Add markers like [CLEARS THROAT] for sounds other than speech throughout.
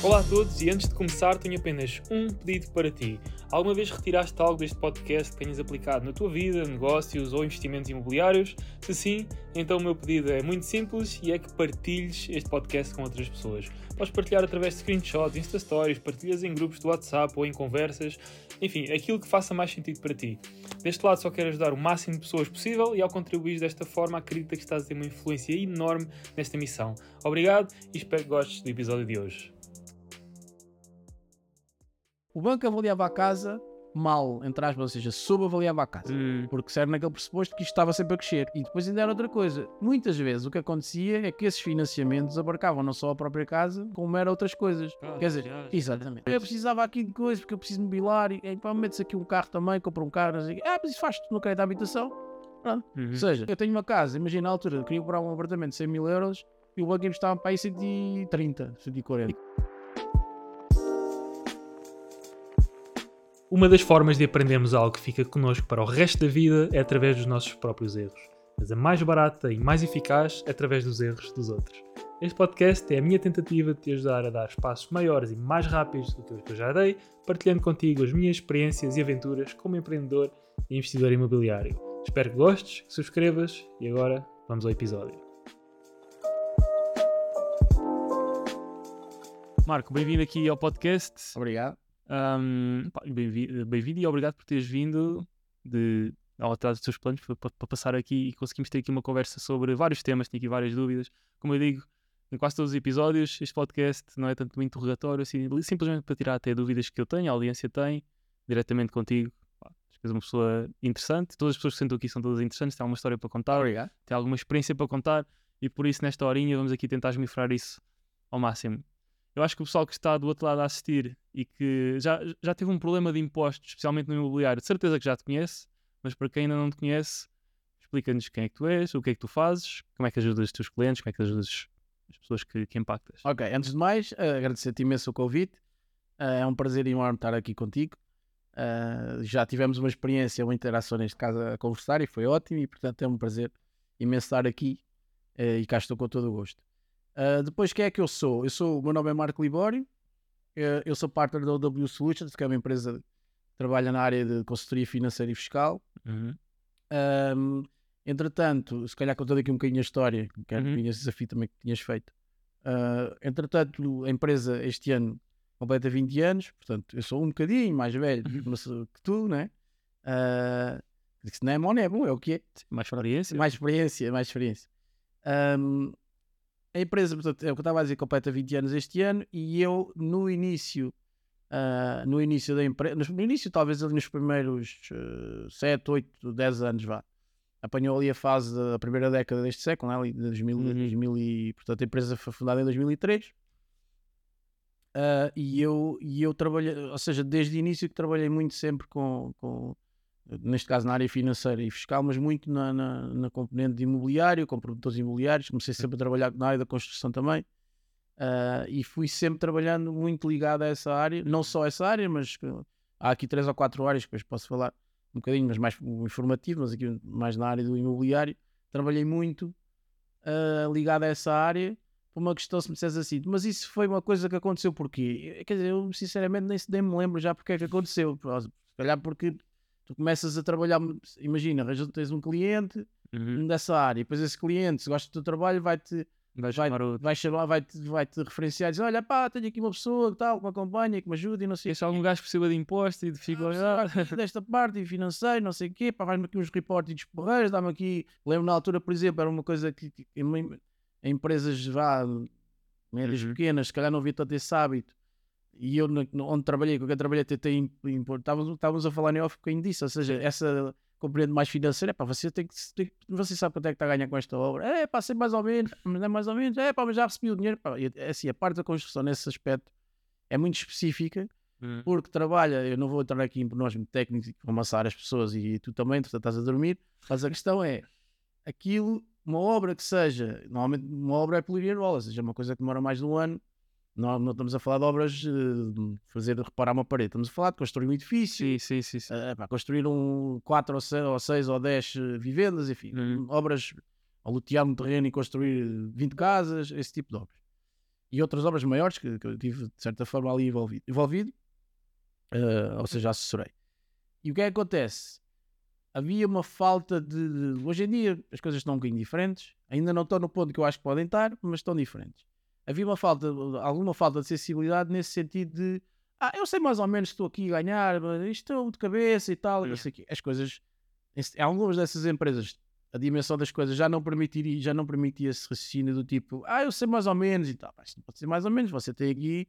Olá a todos e antes de começar tenho apenas um pedido para ti. Alguma vez retiraste algo deste podcast que tenhas aplicado na tua vida, negócios ou investimentos imobiliários? Se sim, então o meu pedido é muito simples e é que partilhes este podcast com outras pessoas. Podes partilhar através de screenshots, Insta Stories, partilhas em grupos do WhatsApp ou em conversas, enfim, aquilo que faça mais sentido para ti. Deste lado só quero ajudar o máximo de pessoas possível e ao contribuir desta forma acredito que estás a ter uma influência enorme nesta missão. Obrigado e espero que gostes do episódio de hoje. O banco avaliava a casa mal, entre aspas, ou seja, subavaliava a casa. Hum. Porque serve naquele pressuposto que isto estava sempre a crescer. E depois ainda era outra coisa. Muitas vezes o que acontecia é que esses financiamentos abarcavam não só a própria casa, como era outras coisas. Quer dizer, exatamente. Eu precisava aqui de coisas, porque eu preciso de mobiliário. E pá, metes aqui um carro também, compra um carro. Não sei. o quê. Ah, mas isso faz-te no crédito da habitação. Pronto. Uhum. Ou seja, eu tenho uma casa, imagina na altura, eu queria comprar um apartamento de 100 mil euros e o banco emprestava para aí 130, 140. Uma das formas de aprendermos algo que fica connosco para o resto da vida é através dos nossos próprios erros. Mas a mais barata e mais eficaz é através dos erros dos outros. Este podcast é a minha tentativa de te ajudar a dar passos maiores e mais rápidos do que os que eu já dei, partilhando contigo as minhas experiências e aventuras como empreendedor e investidor imobiliário. Espero que gostes, que subscrevas e agora vamos ao episódio. Marco, bem-vindo aqui ao podcast. Obrigado. Um, bem-vindo e obrigado por teres vindo de, ao atrás dos teus planos para, passar aqui e conseguimos ter aqui uma conversa sobre vários temas, tenho aqui várias dúvidas. Como eu digo, em quase todos os episódios, este podcast não é tanto um interrogatório, assim, simplesmente para tirar até dúvidas que eu tenho, a audiência tem, diretamente contigo. Acho que és uma pessoa interessante, todas as pessoas que sentam aqui são todas interessantes, têm alguma história para contar, Obrigado. tem alguma experiência para contar e por isso nesta horinha vamos aqui tentar esmifrar isso ao máximo. Eu acho que o pessoal que está do outro lado a assistir e que já, já teve um problema de impostos, especialmente no imobiliário, de certeza que já te conhece, mas para quem ainda não te conhece, explica-nos quem é que tu és, o que é que tu fazes, como é que ajudas os teus clientes, como é que ajudas as pessoas que, que impactas. Ok, antes de mais, eh, agradecer-te imenso o convite. Eh, é um prazer enorme estar aqui contigo. Eh, já tivemos uma experiência, uma interação neste caso a conversar e foi ótimo e portanto é um prazer imenso estar aqui e cá estou com todo o gosto. Eh, depois, quem é que eu sou? Eu sou, o meu nome é Marco Libório, eh, eu sou partner da OW Solutions, que é uma empresa que trabalha na área de consultoria financeira e fiscal. Uhum. Ahm, entretanto, se calhar contando aqui um bocadinho a história, quero Uhum. que tinhas desafio também que tinhas feito. Ah, entretanto, a empresa este ano completa 20 anos, portanto, eu sou um bocadinho mais velho mas, uh, que tu, né? Ah, se não é bom, não é bom, é o que é. Mais experiência? Mais experiência, mais experiência. Ahm, a empresa, portanto, é o que eu estava a dizer, completa 20 anos este ano e eu, no início, ah, no início da empresa, no início, talvez ali nos primeiros uh, 7, 8, 10 anos, vá, apanhou ali a fase da primeira década deste século, né, ali de 2000, Uhum. 2000 e, portanto, a empresa foi fundada em 2003. Ah, e eu, e eu trabalhei, ou seja, desde o início que trabalhei muito sempre com, com neste caso na área financeira e fiscal, mas muito na, na, na componente de imobiliário, com produtores imobiliários. Comecei sempre a trabalhar na área da construção também. Ah, e fui sempre trabalhando muito ligado a essa área, não só essa área, mas uh, há aqui três ou quatro áreas que depois posso falar um bocadinho, mas mais informativo, mas aqui mais na área do imobiliário. Trabalhei muito ah, ligado a essa área por uma questão, se me disseres assim, mas isso foi uma coisa que aconteceu porquê? Quer dizer, eu sinceramente nem, se- nem me lembro já porque é que aconteceu. Se calhar porque tu começas a trabalhar, imagina, tens um cliente Uhum. dessa área, e depois esse cliente, se gosta do teu trabalho, vai-te vai, chamar outro. vai chamar, vai-te vai -te referenciar e dizer: Olha, pá, tenho aqui uma pessoa que tal, que me acompanha, que me ajuda e não sei o Esse algum gajo que de imposto e de ah, figurar. preciso [LAUGHS] desta parte e financeiro, não sei o quê, pá, faz-me aqui uns reportes porreiros, dá-me aqui. Lembro na altura, por exemplo, era uma coisa que, que em, em empresas vá, médias Uhum. pequenas, se calhar não havia tanto esse hábito. E eu, onde trabalhei, com quem trabalhei, tentei impor. Estávamos, estávamos a falar em off um bocadinho disso, ou seja, essa compreendo mais financeira, é pá, você tem que, tem, você sabe quanto é que está a ganhar com esta obra, é pá, sei mais ou menos, mas é mais ou menos, é pá, mas já recebi o dinheiro, pá, e, é assim, a parte da construção nesse aspecto é muito específica, Uhum. porque trabalha, eu não vou entrar aqui em nós técnicos e amassar as pessoas e tu também, tu estás a dormir, mas a questão é aquilo, uma obra que seja, normalmente uma obra é plurianual, ou seja, uma coisa que demora mais de um ano, não, não estamos a falar de obras eh, de fazer reparar uma parede, estamos a falar de construir um edifício, Sim, sim, sim. sim. pá, construir um 4 ou 6 ou, seis ou 10 eh, vivendas, enfim, Uhum. obras, ou lotear um terreno e construir 20 casas, esse tipo de obras. e outras obras maiores que, que eu tive, de certa forma, ali envolvido. envolvido uh, ou seja, assessorei. E o que é que acontece? Havia uma falta de, de, Hoje em dia as coisas estão um bocadinho diferentes. Ainda não estão no ponto que eu acho que podem estar, mas estão diferentes. Havia uma falta, alguma falta de sensibilidade nesse sentido de ah, eu sei mais ou menos que estou aqui a ganhar, mas isto é de cabeça e tal. Yeah. Sei As coisas, em algumas dessas empresas, a dimensão das coisas já não permitiria, já não permitia esse raciocínio do tipo, ah, eu sei mais ou menos e tal. Mas não pode ser mais ou menos, você tem aqui,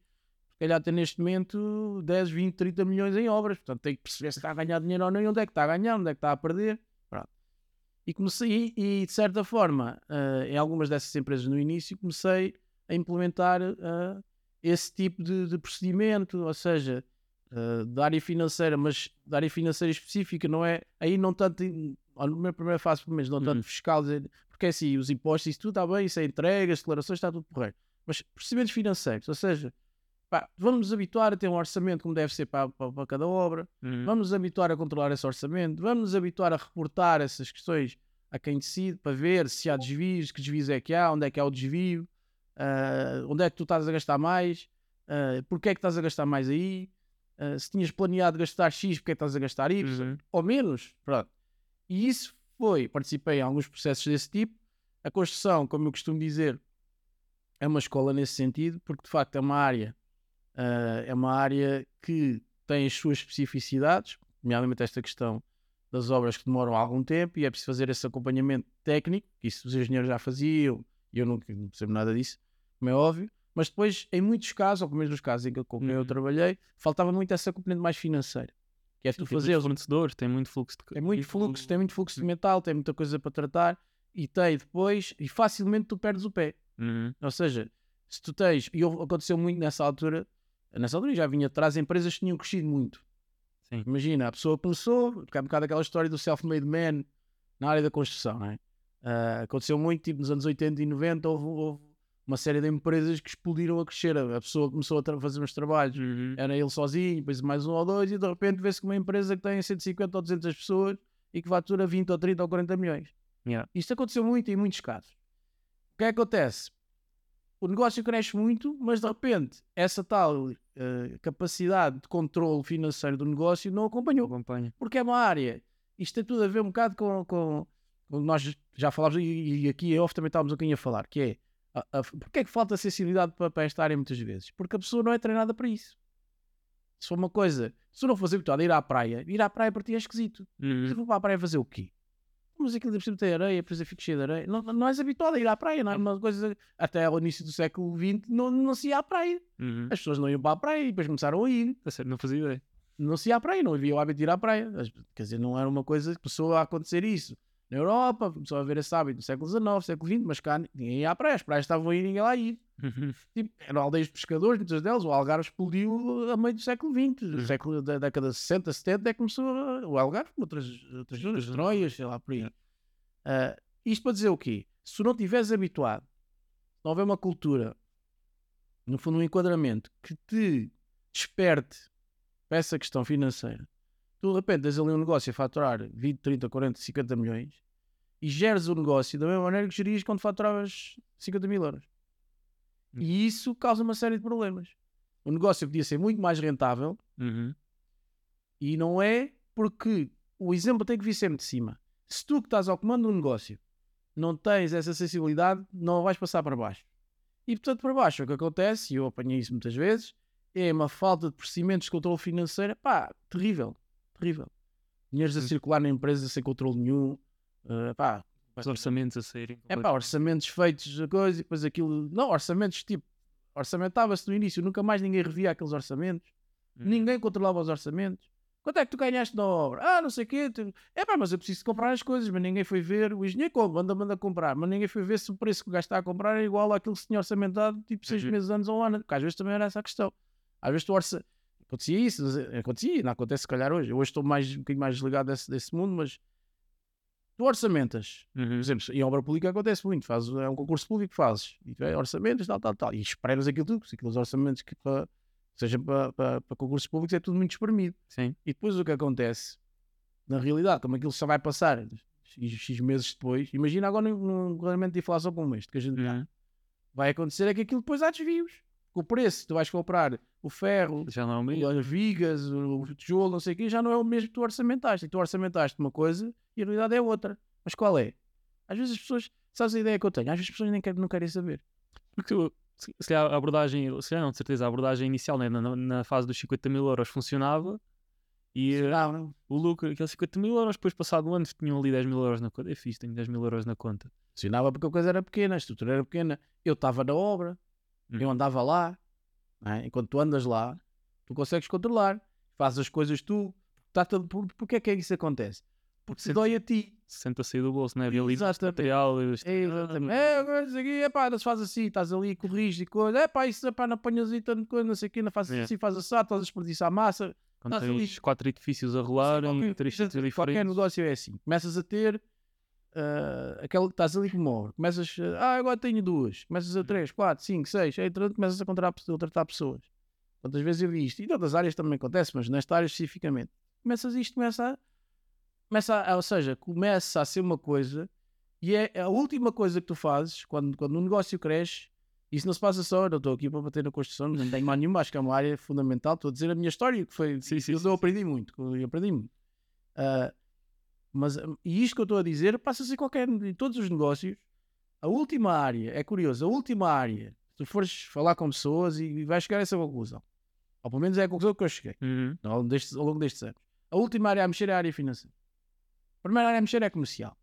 se calhar tem neste momento 10, 20, 30 milhões em obras, portanto tem que perceber se está a ganhar dinheiro ou não e onde é que está a ganhar, onde é que está a perder. Pronto. E comecei, e de certa forma, uh, em algumas dessas empresas no início, comecei a implementar uh, esse tipo de, de procedimento, ou seja, uh, da área financeira, mas da área financeira específica, não é? Aí não tanto, na primeira fase, pelo menos, não tanto uhum. fiscal, porque é assim, os impostos, isso tudo está bem, isso é entregas, declarações, está tudo correto. Mas procedimentos financeiros, ou seja, pá, vamos nos habituar a ter um orçamento como deve ser para, para, para cada obra, uhum. vamos nos habituar a controlar esse orçamento, vamos nos habituar a reportar essas questões a quem decide para ver se há desvios, que desvios é que há, onde é que há o desvio Uh, onde é que tu estás a gastar mais? Uh, porque é que estás a gastar mais aí? Uh, se tinhas planeado gastar X, porque é que estás a gastar Y? Uhum. Ou menos? Pronto. E isso foi, participei em alguns processos desse tipo. A construção, como eu costumo dizer, é uma escola nesse sentido, porque de facto é uma área, uh, é uma área que tem as suas especificidades, nomeadamente esta questão das obras que demoram algum tempo e é preciso fazer esse acompanhamento técnico, que isso os engenheiros já faziam, e eu não, não percebo nada disso, como é óbvio, mas depois, em muitos casos, ou pelo menos nos casos em que, com quem eu uhum. trabalhei, faltava muito essa componente mais financeira. Que é tu fazer. Os fornecedores, tem muito fluxo de Tem muito fluxo, tem muito fluxo de metal, tem muita coisa para tratar e tem depois, e facilmente tu perdes o pé. Uhum. Ou seja, se tu tens, e aconteceu muito nessa altura, nessa altura já vinha atrás, empresas que tinham crescido muito. Sim. Imagina, a pessoa começou, porque é um bocado aquela história do self-made man na área da construção, não é? Uh, aconteceu muito, tipo nos anos 80 e 90, houve, houve uma série de empresas que explodiram a crescer. A pessoa começou a fazer uns trabalhos, uhum. era ele sozinho, depois mais um ou dois, e de repente vê-se que uma empresa que tem 150 ou 200 pessoas e que fatura 20 ou 30 ou 40 milhões. Yeah. Isto aconteceu muito em muitos casos. O que é que acontece? O negócio cresce muito, mas de repente essa tal uh, capacidade de controle financeiro do negócio não acompanhou. Acompanha. Porque é uma área. Isto tem tudo a ver um bocado com, com, nós já falámos, e, e aqui em off também estávamos um bocadinho a falar, que é a, a, porque é que falta sensibilidade para, para esta área muitas vezes? Porque a pessoa não é treinada para isso. Se for uma coisa, se não fosse habituado a ir à praia, ir à praia para ti é esquisito. Uhum. Se for para a praia fazer o quê? Mas aquilo de tem areia, depois eu fico cheio de areia. Não, não és habituado a ir à praia, não é uma coisa. Até ao início do século XX não, não se ia à praia. Uhum. As pessoas não iam para a praia e depois começaram a ir. Não fazia ideia. Não se ia à praia, não havia o hábito de ir à praia. Quer dizer, não era uma coisa que começou a acontecer isso na Europa, começou a haver esse hábito no século XIX, século XX, mas cá ninguém ia à praia, as praias estavam aí e ninguém lá ia. Uhum. Tipo, eram aldeias de pescadores, muitas delas, o Algarve explodiu a meio do século XX, uhum. século da década de 60, 70 é que começou a, o Algarve, outras, outras zonas, Troias, sei lá, por aí. Uh, isto para dizer o quê? Se tu não estiveres habituado, se não houver uma cultura, no fundo um enquadramento, que te desperte para essa questão financeira, tu de repente tens ali um negócio a faturar 20, 30, 40, 50 milhões e geres o negócio da mesma maneira que gerias quando faturavas 50 mil euros. Uhum. E isso causa uma série de problemas. O negócio podia ser muito mais rentável uhum. e não é porque o exemplo tem que vir sempre de cima. Se tu que estás ao comando do negócio não tens essa sensibilidade, não vais passar para baixo. E portanto, para baixo, o que acontece, e eu apanhei isso muitas vezes, é uma falta de procedimentos de controle financeiro, pá, terrível terrível. Dinheiros a circular na empresa sem controle nenhum. Uh, pá, Os orçamentos a saírem. É pá, orçamentos feitos, coisa, e depois aquilo. Não, orçamentos tipo. Orçamentava-se no início, nunca mais ninguém revia aqueles orçamentos. Hum. Ninguém controlava os orçamentos. Quanto é que tu ganhaste na obra? Ah, não sei o quê. É pá, mas eu preciso comprar as coisas, mas ninguém foi ver. O engenheiro como? Manda, manda comprar. Mas ninguém foi ver se o preço que o gajo está a comprar é igual àquilo que se tinha orçamentado, tipo seis uhum. meses, anos ou um ano. Porque às vezes também era essa a questão. Às vezes tu orça acontecia isso, acontecia, não acontece se calhar hoje. Hoje estou mais, um bocadinho mais desligado desse, desse mundo, mas tu orçamentas, uhum. por exemplo, em obra pública acontece muito, faz, é um concurso público que fazes, e tu é orçamentos, tal, tal, tal, e esperas aquilo tudo, aqueles orçamentos que para, seja para, para, para, concursos públicos é tudo muito espremido. Sim. E depois o que acontece, na realidade, como aquilo só vai passar X, X meses depois, imagina agora num regulamento de inflação como este, que a gente uhum. vai acontecer é que aquilo depois há desvios. O preço, tu vais comprar o ferro, Já não é as vigas, o tijolo, não sei o quê, já não é o mesmo que tu orçamentaste. E tu orçamentaste uma coisa e a realidade é outra. Mas qual é? Às vezes as pessoas, sabes a ideia que eu tenho? Às vezes as pessoas nem querem, não querem saber. Porque tu, se, se calhar a abordagem, se calhar não, de certeza, a abordagem inicial né, na, na fase dos 50 mil euros funcionava e eh, Não, não. o lucro, aqueles 50 mil euros, depois passado um ano tinham ali 10 mil euros na conta. É fixe, tenho 10 mil euros na conta. Funcionava porque a coisa era pequena, a estrutura era pequena. Eu estava na obra, eu Uhum. andava lá. não é? Enquanto tu andas lá, tu consegues controlar. Fazes as coisas tu. Tá tudo, por, porque é que isso acontece? Porque se dói a ti. Se senta sair do bolso? Havia ali Exatamente. material. É, exatamente. É, agora isso aqui, é pá, se faz assim, estás ali, corrige e coisa. É pá, isso é pá, não apanhas aí tanto coisa, não sei o quê, não fazes É. assim, faz assado, estás a desperdiçar massa. Quando tens ali. quatro edifícios a rolar, Qualquer- em três Qualquer negócio é assim. Começas a ter ah, aquele estás ali com uma obra. Começas a, ah, agora tenho duas. Começas a três, quatro, cinco, seis. Aí começas a contratar, a tratar pessoas. Quantas vezes eu vi isto? E em outras áreas também acontece, mas nesta área especificamente. Começas isto, começa a. Começa a, ou seja, começa a ser uma coisa e é a última coisa que tu fazes quando, quando um negócio cresce. Isso não se passa só, eu não estou aqui para bater na construção, não tenho mal nenhuma, acho que é uma área fundamental. Estou a dizer a minha história, que foi. Sim, sim, eu, sim, aprendi muito, eu aprendi muito. Ah, mas hum, e isto que eu estou a dizer passa a ser qualquer em todos os negócios. A última área, é curioso, a última área, se tu fores falar com pessoas e, e vais chegar a essa conclusão. Ou pelo menos é a conclusão que eu cheguei Uhum. ao longo destes, ao longo destes anos. A última área a mexer é a área financeira. A primeira área a mexer é a comercial.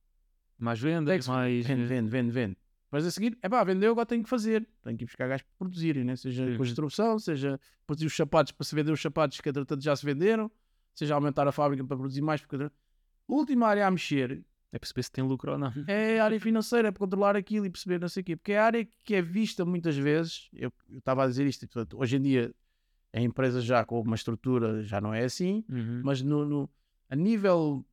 Mais que se- mais. Vende, vende, vende, vende. Depois a seguir, é pá, vendeu, agora tenho que fazer. Tenho que ir buscar gás para produzirem, né? seja Sim. com distribuição, seja produzir os sapatos para se vender os sapatos que entretanto já se venderam, seja aumentar a fábrica para produzir mais. Porque... A última área a mexer É perceber se tem lucro ou não. [LAUGHS] é a área financeira, é para controlar aquilo e perceber não sei o quê. Porque é a área que é vista muitas vezes, eu eu estava a dizer isto, portanto, hoje em dia a empresa já com uma estrutura já não é assim, Uhum. mas no, no- a nível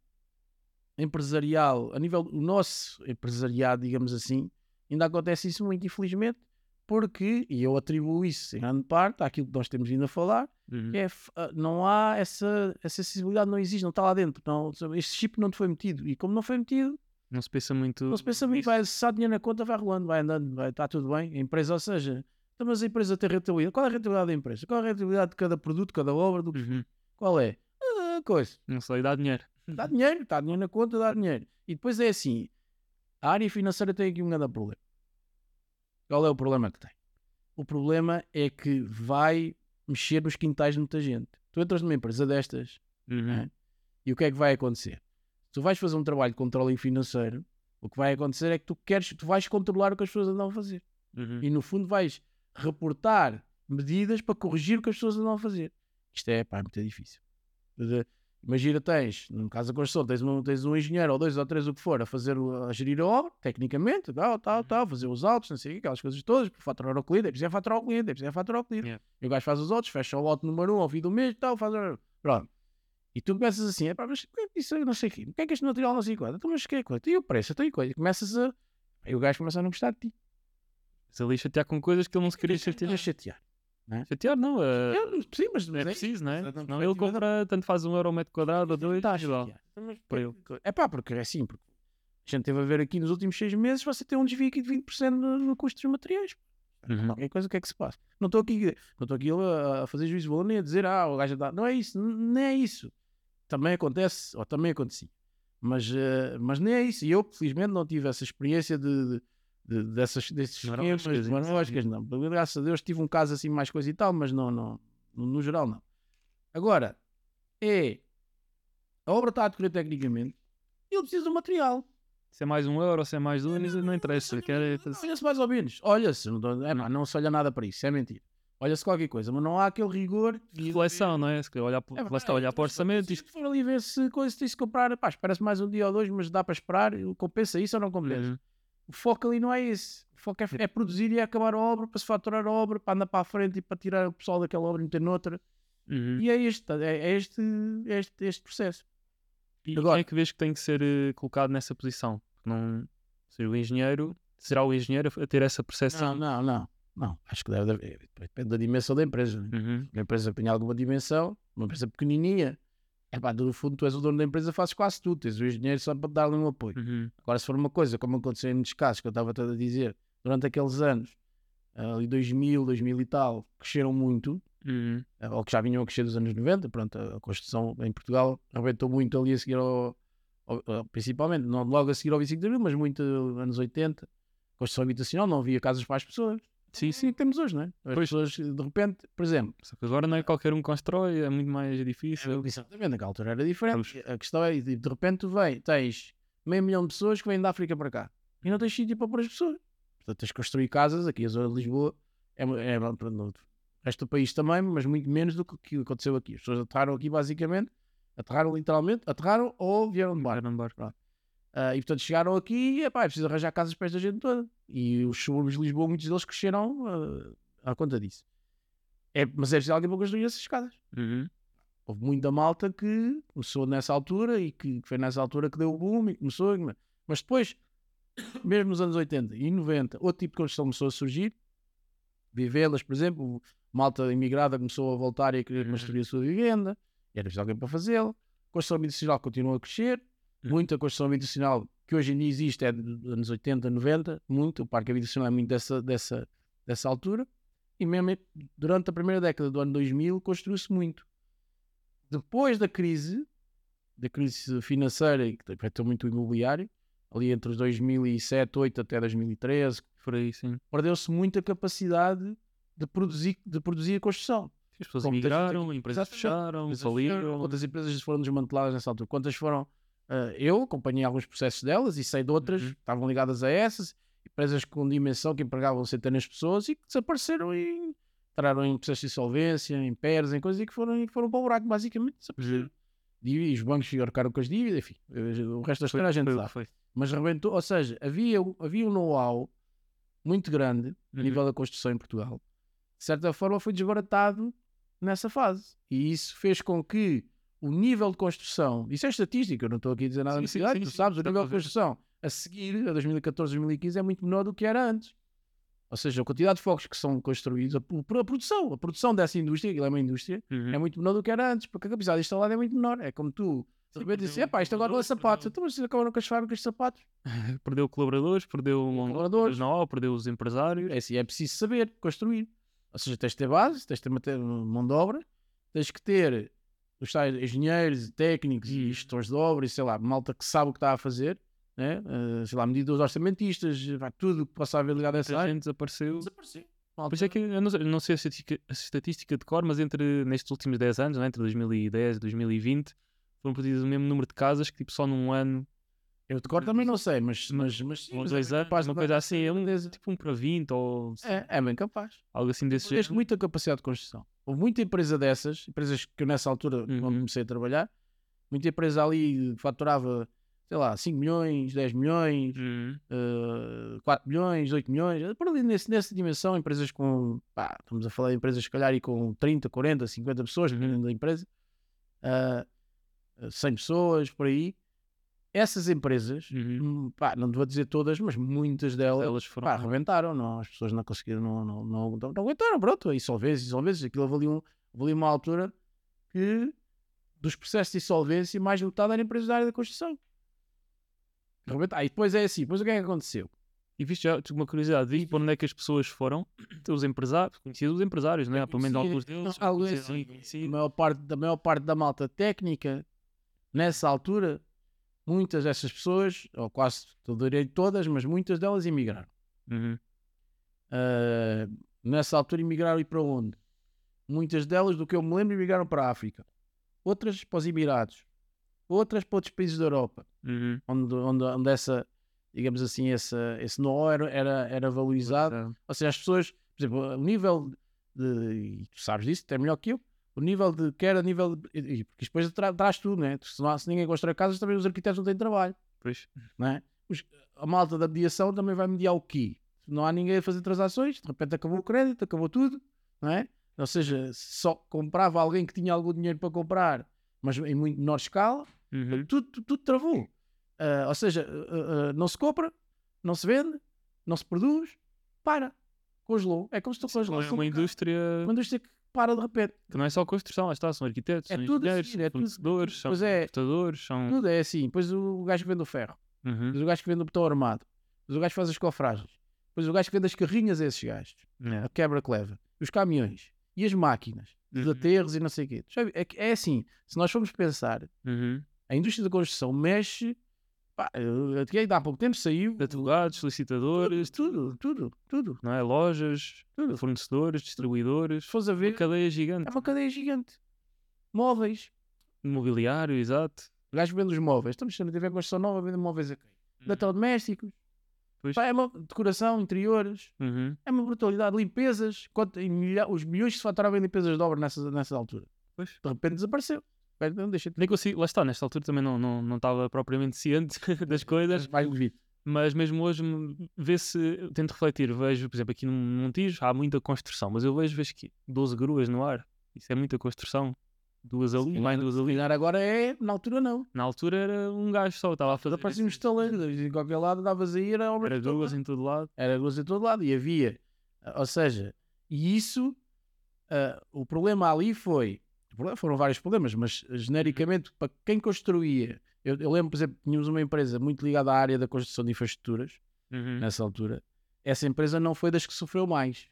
empresarial, a nível do nosso empresariado, digamos assim, ainda acontece isso muito, infelizmente, porque, e eu atribuo isso em grande parte àquilo que nós temos vindo a falar, Uhum. que é, ah, não há essa, essa sensibilidade, não existe, não está lá dentro, não, este chip não te foi metido, e como não foi metido, Não se pensa muito. não se pensa muito, vai, há dinheiro na conta, vai rolando, vai andando, vai, está tudo bem, a empresa, ou seja, então, mas a empresa tem rentabilidade, qual é a rentabilidade da empresa? Qual é a rentabilidade de cada produto, cada obra, do Uhum. qual é? Ah, coisa. Não sei, dá dinheiro. Dá dinheiro, está dinheiro na conta, dá dinheiro. E depois é assim: a área financeira tem aqui um grande problema. Qual é o problema que tem? O problema é que vai mexer nos quintais de muita gente. Tu entras numa empresa destas Uhum. É. e o que é que vai acontecer? Tu vais fazer um trabalho de controle financeiro, o que vai acontecer é que tu queres, tu vais controlar o que as pessoas andam a fazer. Uhum. E no fundo vais reportar medidas para corrigir o que as pessoas andam a fazer. Isto é, pá, é muito difícil. Imagina, tens, no caso da construção, tens um, tens um engenheiro ou dois ou três, o que for, a fazer, a gerir a obra, tecnicamente, tal, tal, tal, fazer os autos, não sei o quê, aquelas coisas todas, faturar ao cliente, é preciso é faturar ao cliente, é preciso é faturar ao cliente. Yeah. E o gajo faz os autos, fecha o lote número um ao fim do mês, tal, faz. Pronto. E tu começas assim, é pá, mas que é que isso aí, não sei o quê, o que é que este material não sei quanto, então, mas que é coisa, e o preço, tem coisa, e começas a. E o gajo começa a não gostar de ti. Se ali chatear com coisas que ele não se queria chatear. Queria chatear. Chatear não, é, Eu, sim, mas é preciso, não é? Senão ele compra, tanto faz um euro ao metro quadrado ou dois, lá. chatear. Mas para que- É pá, porque é assim, porque a gente teve a ver aqui nos últimos seis meses, você tem um desvio aqui de 20% no, no custo dos materiais. Uhum. Qualquer coisa, o que é que se passa? Não estou aqui, não estou aqui a, a fazer juízo de valor nem a dizer, ah, o gajo dá. Não é isso, nem é isso. Também acontece, ou também acontecia. Mas, eh, mas nem é isso. E eu, felizmente, não tive essa experiência de, de- de- dessas, desses Maroscas, esquemas, maroscas, não. Graças a Deus tive um caso assim, mais coisa e tal, mas não, não, no, no geral, não. Agora, é. A obra está a decorrer tecnicamente e ele precisa do material. Se é mais um euro, se é mais dois, não interessa. Quer... Olha-se mais ou menos. Olha-se, não, é, pá, não se olha nada para isso, é mentira. Olha-se qualquer coisa, mas não há aquele rigor. de- Reflexão, não é? Se olhar, É, lá está, olhar para o orçamento e Se for ali ver se coisa tem-se comprar, pá, espera-se mais um dia ou dois, mas dá para esperar, compensa isso ou não compensa? Uhum. O foco ali não é esse. O foco é, é produzir e é acabar a obra, para se faturar a obra, para andar para a frente e para tirar o pessoal daquela obra e meter noutra. Uhum. E é este, é, é este, é este, este processo. E Agora- quem é que vês que tem que ser eh, colocado nessa posição? Não ser o engenheiro, será o engenheiro a ter essa percepção? Não, não, não. Não, acho que deve haver. Depende da dimensão da empresa. né? Uhum. Uma empresa que tenha alguma dimensão, uma empresa pequenininha, é pá, no fundo tu és o dono da empresa, fazes quase tudo, tens o engenheiro só para te dar-lhe um apoio. Uhum. Agora, se for uma coisa, como aconteceu em muitos casos, que eu estava a dizer, durante aqueles anos, ali 2000, 2000 e tal, cresceram muito, Uhum. eh, ou que já vinham a crescer dos anos 90, pronto, a construção em Portugal arrebentou muito ali a seguir ao, ao- ao- principalmente, não logo a seguir ao 25 de Abril, mas muito anos 80, construção habitacional, não havia casas para as pessoas. Sim, Sim, que temos hoje, não é? As Pois. pessoas, de repente, por exemplo, Só que agora não é qualquer um que constrói, é muito mais difícil. exatamente, naquela altura era diferente. Vamos. A questão é, de de repente tu vem, tens meio milhão de pessoas que vêm da África para cá e não tens sítio para pôr as pessoas. Portanto, tens de construir casas, aqui a zona de Lisboa, é, é, no no resto do país também, mas muito menos do que o que aconteceu aqui. As pessoas aterraram aqui basicamente, aterraram literalmente, aterraram ou vieram de barco. Era um barco. Ah, e portanto chegaram aqui e epá, é preciso arranjar casas para esta gente toda. E os subúrbios de Lisboa, muitos deles cresceram ah, à conta disso. É, mas é preciso alguém para construir essas casas. Uhum. Houve muita malta que começou nessa altura e que, que foi nessa altura que deu o boom e começou. Mas depois, mesmo nos anos 80 e 90, outro tipo de construção começou a surgir. Vivelas, por exemplo, malta imigrada começou a voltar e a querer Uhum. construir a sua vivenda. E era preciso alguém para fazê-lo. Construção habitacional continua a crescer. Muita construção habitacional que hoje em dia existe é dos anos 80, 90. Muito. O parque habitacional é muito dessa, dessa, dessa altura. E mesmo durante a primeira década do ano 2000 construiu-se muito. Depois da crise, da crise financeira que afetou muito o imobiliário, ali entre os 2007, 2008 até 2013, Por aí, sim. perdeu-se muita capacidade de produzir, de produzir a construção. As pessoas migraram, empresas fecharam, faliram. Quantas empresas foram desmanteladas nessa altura? Quantas foram? Ah, eu acompanhei alguns processos delas e sei de outras Uhum. que estavam ligadas a essas, empresas com dimensão que empregavam centenas de pessoas e que desapareceram e entraram em processos de insolvência, em PERs, em coisas e que foram, e que foram para o buraco, basicamente. Desapareceram. E os bancos arcaram com as dívidas, enfim, eh, o resto da história a gente Foi sabe. foi. Mas rebentou, ou seja, havia, havia um know-how muito grande a Uhum. nível da construção em Portugal. De certa forma foi desbaratado nessa fase. E isso fez com que o nível de construção, isso é estatística, eu não estou aqui a dizer nada Sim, na sim, cidade, sim, tu sabes, o nível de construção a seguir, a 2014, 2015, é muito menor do que era antes. Ou seja, a quantidade de focos que são construídos, a, a produção, a produção dessa indústria, aquilo é uma indústria, Uhum. é muito menor do que era antes, porque a capacidade instalada é muito menor. É como tu, de repente, dizes, epá, isto agora não é sapatos, então mas acabaram com as fábricas de sapatos. [LAUGHS] Perdeu colaboradores, perdeu colaboradores. know perdeu os empresários. É assim, é preciso saber construir. Ou seja, tens de ter base, tens de ter mão de obra, tens que ter os tais engenheiros, técnicos e Uhum. gestores de obra e sei lá, malta que sabe o que está a fazer, né? Eh, sei lá, medidas orçamentistas, vai, tudo que possa haver ligado a essa área. gente desapareceu. Desapareceu. Por isso é que eu não, não sei a estatística, a estatística de cor, mas entre nestes últimos 10 anos, né, entre 2010 e 2020, foram produzidos o mesmo número de casas que tipo só num ano, Eu de cor também não sei, mas, mas, mas sim, ou mas dois é anos, capaz de uma coisa assim, é um, certeza. tipo um para 20 ou É, é bem capaz. algo assim desse Tens género. muita capacidade de construção. Houve muita empresa dessas, empresas que eu nessa altura, Uhum. quando comecei a trabalhar, muita empresa ali faturava, sei lá, 5 milhões, 10 milhões, Uhum. uh, 4 milhões, 8 milhões, por ali nesse, nessa dimensão, empresas com, pá, estamos a falar de empresas se calhar e com 30, 40, 50 pessoas, Uhum. dependendo da empresa, uh, 100 pessoas, por aí. Essas empresas, Uhum. hum, pá, não vou dizer todas, mas muitas delas, Elas foram. pá, arrebentaram, não, as pessoas não conseguiram, não, não, não, não, não aguentaram, pronto, insolvência, insolvência, aquilo ali uma altura que dos processos de insolvência, mais metade era empresas da área da construção. Arrebentaram. Ah, e depois é assim, depois o que é que aconteceu? E viste já, tive uma curiosidade, viste para onde é que as pessoas foram? Os empresários, conhecias os empresários, não é? Pelo menos alguns deles. não, a maior parte, da maior parte da malta técnica, nessa altura, muitas dessas pessoas, ou quase, eu direi todas, mas muitas delas emigraram. Uhum. Ah, nessa altura emigraram e para onde? Muitas delas, do que eu me lembro, emigraram para a África. Outras para os Emirados. Outras para outros países da Europa. Uhum. Onde, onde, onde essa, digamos assim, essa, esse know era, era, era valorizado. Exato. Ou seja, as pessoas, por exemplo, o nível de, e tu sabes disso, até melhor que eu, o nível de, quer a nível, de, e- porque depois tra, traz tudo, né? Se, não se ninguém constrói casas, também os arquitetos não têm trabalho, Pois. não é? Os- a malta da mediação também vai mediar o quê? Se não há ninguém a fazer transações, de repente acabou o crédito, acabou tudo, não é? Ou seja, só comprava alguém que tinha algum dinheiro para comprar, mas em muito menor escala, Uhum. tudo, tudo, tudo travou. Ah, ou seja, ah, ah, não se compra, não se vende, não se produz, para. Congelou. É como se tu Sim, congelas é uma indústria Uma indústria que para de repente. que não é só construção, lá está, são arquitetos, É são tudo engenheiros, assim, é fornecedores, são Pois é. são. Tudo é assim. Depois o gajo que vende o ferro, Uhum. depois o gajo que vende o botão armado, depois o gajo que faz as cofragens, Depois o gajo que vende as carrinhas é esses gajos. Yeah. A quebra que leva. Os caminhões. E as máquinas. Os Uhum. aterros e não sei o quê. É, é assim, se nós formos pensar, Uhum. a indústria da construção mexe... Pá, eu- ainda há pouco tempo saiu... Advogados, solicitadores, Tudo, tudo, tudo. não é? Lojas, fornecedores, distribuidores. Se fores a Uma ver, cadeia é gigante. uma cadeia gigante. Móveis. Mobiliário, exato. O gajo vende os móveis. Estamos a ver construção nova, vende móveis a quem? Eletrodomésticos. Pois. Pá, é uma decoração, interiores. Uhum. É uma brutalidade. Limpezas. Quanto, milha- os milhões que se faturavam em limpezas de obra nessa, nessa altura. Pois. De repente desapareceu. Não deixa de Nem consigo, lá está, nesta altura também não, não, não estava propriamente [LAUGHS] ciente das coisas, devido. mas mesmo hoje vê-se, tento refletir, vejo, por exemplo, aqui no Montijo há muita construção, mas eu vejo, vejo que 12 gruas no ar, isso é muita construção, duas ali, mais duas ali. Agora é, na altura não. Na altura era um gajo só, estava a fazer. Apareciam estaleiros. Em qualquer lado davas aí, era obra Era de duas lado. em todo lado. Era duas em todo lado. E havia. Ou seja, e isso. ah, o problema ali foi. Foram vários problemas, mas genericamente, para quem construía. Eu, eu lembro, por exemplo, tínhamos uma empresa muito ligada à área da construção de infraestruturas, Uhum. nessa altura. Essa empresa não foi das que sofreu mais.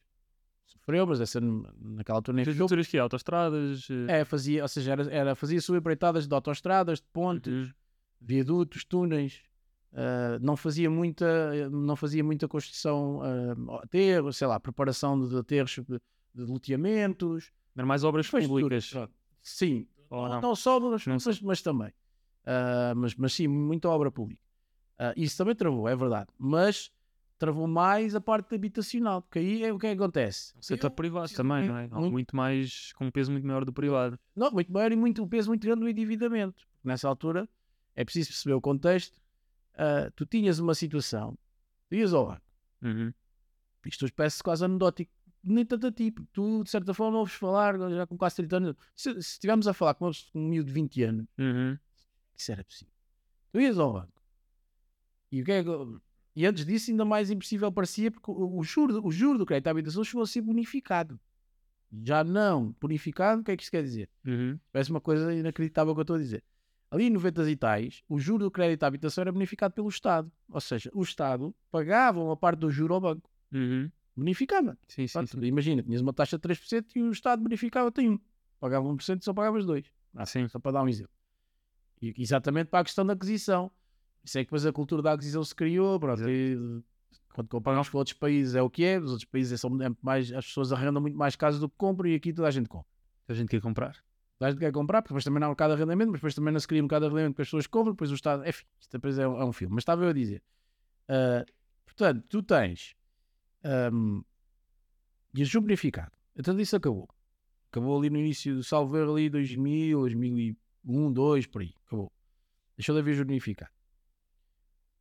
Sofreu, mas essa naquela altura nem. Infraestruturas que autostradas. eh, É, fazia, ou seja, era, era, fazia subempreitadas de autoestradas, de pontes, uhum. viadutos, túneis. ah, não fazia muita não fazia muita construção uh, aterros, sei lá, preparação de aterros de, de loteamentos, mais obras públicas. pronto. Sim, Ou não, não? só obras, Não mas, também. Ah, mas, mas sim, muita obra pública. Ah, isso também travou, é verdade. Mas travou mais a parte habitacional, porque aí é o que é acontece. O setor privado também, não é? muito- Muito mais, com um peso muito maior do privado. Não, muito maior e muito, um peso muito grande no endividamento. Nessa altura é preciso perceber o contexto. Ah, tu tinhas uma situação, tu ias ao banco, Uhum. isto hoje parece quase anedótico, nem tanto a ti, porque tu de certa forma ouves falar, já com quase 30 anos, se, se estivermos a falar com pessoa- com um miúdo de 20 anos, Uhum. isso era possível. Tu ias ao banco e o que é que- E antes disso, ainda mais impossível parecia, porque o, o juro, o juro do crédito à habitação chegou a ser bonificado. Já não bonificado, o que é que isto quer dizer? Uhum. Parece uma coisa inacreditável que eu estou a dizer. Ali em 90 e tais, o juro do crédito à habitação era bonificado pelo Estado. Ou seja, o Estado pagava uma parte do juro ao banco. Uhum. Bonificava. Sim, sim, Pronto, sim. Imagina, tinhas uma taxa de 3% e o Estado bonificava-te em 1. Pagava 1% e só pagavas 2. Ah, Sim. Só para dar um exemplo. E, exatamente para a questão da aquisição. Isso é que depois a cultura da aquisição se criou. Pronto, e, quando comparamos com outros países é o que é. Os outros países são é mais, as pessoas arrendam muito mais casas do que compram e aqui toda a gente compra. A gente quer comprar. Toda a gente quer comprar, porque depois também não há um mercado de arrendamento, mas depois também não se cria um mercado de arrendamento que as pessoas compram, depois o Estado. Enfim, isto depois é, um- é um filme. Mas estava eu a dizer. ah, portanto, tu tens. Um, e o juro bonificado. Então isso acabou. Acabou ali no início do salvo erro ali 2000, 2001, 2, por aí. Acabou. Deixou de haver juro bonificado.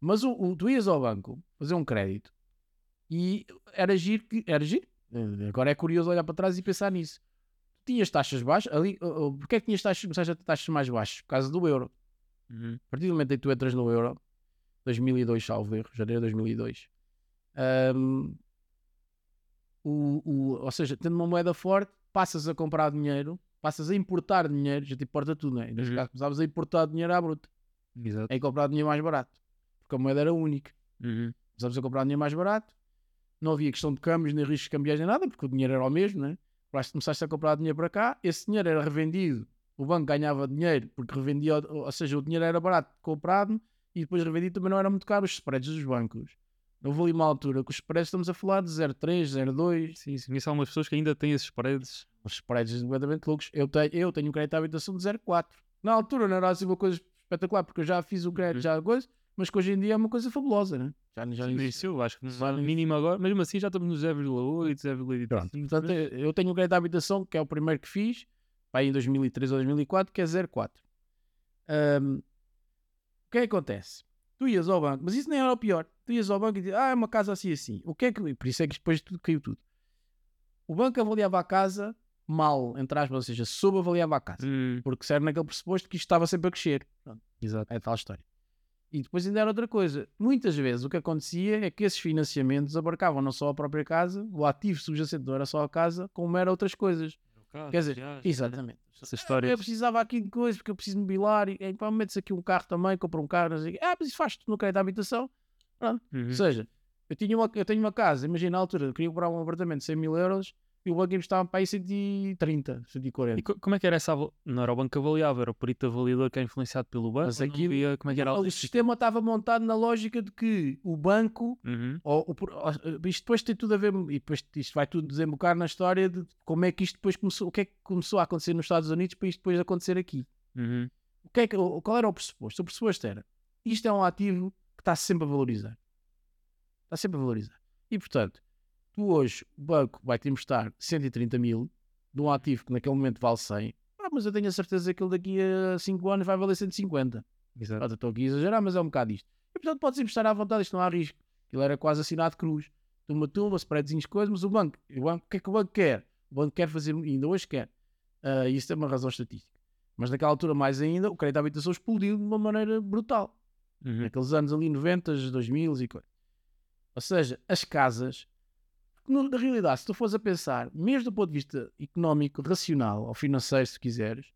Mas o, o, tu ias ao banco fazer um crédito e era giro. que- Era giro. Eh, Agora é curioso olhar para trás e pensar nisso tinhas taxas baixas, ali, oh, oh, porque é que tinhas taxas, começaste a ter taxas mais baixas? Por causa do euro. Uhum. A partir do momento em que tu entras no euro, 2002, salvo erro, janeiro de 2002, ahm, o, o, ou seja, tendo uma moeda forte, passas a comprar dinheiro, passas a importar dinheiro, já te importa tudo, não é? Neste Uhum. caso, começavas a importar dinheiro à bruta, Exato. a comprar dinheiro mais barato, porque a moeda era única. Uhum. Começavas a comprar dinheiro mais barato, não havia questão de câmbios, nem riscos cambiais, nem nada, porque o dinheiro era o mesmo, né? Começaste começaste a comprar dinheiro para cá, esse dinheiro era revendido, o banco ganhava dinheiro, porque revendia, ou seja, o dinheiro era barato comprado e depois revendido também não era muito caro os spreads dos bancos. Houve ali uma altura que os spreads estamos a falar de 0,3, 0,2, Sim, sim. Conheço algumas pessoas que ainda têm esses paredes. os spreads completamente loucos. Eu tenho, eu tenho um crédito à habitação de 0,4. Na altura não era assim uma coisa espetacular, porque eu já fiz o crédito, Uhum. já coisa, mas que hoje em dia é uma coisa fabulosa, né? Já, já, Isso eu acho que Só nisso. mínimo agora, mesmo assim já estamos no 0,8, 0,85. Pronto, portanto, eu tenho o crédito à habitação, que é o primeiro que fiz, pá, em 2003 ou 2004, que é 04. Ahm, o que é que acontece? Tu ias ao banco, mas isso nem era o pior. Tu ias ao banco e dizias, ah, é uma casa assim assim. O que é que. Por isso é que depois tudo caiu tudo. O banco avaliava a casa mal, entre aspas, ou seja, subavaliava a casa. Hum, Porque serve naquele pressuposto que isto estava sempre a crescer. Pronto, exato. é tal história. E depois ainda era outra coisa. Muitas vezes o que acontecia é que esses financiamentos abarcavam não só a própria casa, o ativo subjacente não era só a casa, como era outras coisas. Quer dizer, exatamente. Essa história. Eu precisava aqui de coisas porque eu preciso de mobiliário. E pá, metes aqui um carro também, compra um carro. Não sei. o quê. Ah, mas isso faz tudo no crédito à habitação. Uhum. Ou seja, Eu, tinha uma, eu tenho uma casa, imagina na altura, eu queria comprar um apartamento de 100 mil euros e o banco emprestava para aí 130, 140. E co- como é que era essa? Não era o banco que avaliava, era o perito avaliador que era influenciado pelo banco. Mas ou aquilo- via como é que era o sistema estava montado na lógica de que o banco Uhum. ou, o pro- ou- isto depois tem tudo a ver e depois isto vai tudo desembocar na história de como é que isto depois começou, o que é que começou a acontecer nos Estados Unidos para isto depois acontecer aqui. Uhum. O que é que, qual era o pressuposto? O pressuposto era isto é um ativo que está sempre a valorizar. Está sempre a valorizar. E portanto, tu hoje o banco vai-te emprestar 130 mil de um ativo que naquele momento vale 100, ah, mas eu tenho a certeza que ele daqui a 5 anos vai valer 150. Exato. Eu estou aqui a exagerar, mas é um bocado isto. E portanto podes emprestar à vontade, isto não há risco. Ele era quase assinado cruz. Tuma, tuma, spreadzinhos, coisas, mas o banco, o banco, o que é que o banco quer? O banco quer fazer, ainda hoje quer. Ah, e isso é uma razão estatística. Mas naquela altura, mais ainda, o crédito à habitação explodiu de uma maneira brutal. Uhum. Naqueles anos ali, 90, 2000 e coisa. Ou seja, as casas, na realidade, se tu fores a pensar, mesmo do ponto de vista económico, racional ou financeiro, se quiseres,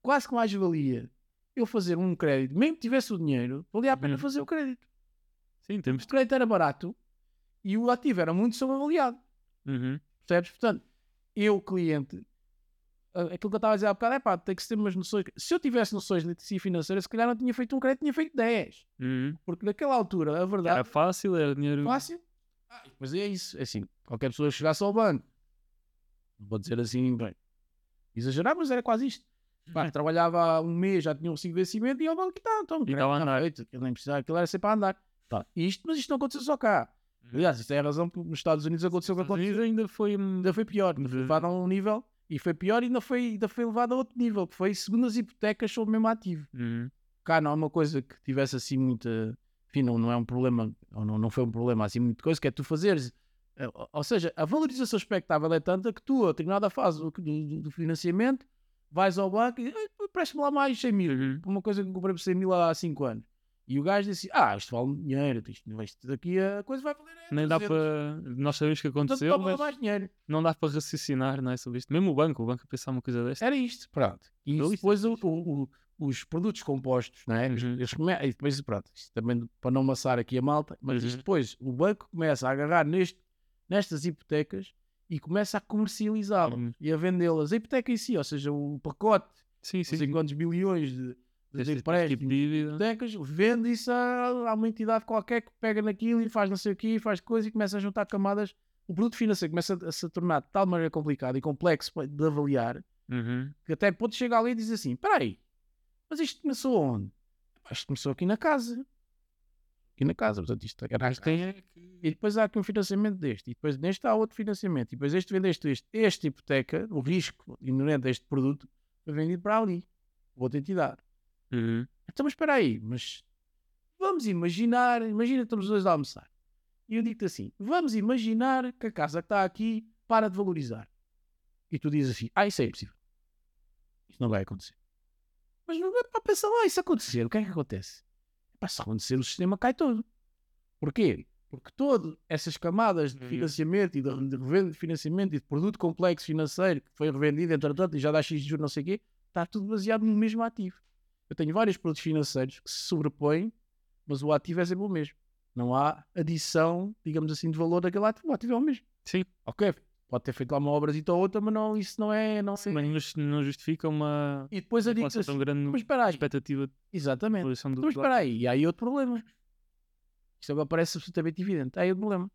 quase que mais valia eu fazer um crédito, mesmo que tivesse o dinheiro, valia a pena Uhum. fazer o crédito. Sim, temos. O crédito era barato e o ativo era muito sobreavaliado. Uhum. Percebes? Portanto, eu, cliente, aquilo que eu estava a dizer há bocado é pá, tem que ter umas noções. Se eu tivesse noções de literacia financeira, se calhar não tinha feito um crédito, tinha feito 10. Uhum. Porque naquela altura, a Era verdade, fácil, era dinheiro. fácil. Ah, mas é isso. É assim, qualquer pessoa que chegasse ao banco, não vou dizer assim, bem, exagerar, mas era quase isto. Pá, trabalhava há um mês, já tinha um recibo de vencimento e ao banco, tá, então, E estava andar. feito, aquilo nem precisava, aquilo era sempre a andar. Tá, isto, mas isto não aconteceu só cá. Aliás, isto é a razão que nos Estados Unidos aconteceu o que Uhum. Aconteceu. Ainda foi. Ainda foi pior, ainda foi De- levado a um nível e foi pior e ainda foi, ainda foi levado a outro nível, que foi segundo as hipotecas sobre o mesmo ativo. Uhum. Cá não é uma coisa que tivesse assim muita. Enfim, não, não é um problema, ou não, não foi um problema assim, muita coisa, que é tu fazeres. eh, Ou seja, a valorização expectável é tanta que tu, a determinada fase do, do- do financiamento, vais ao banco e "Eh, presta-me lá mais 100 mil, uma coisa que comprei por 100 mil há 5 anos. E o gajo disse: Ah, isto vale dinheiro, isto, isto daqui a coisa vai valer. é Nem dá 300. para. Nós sabemos que Portanto, aconteceu, mas mais dinheiro. não dá para raciocinar não é, sobre isto. Mesmo o banco, o banco a pensar uma coisa desta. Era isto, pronto. E depois o- o- o- os produtos compostos, não é? Uhum. eles come- E depois, pronto, isto também para não amassar aqui a malta, mas Uhum. depois o banco começa a agarrar neste, nestas hipotecas e começa a comercializá-las Uhum. e a vendê-las. A hipoteca em si, ou seja, o pacote, Sim, sim. sei quantos bilhões de, de empréstimos, tipo de hipotecas, vende isso a, a uma entidade qualquer que pega naquilo e faz não sei o quê, faz coisa e começa a juntar camadas. O produto financeiro começa a, a se tornar de tal maneira complicado e complexo de avaliar Uhum. que até pode chegar ali e dizer assim: peraí, mas isto começou onde? "Epá, Isto começou aqui na casa. Aqui na casa, portanto, isto era é que. E depois há aqui um financiamento deste, e depois neste há outro financiamento, e depois este vendeste este. Esta hipoteca, o risco inerente a este produto, foi vendido para ali, outra entidade. Uhum. Então, mas espera aí, mas vamos imaginar, imagina que estamos os dois a almoçar. E eu digo-te assim: vamos imaginar que a casa que está aqui para de valorizar. E tu dizes assim: ah, isso é impossível. Isso não vai acontecer. Mas não é para pensar lá, isso acontecer, o que é que acontece? Para se acontecer, o sistema cai todo. Porquê? Porque todas essas camadas de Uhum. financiamento e de revenda de financiamento e de produto complexo financeiro que foi revendido, entretanto, e já dá X de juros, não sei o quê, está tudo baseado no mesmo ativo. Eu tenho vários produtos financeiros que se sobrepõem, mas o ativo é sempre o mesmo. Não há adição, digamos assim, de valor daquele ativo. O ativo é o mesmo. Sim, Ok, pode ter feito lá uma obra ou outra, mas não, isso não é. Não é. mas não- não justifica uma. E depois inflação assim, tão grande mas espera aí. expectativa de Exatamente. do Então, mas espera aí, e aí outro problema. Isto agora parece absolutamente evidente. Aí outro problema.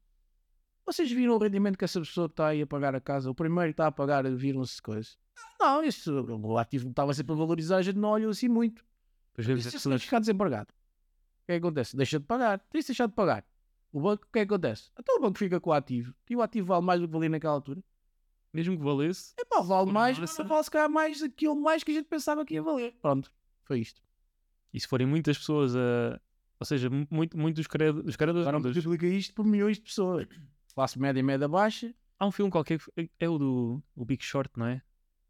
Vocês viram o rendimento que essa pessoa está aí a pagar a casa, o primeiro que está a pagar, viram-se coisas? Não, isso, o ativo estava sempre a valorizar, a gente não olhou assim muito. Vemos se pessoas. gajo ficar desempregado? O que é que acontece? Deixa de pagar. Tem de deixar de pagar. O banco, o que é que acontece? Então o banco fica com o ativo. E o ativo vale mais do que valia naquela altura. Mesmo que valesse, É pá, vale mais, mas não vale se calhar mais aquilo mais que a gente pensava que ia valer. Pronto, foi isto. e se forem muitas pessoas a. Ou seja, mu- muito, muito dos credores. Agora multiplica isto por milhões de pessoas. Classe média e média baixa. Há um filme qualquer que é o do o Big Short, não é?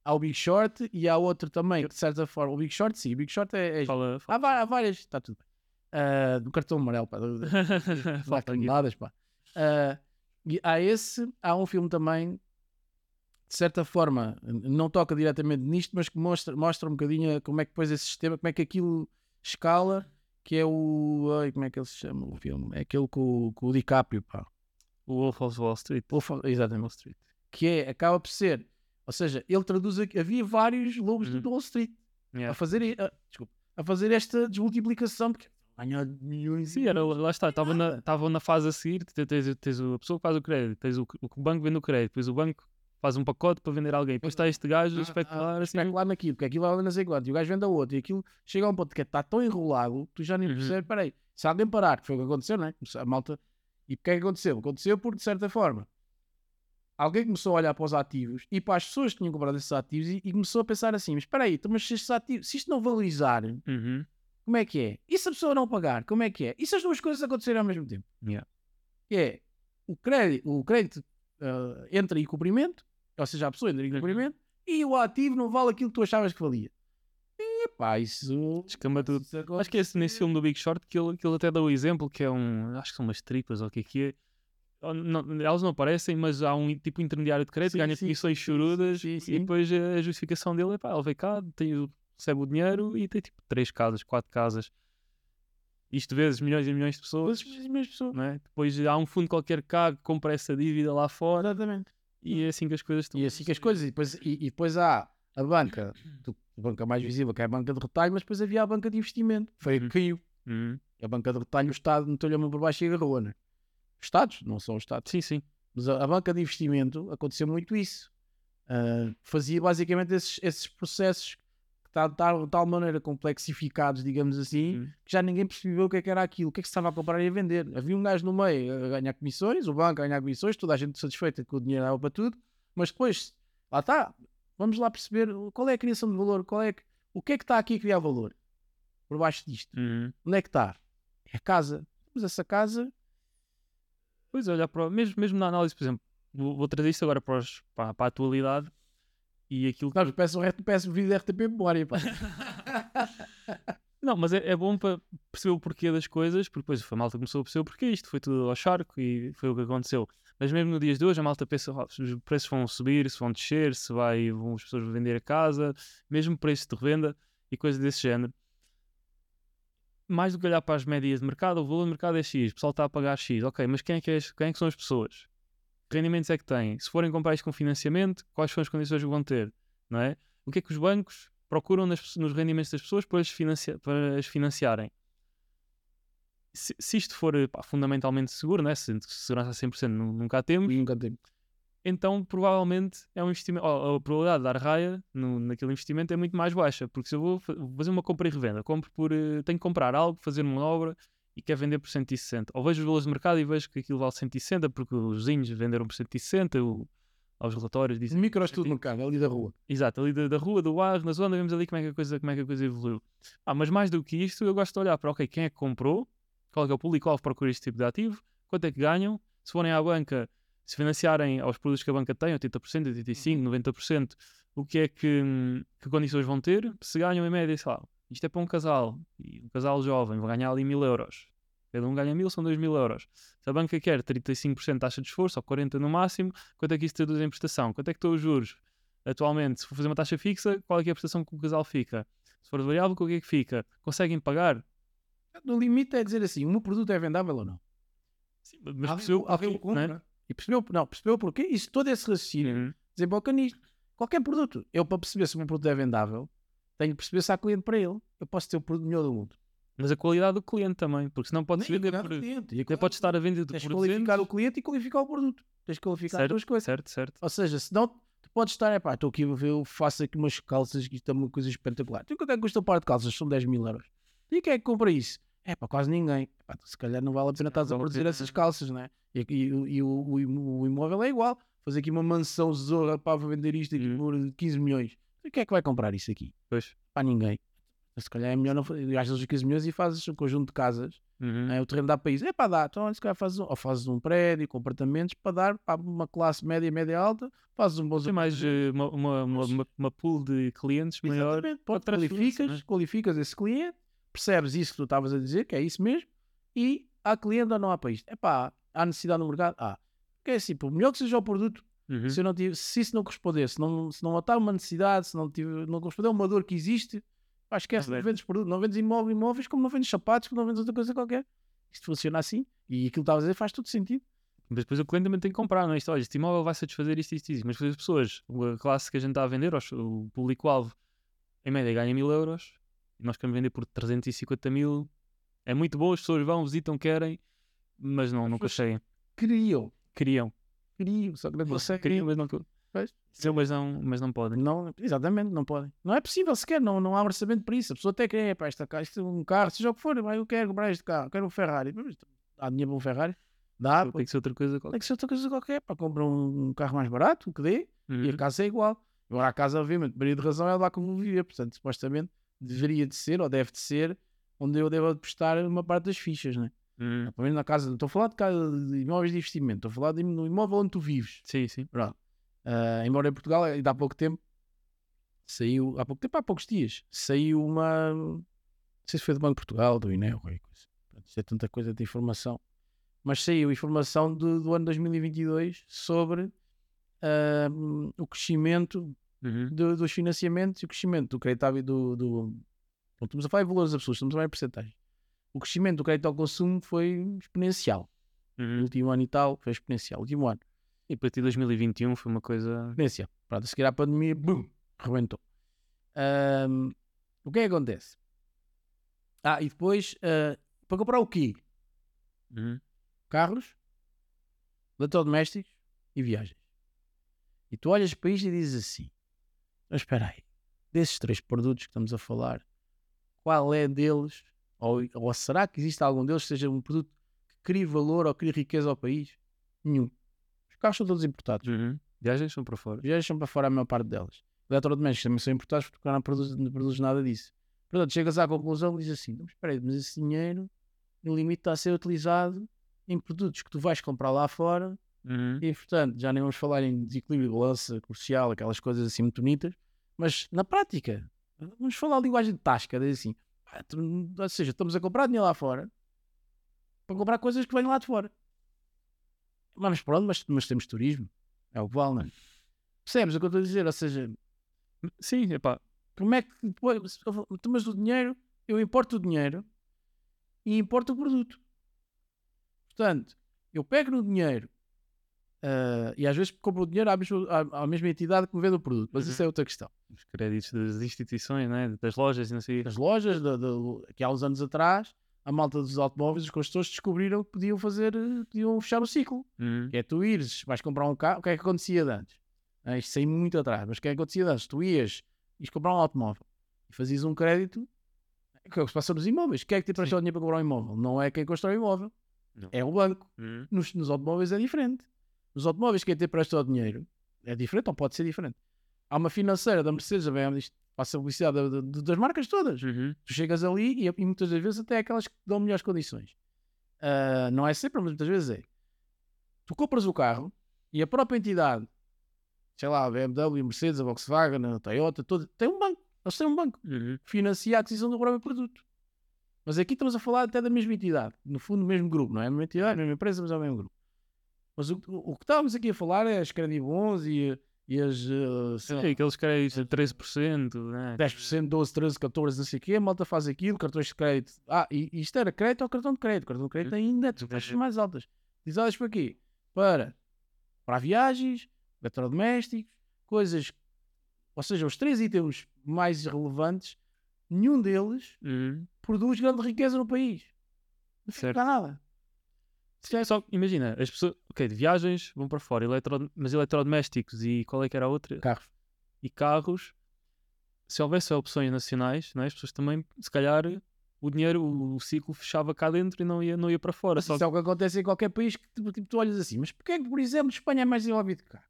Há o Big Short e há outro também, que de certa forma. O Big Short, sim, o Big Short é. é... Fala. Há, fala va- há várias, está tudo bem. Ah, do cartão amarelo, pá. [LAUGHS] Falta aqui. Dadas, pá. Ah, e há esse, há um filme também, de certa forma, não toca diretamente nisto, mas que mostra, mostra um bocadinho como é que depois esse sistema, como é que aquilo escala que é o. Ai, como é que ele se chama o filme? É aquele com, o- com o DiCaprio, pá. O Wolf of Wall Street. Wolf of- exatamente, Wall Street. Que é, acaba por ser. Ou seja, ele traduz aqui. Havia vários lobos Uhum. do Wall Street a Yeah. fazer, a, desculpa, a fazer esta desmultiplicação, porque ganhar milhões Sim, era, lá está, estavam na, na fase a seguir, te- tens, tens a pessoa que faz o crédito, tens o, o banco vende o crédito, depois o banco faz um pacote para vender alguém, depois está este gajo a Ah, especular ah, assim. especular naquilo, porque aquilo vai não sei quanto, e o gajo vende a outro, e aquilo chega a um ponto que está tão enrolado, que tu já nem Uhum. percebes, peraí, se alguém parar, que foi o que aconteceu, não é? A malta, e porque é que aconteceu? Aconteceu porque, de certa forma, alguém começou a olhar para os ativos e para as pessoas que tinham comprado esses ativos e, e começou a pensar assim, mas espera aí, então, mas se, estes ativos, se isto não valorizar, Uhum. Como é que é? E se a pessoa não pagar, como é que é? E se as duas coisas acontecerem ao mesmo tempo? Yeah. Que é, o crédito, o crédito ah, entra em cumprimento, ou seja, a pessoa entra em Uhum. cumprimento, e o ativo não vale aquilo que tu achavas que valia. E pá, isso... Descamba tudo. isso Acho que é esse, nesse filme do Big Short que ele, que ele até dá o exemplo que é um. Acho que são umas tripas ou o que é que é. Não- elas não aparecem, mas há um tipo intermediário de crédito, Sim, ganha sim, comissões chorudas e depois a justificação dele é pá, ele vem cá, tem, o- recebe o dinheiro e tem tipo três casas, quatro casas. Isto vezes milhões e milhões de pessoas. As mesmas pessoas. não é? Depois há um fundo qualquer cá que compra essa dívida lá fora Exatamente. e é assim que as coisas estão. E assim que as coisas, e depois, e, e depois há a banca, a banca mais visível, que é a banca de retalho, mas depois havia a banca de investimento, foi a que Uhum. caiu. Uhum. A banca de retalho, o Estado meteu-lhe a mão por baixo e agarrou, né? Os Estados, não são os Estados. Sim, sim. Mas a, a banca de investimento aconteceu muito isso. Ah, fazia basicamente esses, esses processos estavam de tal, tal maneira complexificados, digamos assim, Uhum. que já ninguém percebeu o que, é que era aquilo, o que é que se estava a comprar e a vender. Havia um gajo no meio a ganhar comissões, o banco a ganhar comissões, toda a gente satisfeita que o dinheiro dava para tudo, mas depois, lá está, vamos lá perceber qual é a criação de valor, qual é que- o que é que está aqui a criar valor por baixo disto. Uhum. Onde é que está? É a casa. Mas essa casa Pois olha, mesmo, mesmo na análise, por exemplo, vou, vou trazer isto agora para, os- para, para a atualidade e aquilo que Não, peço, peço vídeo de RTP memória, pá. [LAUGHS] Não, mas é, é bom para perceber o porquê das coisas, porque depois a malta começou a perceber o porquê, isto foi tudo ao charco e foi o que aconteceu. Mas mesmo no dias de hoje a malta pensa, "Oh, os preços vão subir, se vão descer, se vai, vão as pessoas vender a casa, mesmo preço de revenda e coisas desse género. Mais do que olhar para as médias de mercado, o valor de mercado é X, o pessoal está a pagar X, ok, mas quem é que, é, quem é que são as pessoas? Que rendimentos é que têm? Se forem comprar isto com financiamento, quais são as condições que vão ter? Não é? O que é que os bancos procuram nas- nos rendimentos das pessoas para as, financia- para as financiarem? Se, se isto for pá, fundamentalmente seguro, né? se se segurança a 100% nu- nunca a temos, Nunca tenho. então provavelmente é um investimento. a probabilidade de dar raia no, naquele investimento é muito mais baixa, porque se eu vou fazer uma compra e revenda, compro por, eh, tenho que comprar algo, fazer uma obra e quer vender por 160. Ou vejo os valores de mercado e vejo que aquilo vale 160 porque os vizinhos venderam por 160, o, aos relatórios dizem. Micro estudo no mercado, ali da rua. Exato, ali da, da rua, do bairro, na zona, vemos ali como é que a coisa, como é que a coisa evoluiu. Ah, mas mais do que isto, eu gosto de olhar para, ok, quem é que comprou, qual é, é o público-alvo que procura este tipo de ativo, quanto é que ganham, se forem à banca, se financiarem aos produtos que a banca tem, 80%, 85%, 90%, o que é que, hum, que condições vão ter, se ganham em média, sei lá, isto é para um casal, e um casal jovem vai ganhar ali mil euros. Cada um ganha mil, são dois mil euros. Se a banca quer 35% de taxa de esforço, ou 40% no máximo, quanto é que isso traduz em prestação? Quanto é que estão os juros? Atualmente, se for fazer uma taxa fixa, qual é, é a prestação que o casal fica? Se for variável, qual é que fica? Conseguem pagar? No limite é dizer assim, o meu produto é vendável ou não? Sim, mas Alguém- percebeu, o né? compra. E percebeu, não, percebeu porquê? Isso, todo esse raciocínio Uhum. desemboca nisto. Qualquer produto, eu para perceber se o meu produto é vendável, tenho que perceber se há cliente para ele. Eu posso ter o produto melhor do mundo. Mas a qualidade do cliente também, porque senão pode-se Nem vender por. cliente. E a Até qualidade pode do estar a vender Tens de por qualificar 200. o cliente e qualificar o produto. Tens de qualificar as Certo, duas coisas. certo, certo. Ou seja, senão tu podes estar, é pá, estou aqui a ver, eu faço aqui umas calças que isto é uma coisa espetacular. Tu quanto é que custa um par de calças? São 10 mil euros. E quem é que compra isso? É pá, quase ninguém. Epá, se calhar não vale a pena estás a produzir essas calças, né? E, e, e o, o, o imóvel é igual. Fazer aqui uma mansão zorra para vender isto aqui Uhum. por 15 milhões. E quem é que vai comprar isso aqui? Pois. Para ninguém. Se calhar é melhor não fazer. Gastas os 15 milhões e fazes um conjunto de casas Uhum. é, o terreno dá para isso. É para dar. Então, se calhar fazes um, ou fazes um prédio com apartamentos para dar para uma classe média, média alta, fazes um bom Tem mais eh, uma, uma, uma, uma- pool de clientes maior. Exatamente. Pode, qualificas, né? qualificas esse cliente, percebes isso que tu estavas a dizer, que é isso mesmo, e há cliente ou não há para isto. É pá, há necessidade no mercado? Há. Porque é assim, por melhor que seja o produto, Uhum. se, eu não tive, se isso não corresponder, se não, se não matar uma necessidade, se não, tiver, não corresponder a uma dor que existe, Pá, esquece, não vendes produto, não vendes imó- imóveis, como não vendes sapatos, como não vendes outra coisa qualquer. Isto funciona assim. E aquilo que estava a dizer faz todo sentido. Mas depois o cliente também tem que comprar, não é? Isto, olha, este imóvel vai satisfazer isto, isto, isto. Mas depois as pessoas, a classe que a gente está a vender, o público-alvo, em média ganha mil euros e nós queremos vender por 350 mil. É muito bom, as pessoas vão, visitam, querem, mas não, não pessoas conseguem. Queriam, Queriam. Queriam, só que não conseguem. Queriam, mas não, Pois. Sim, mas não, mas não podem. Não, exatamente, não podem. Não é possível sequer, não, não há orçamento para isso. A pessoa até quer, "Epá, esta, ca- isto é um carro, seja o que for, eu quero comprar este carro, quero um Ferrari. Há dinheiro para um Ferrari? Dá, Tem que ser outra coisa qualquer. tem que ser outra coisa qualquer, para comprar um, carro mais barato, o que dê, e a Uhum. casa é igual. Agora a casa, obviamente, Maria de razão é lá que eu vou viver, portanto, supostamente deveria de ser, ou deve de ser, onde eu devo prestar uma parte das fichas, né? Uhum. Pelo menos na casa, não estou a falar de, casa, de imóveis de investimento, estou a falar de, no imóvel onde tu vives. Sim, sim. Pronto. Ah, embora em Portugal, ainda há pouco tempo, saiu, há pouco tempo, há poucos dias, saiu uma, não sei se foi do Banco de Portugal, do INE, ou qualquer coisa. Pronto, isto é tanta coisa de informação. Mas saiu informação do, do ano 2022 sobre ah, o crescimento Uhum. do- dos financiamentos e o crescimento do crédito à- do, do não estamos a falar em valores absolutos, estamos a falar em porcentagem. O crescimento do crédito ao consumo foi exponencial. No Uhum. último ano e tal, foi exponencial. O último ano. E a partir de 2021 foi uma coisa. exponencial. Pronto, a seguir à pandemia, bum, rebentou. Ahm, o que é que acontece? Ah, e depois, ah, para comprar o quê? Uhum. Carros, eletrodomésticos e viagens. E tu olhas para isto e dizes assim: mas espera aí, desses três produtos que estamos a falar, qual é deles, ou, ou será que existe algum deles que seja um produto que crie valor ou crie riqueza ao país? Nenhum. Os carros são todos importados. Uhum. Viagens são para fora. Viagens são para fora a maior parte delas. Eletrodomésticos também são importados porque não produz, não produz nada disso. Portanto, chegas à conclusão e dizes assim: "Então, mas espera aí, mas esse dinheiro, no limite, está a ser utilizado em produtos que tu vais comprar lá fora Uhum. e, portanto, já nem vamos falar em desequilíbrio de balança comercial, aquelas coisas assim muito bonitas, mas na prática, vamos falar a linguagem de tasca, diz assim, "Ah, tu- ou seja, estamos a comprar dinheiro lá fora para comprar coisas que vêm lá de fora. Mas pronto, mas, mas temos turismo, é o que vale, não é? Percebes o que eu estou a dizer? Ou seja, Sim, epá. como é que depois, mas o dinheiro, eu importo o dinheiro e importo o produto. Portanto, eu pego no dinheiro ah, e às vezes compro o dinheiro à mesma, à, à mesma entidade que me vende o produto, mas isso é outra questão. Os créditos das instituições, né? das lojas e não sei. As lojas, da, da, que há uns anos atrás, a malta dos automóveis, os construtores descobriram que podiam fazer, eh, podiam fechar o ciclo. Uhum. Que é tu ires, vais comprar um carro, o que é que acontecia de antes? Ah, isto saiu muito atrás, mas o que é que acontecia de antes? Tu ias, ias comprar um automóvel e fazias um crédito, que é o que se passa nos imóveis. Quem é que te emprestou dinheiro para comprar um imóvel? Não é quem constrói o imóvel, Não. é o banco. Uhum. Nos, nos automóveis é diferente. Nos automóveis, quem te empresta o dinheiro é diferente ou pode ser diferente. Há uma financeira da Mercedes, a BMW, isto passa a publicidade da- da- das marcas todas. Uhum. Tu chegas ali e, e muitas das vezes até aquelas que dão melhores condições. Ah, não é sempre, mas muitas vezes é. Tu compras o carro e a própria entidade, sei lá, a BMW, a Mercedes, a Volkswagen, a Toyota, todo, tem um banco. Eles têm um banco Uhum. que financia a aquisição do próprio produto. Mas aqui estamos a falar até da mesma entidade. No fundo, o mesmo grupo, não é? A mesma entidade, a mesma empresa, mas é o mesmo grupo. Mas o, o, que estávamos aqui a falar é as credibons e, e as sei lá, aqueles créditos de 13%, né? 10%, 12, 13, 14, não sei o quê, a malta faz aquilo, cartões de crédito. Ah, e e isto era crédito ou cartão de crédito? Cartão de crédito ainda é taxas mais altas. Utilizadas para quê? Para, para viagens, eletrodomésticos, coisas. Ou seja, os três itens mais relevantes, nenhum deles Uhum. produz grande riqueza no país. Não fica nada. Sim, é só, imagina, as pessoas, ok, de viagens vão para fora, eletro, mas eletrodomésticos e qual é que era a outra? Carros. E carros, se houvesse opções nacionais, não é? as pessoas também, se calhar, o dinheiro, o, o ciclo fechava cá dentro e não ia, não ia para fora. Mas Só isso é o que acontece em qualquer país que tipo, tipo, tu olhas assim. Mas porquê é que, por exemplo, Espanha é mais desenvolvido que cá?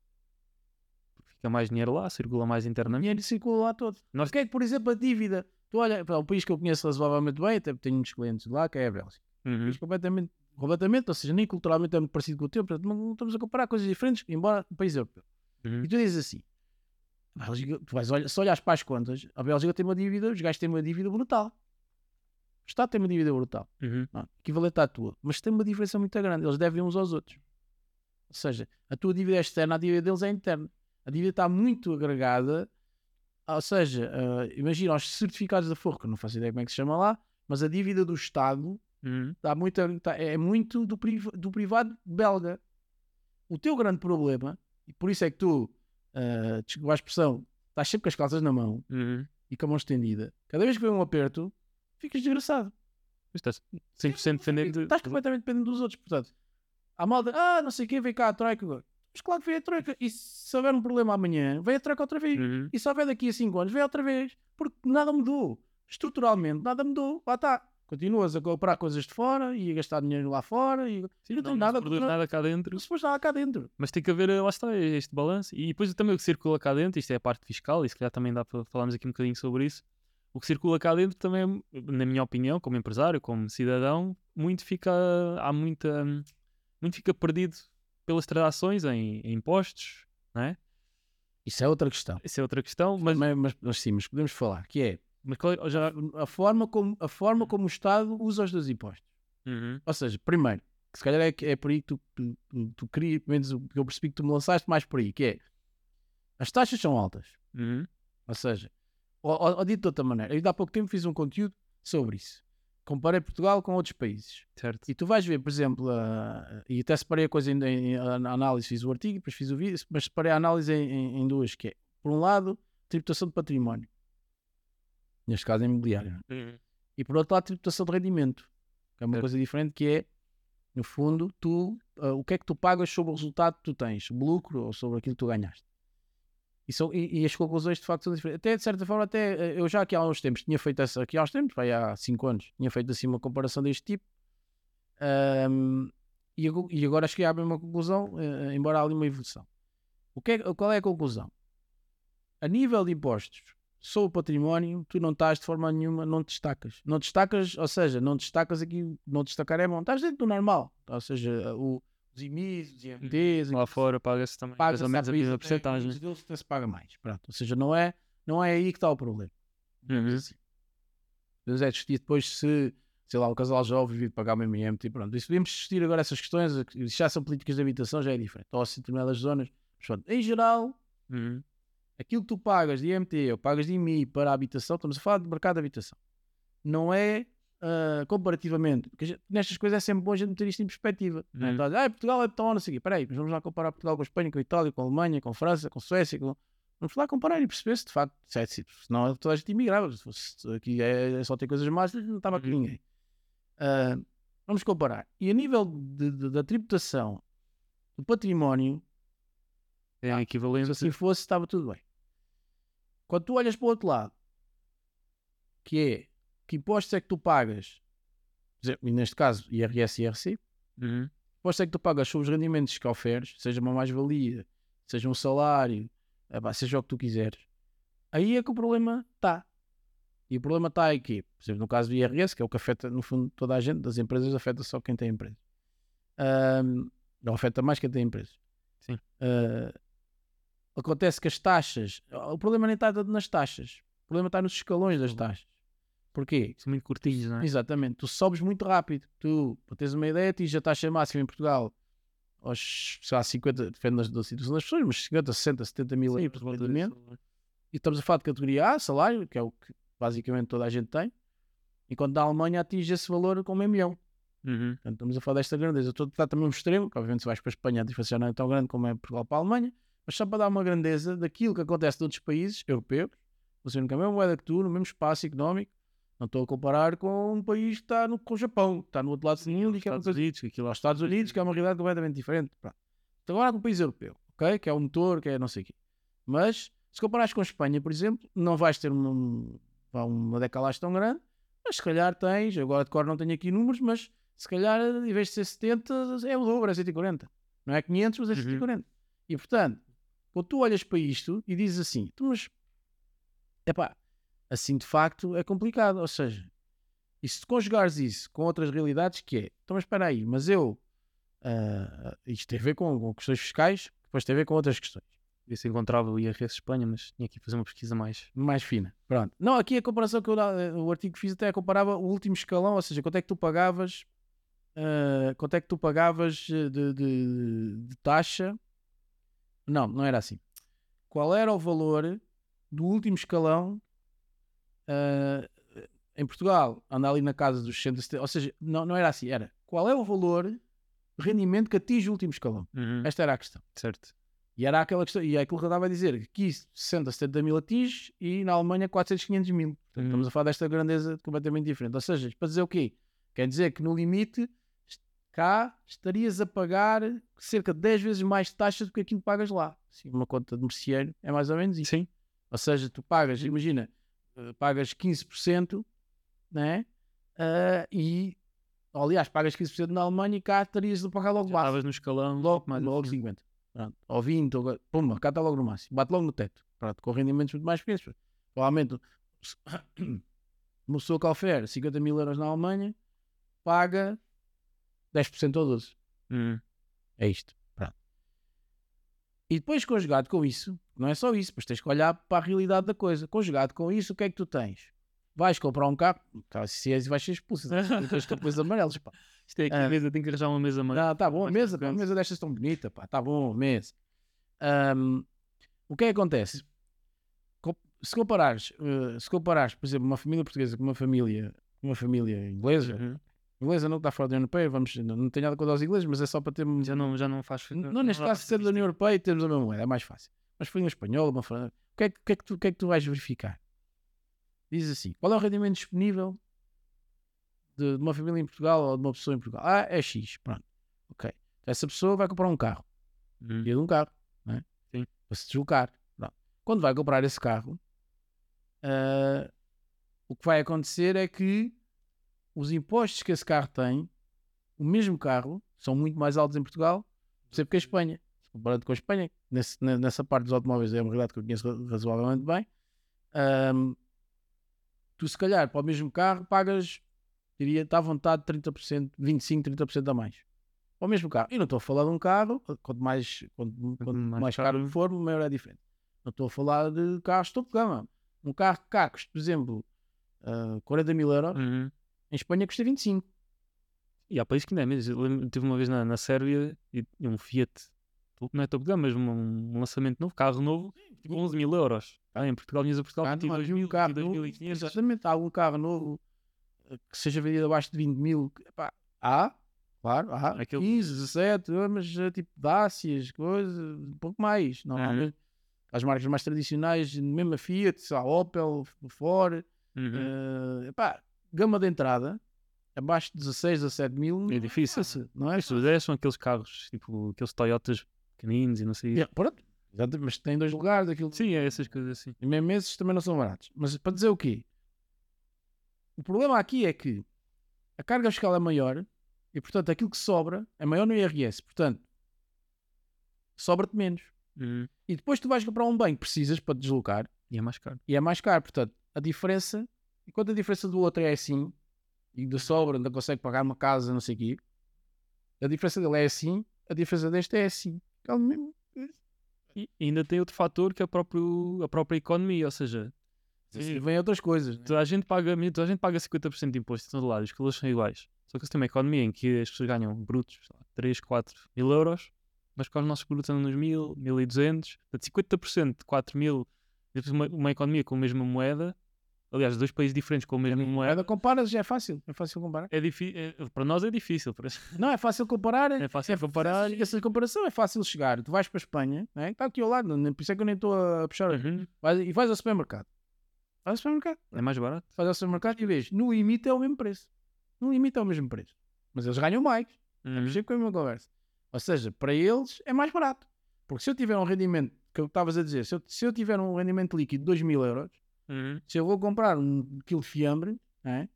fica mais dinheiro lá, circula mais O internamente. dinheiro circula lá todo. Nós- Porquê é que, por exemplo, a dívida. Tu olha, para um país que eu conheço razoavelmente bem, até tenho muitos clientes lá, que é a Bélgica. Uhum. país completamente, completamente, ou seja, nem culturalmente é muito parecido com o teu, portanto, não estamos a comparar coisas diferentes, embora o país europeu. Uhum. E tu dizes assim: a Bélgica, tu vais olhar, se olhares para as contas, a Bélgica tem uma dívida, os gajos têm uma dívida brutal. O Estado tem uma dívida brutal, Uhum. não, equivalente à tua, mas tem uma diferença muito grande, eles devem uns aos outros. Ou seja, a tua dívida é externa, a dívida deles é interna. A dívida está muito agregada ou seja, uh, imagina os certificados da Forca, não faço ideia como é que se chama lá, mas a dívida do Estado Uhum. dá muita, tá- é muito do, priv- do privado belga. O teu grande problema, e por isso é que tu, uh, desculpa a expressão, estás sempre com as calças na mão Uhum. e com a mão estendida, cada vez que vem um aperto, ficas desgraçado. Estás 100% dependente. Estás completamente dependente dos outros. Portanto, a malda, ah, não sei quem, vem cá a troika. Mas claro que vem a troika. E se houver um problema amanhã, vem a troika outra vez. Uhum. E se houver daqui a 5 anos, vem outra vez. Porque nada mudou. Estruturalmente, nada mudou. Lá está. Continuas a comprar coisas de fora e a gastar dinheiro lá fora. E Sim, não não, tem nada, não, nada cá dentro. não se pôs nada cá dentro. Mas tem que haver, eh, lá está, este balanço. E depois também o que circula cá dentro, isto é a parte fiscal, e se calhar também dá para falarmos aqui um bocadinho sobre isso. O que circula cá dentro também, na minha opinião, como empresário, como cidadão, muito fica, há muita, muito fica perdido pelas transações em, em impostos, não é? Isso é outra questão. Essa é outra questão, mas, Mas, mas, mas sim, mas podemos falar. Que é mas é- já... a forma como, a forma como o Estado usa os dois impostos. Uhum, Ou seja, primeiro, que se calhar é, é por aí que tu, tu, tu, tu querias, pelo menos o que eu percebi que tu me lançaste mais por aí, que é as taxas são altas. uhum, Ou seja, ou, ou, dito de outra maneira, eu há pouco tempo fiz um conteúdo sobre isso. Comparei Portugal com outros países. certo. E tu vais ver, por exemplo, a- e até separei a coisa em, em- a análise, fiz o artigo, depois fiz o vídeo, mas separei a análise em, em- em duas, que é, por um lado, tributação de património. Neste caso, imobiliário. Uhum, E por outro lado, tributação de rendimento, que é uma Certo. coisa diferente, que é, no fundo, tu, ah, o que é que tu pagas sobre o resultado que tu tens, sobre lucro ou sobre aquilo que tu ganhaste. E, são- e- e as conclusões de facto são diferentes. Até, de certa forma, até eh, eu já aqui há uns tempos tinha feito essa, aqui há uns tempos, vai há 5 anos, tinha feito assim uma comparação deste tipo. Ahm, e, e agora cheguei à mesma conclusão, eh, embora há ali uma evolução. O que é- qual é a conclusão? A nível de impostos sobre o património, tu não estás de forma nenhuma, não te destacas. Não te destacas, ou seja, não te destacas aqui, não destacar é bom, estás dentro do normal. Ou seja, o, os IMIs, os IMTs, Lá fora paga-se também paga mais ou menos a mesma porcentagem. Até se paga mais. Pronto. Ou seja, não é, não é aí que está o problema. Uhum. Assim. Deus é discutir depois se, sei lá, o casal jovem vive de pagar o mesmo IMT. Pronto. Isso podemos discutir agora essas questões. Isso já são políticas de habitação, já é diferente. Ou se em determinadas zonas. Mas, pronto, em geral, Uhum, aquilo que tu pagas de IMT ou pagas de IMI para a habitação, estamos a falar de mercado de habitação, não é ah, comparativamente, porque a gente- nestas coisas é sempre bom a gente meter isto em perspectiva. é? Uhum. Então, ah, Portugal é tão, não sei o quê. Peraí, mas vamos lá comparar Portugal com a Espanha, com a Itália, com a Alemanha, com a França, com a Suécia. Com... Vamos lá comparar e perceber se de facto, se é, se- senão toda a gente imigrava. Se fosse, aqui é, é só ter coisas más, não estava aqui Uhum. ninguém. Ah, vamos comparar. E a nível de- de- da tributação do património, É a equivalente. se assim fosse, estava tudo bem. Quando tu olhas para o outro lado, que é que impostos é que tu pagas, e neste caso IRS e IRC, Uhum, impostos é que tu pagas sobre os rendimentos que oferes, seja uma mais-valia, seja um salário, eh, seja o que tu quiseres, aí é que o problema está. E o problema está aqui, por exemplo, no caso do IRS, que é o que afeta, no fundo, toda a gente, das empresas, afeta só quem tem empresa. Ahm, não afeta mais quem tem empresas. Sim. Ah, acontece que as taxas, o problema nem está nas taxas, o problema está nos escalões das taxas. Porquê? São muito curtinhos, não é? Exatamente, tu sobes muito rápido. Tu, para teres uma ideia, atinges a taxa máxima em Portugal aos sei lá, 50, depende da, situação das pessoas, mas 50, 60, 70 mil Sim, euros rendimento. disso. E estamos a falar de categoria A, salário, que é o que basicamente toda a gente tem, enquanto na Alemanha atinge esse valor com meio milhão. Uhum, Portanto, estamos a falar desta grandeza. Estou a estar também um extremo, que obviamente se vais para a Espanha a diferença não é tão grande como é Portugal para a Alemanha, mas só para dar uma grandeza daquilo que acontece noutros países europeus, funcionam com a mesma moeda que tu, no mesmo espaço económico. Não estou a comparar com um país que está no, com o Japão, que está no outro lado do mundo e que é Estados Unidos, que aquilo aos Estados Unidos, que é uma realidade completamente diferente. Pronto. Então, agora com um país europeu, ok? Que é um motor, que é não sei o quê. Mas, se comparares com a Espanha, por exemplo, não vais ter uma, uma, decalagem tão grande, mas se calhar tens, agora de cor não tenho aqui números, mas se calhar em vez de ser 70, é o dobro, é 140. Não é 500, mas é Uhum. 140. E portanto, quando tu olhas para isto e dizes assim, "Tu, mas, epá, assim de facto é complicado. Ou seja, e se conjugares isso com outras realidades, que é, então mas espera aí, mas eu, ah, isto tem a ver com, com questões fiscais, depois tem a ver com outras questões. Ver se encontrava o IRS Espanha, mas tinha que fazer uma pesquisa mais. mais fina. Pronto. Não, aqui a comparação que eu, da- o artigo que fiz até comparava o último escalão, ou seja, quanto é que tu pagavas, ah, quanto é que tu pagavas eh, de, de- de taxa. Não, não era assim. Qual era o valor do último escalão ah, em Portugal, anda ali na casa dos 60, ou seja, não, não era assim, era qual é o valor de rendimento que atinge o último escalão? Uhum. Esta era a questão. Certo. E era aquela questão, e é aquilo que eu estava a dizer, que aqui 60, 70 mil atinge e na Alemanha 400, 500 mil. Portanto, Uhum. Estamos a falar desta grandeza completamente diferente. Ou seja, para dizer o quê? Quer dizer que no limite, cá estarias a pagar cerca de 10 vezes mais taxa do que aquilo que pagas lá. Assim, uma conta de merceeiro é mais ou menos isso. Sim. Ou seja, tu pagas, imagina, eh, pagas 15%, né? Ah, e, aliás, pagas 15% na Alemanha e cá estarias a pagar logo Já baixo. estavas no escalão. Logo, mais logo acima. 50. Pronto. Ou 20, ou, pumba, cá está logo no máximo. Bate logo no teto. Pronto, com rendimentos muito mais pequenos. Provavelmente, uma [COUGHS] pessoa que oferece 50 mil euros na Alemanha paga 10% ou 12%. Uhum. É isto. Pronto. E depois, conjugado com isso, não é só isso, mas tens que olhar para a realidade da coisa. Conjugado com isso, o que é que tu tens? Vais comprar um carro, tá, se és, vais ser expulso. [LAUGHS] Tens capuz amarelos, pá. Isto é aqui Ah. a mesa, tenho que arranjar uma mesa amarela. Ah, tá bom, a mesa, pá, a mesa destas tão bonita, pá, tá bom, a mesa. Ahm, o que é que acontece? Co- Se comparares, eh, se comparares, por exemplo, uma família portuguesa com uma família, uma família inglesa, Uhum. Inglesa não está fora da União Europeia, vamos, não, não tenho nada contra os ingleses, mas é só para ter Já não, já não faz. não, neste dá caso, ser da União. Europeia, temos a mesma moeda, é mais fácil. Mas foi uma espanhola, uma francesa. O que, é, que- é que tu, que é que tu vais verificar? Diz assim: qual é o rendimento disponível de, de uma família em Portugal ou de uma pessoa em Portugal? Ah, é X. Pronto. Ok. Essa pessoa vai comprar um carro. Uhum. De um carro. Não é? Sim. Para se deslocar. Pronto. Quando vai comprar esse carro, ah, o que vai acontecer é que os impostos que esse carro tem, o mesmo carro, são muito mais altos em Portugal, por exemplo, que a Espanha. Comparado com a Espanha, nesse- ne- nessa parte dos automóveis é uma realidade que eu conheço ra- razoavelmente bem. Ahm, tu, se calhar, para o mesmo carro, pagas, diria, está à vontade, 30%, 25%, 30% a mais. Para o mesmo carro. E não estou a falar de um carro, quanto mais, quanto, quanto mais mais, caro for, maior é a diferença. Não estou a falar de carros topo de gama. Um carro que cá custa, por exemplo, ah, 40 mil euros, Uhum. Em Espanha custa 25. E há países que não é mesmo. Eu Tive uma vez na, na Sérvia e, e um Fiat, não é top gama, mas um, um lançamento novo, carro novo, tipo 11 mil euros. Ah, em Portugal, vinhas a Portugal, Ah, tipo não, 2 havia mil, carro novo, 2.500. exatamente, há algum carro novo eh, que seja vendido abaixo de 20 mil. Epá, há, claro, há. Aquele- 15, 17, ah, mas eh, tipo Dácias, coisa, um pouco mais. Não, Uhum. As marcas mais tradicionais, mesmo a Fiat, lá, Opel, Ford, Uhum. eh, epá, gama de entrada, abaixo de 16, 17 mil. É difícil. fácil, Não é? Pessoas é, são aqueles carros, tipo aqueles Toyotas pequeninos e não sei. Yeah, pronto, mas tem dois lugares, aquilo. Sim, é essas coisas assim. E mesmo esses também não são baratos. Mas para dizer o quê? O problema aqui é que a carga fiscal é maior e, portanto, aquilo que sobra é maior no IRS. Portanto, sobra-te menos. Uhum. E depois tu vais comprar um bem que precisas para te deslocar E é mais caro. e é mais caro. Portanto, a diferença, enquanto a diferença do outro é assim, e da sobra ainda consegue pagar uma casa, não sei o quê, a diferença dele é assim, a diferença deste é assim. E ainda tem outro fator que é a, próprio, a própria economia, ou seja, E vem outras coisas. né? toda a gente paga, toda a gente paga 50% de imposto em todo lado, os valores são iguais. Só que se tem uma economia em que as pessoas ganham brutos, sei lá, 3, 4 mil euros, mas que os nossos produtos andam nos 1000, 1200, portanto 50% de 4 mil, uma, uma economia com a mesma moeda, aliás, dois países diferentes com a mesma moeda, Moeda comparas, é fácil. É fácil comparar. é difí- é- para nós é difícil. Para... Não, é fácil comparar. É fácil comparar Essa, essa comparação é fácil chegar. Tu vais para a Espanha, né? está aqui ao lado, por isso é que eu nem estou a puxar. Uhum. Vais- e vais ao supermercado. Vais ao supermercado. É mais barato. Vais ao supermercado e vês, no limite é o mesmo preço. No limite é o mesmo preço. Mas eles ganham mais. Uhum. Vamos sempre com a mesma conversa. Ou seja, para eles é mais barato. Porque se eu tiver um rendimento, que eu estavas a dizer, se eu, se eu tiver um rendimento líquido de 2 mil euros, Uhum. se eu vou comprar um quilo de fiambre, né,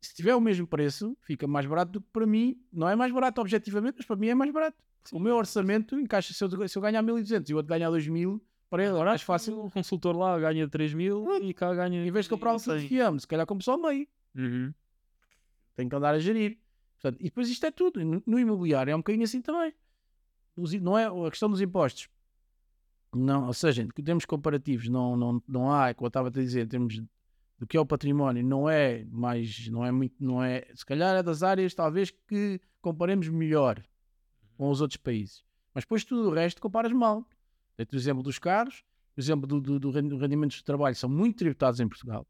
se tiver o mesmo preço, fica mais barato do que para mim. Não é mais barato objetivamente, mas para mim é mais barato. O meu orçamento encaixa, se eu, se eu ganhar 1200 e o outro ganhar 2000, para ele é mais fácil. O consultor lá ganha 3 mil e cá ganha. Em vez de comprar um quilo de 100. fiambre, se calhar compro só meio. Uhum. Tenho que andar a gerir. Portanto, e depois isto é tudo. No, no imobiliário é um bocadinho assim também. Os não é a questão dos impostos. Não, ou seja, em termos comparativos, não, não, não há, como eu estava a dizer, em termos do que é o património, não é mais, não é muito, não é, se calhar é das áreas talvez que comparemos melhor com os outros países. Mas depois tudo o resto comparas mal. Dei-te o exemplo dos carros, por exemplo, do, do, do rendi- rendimentos de trabalho são muito tributados em Portugal.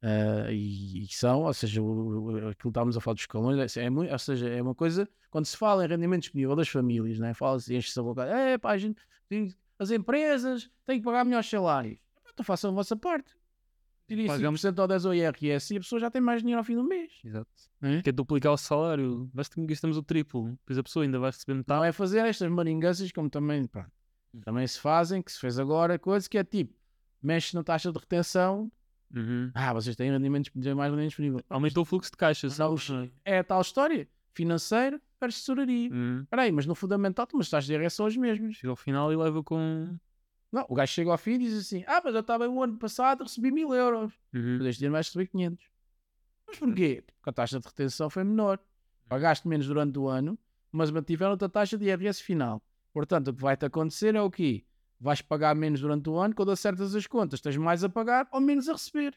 Ah, e, e são, ou seja, o, o- aquilo que estávamos a falar dos escalões, é, é muito, ou seja, é uma coisa, quando se fala em rendimento disponível das famílias, né? fala-se, enche-se a boca, é pá, a gente, as empresas têm que pagar melhores salários. Então façam a vossa parte. Tirem Pagamos- 5% ou 10% ao IRS e a pessoa já tem mais dinheiro ao fim do mês. Exato. é? Quer duplicar o salário, basta que gastamos o triplo. Depois a pessoa ainda vai receber metade. Não é fazer estas maringanças como também, pronto, também se fazem, que se fez agora, coisa que é tipo, mexe na taxa de retenção, Uhum. ah, vocês têm rendimentos, mais rendimentos disponível. Aumentou o fluxo de caixa. Não, sabe? é a tal história, financeiro versus tesouraria. Uhum. Espera aí, mas no fundamental, mas as taxas de IRS são as mesmas. Chega ao final e leva com. Não, o gajo chega ao fim e diz assim, ah, mas eu estava o ano passado, recebi mil euros, Uhum. este ano vais receber 500. Mas porquê? Porque a taxa de retenção foi menor. Pagaste menos durante o ano, mas mantiveram a taxa de IRS final. Portanto, o que vai-te acontecer é o quê? Vais pagar menos durante o ano, quando acertas as contas, tens mais a pagar ou menos a receber.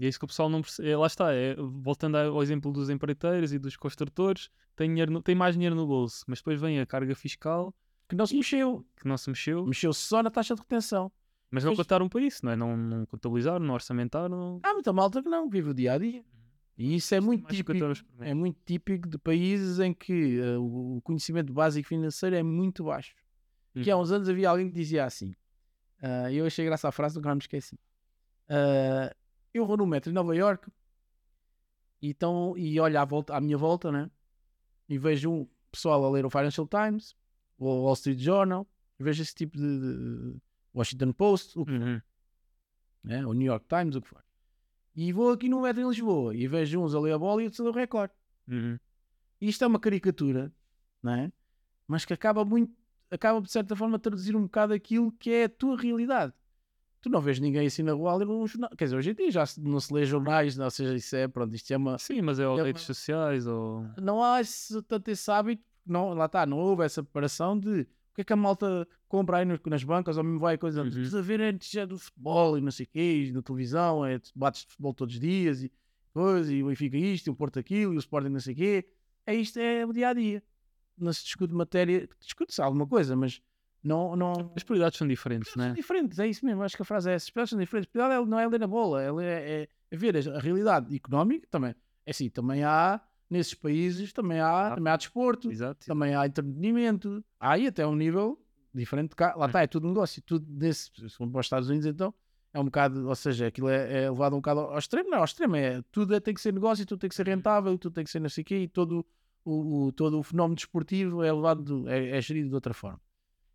E é isso que o pessoal não percebe. É, lá está, é, voltando ao exemplo dos empreiteiros e dos construtores, tem, dinheiro no- tem mais dinheiro no bolso, mas depois vem a carga fiscal Que não se mexeu. que não se mexeu, Mexeu-se só na taxa de retenção. mas não Pois. contaram para isso, não é? Não, não contabilizaram, não orçamentaram. Há muita malta que não, vive o dia a dia. E isso é muito mais típico. 50 euros por mês. É muito típico de países em que eh, o conhecimento básico financeiro é muito baixo. Que há Uhum. uns anos havia alguém que dizia assim, ah, eu achei graça à frase, nunca me esqueci. Ah, eu vou no metro em Nova York e, então, e olho à, volta, à minha volta, né? E vejo um pessoal a ler o Financial Times, o Wall Street Journal, vejo esse tipo de, de Washington Post, o, Uhum. né? o New York Times, o que for. E vou aqui no metro em Lisboa e vejo uns a ler a bola e outros a ler o recorde. Uhum. Isto é uma caricatura, não é? Mas que acaba muito, acaba de certa forma a traduzir um bocado aquilo que é a tua realidade. Tu não vês ninguém assim na rua a ler um jornal. Quer dizer, hoje em dia já não se lê jornais, não, ou seja, isso é, pronto, isto é uma. Sim, mas é ou É redes uma- sociais ou. Não há esse, tanto esse hábito, não, lá está, não houve essa preparação de o que é que a malta compra aí nas bancas ou mesmo vai coisa. Uhum. Estás a ver antes já do futebol e não sei o quê, na televisão, é debates de futebol todos os dias e coisa, e o Benfica isto, e o Porto aquilo, e o Sporting não sei o quê. É isto, é o dia a dia. Não se discute matéria, discute-se alguma coisa, mas não. não As prioridades são diferentes, são né? diferentes, é isso mesmo. Acho que a frase é essa. As prioridades são diferentes. A prioridade é- não é ler a bola, é, é- é ver a, realidade económica também. É assim, também há, nesses países, também há, Há. também há desporto, Exato. também há entretenimento. Há aí até um nível diferente de cá. Lá Hum. está, é tudo negócio. Tudo desse, se for para os Estados Unidos, então, é um bocado, ou seja, aquilo é, é levado um bocado ao extremo. Não, ao extremo é tudo é- tem que ser negócio, tudo tem que ser rentável, tudo tem que ser não sei o quê, e todo o, o- todo o fenómeno desportivo é levado, do- é, é gerido de outra forma.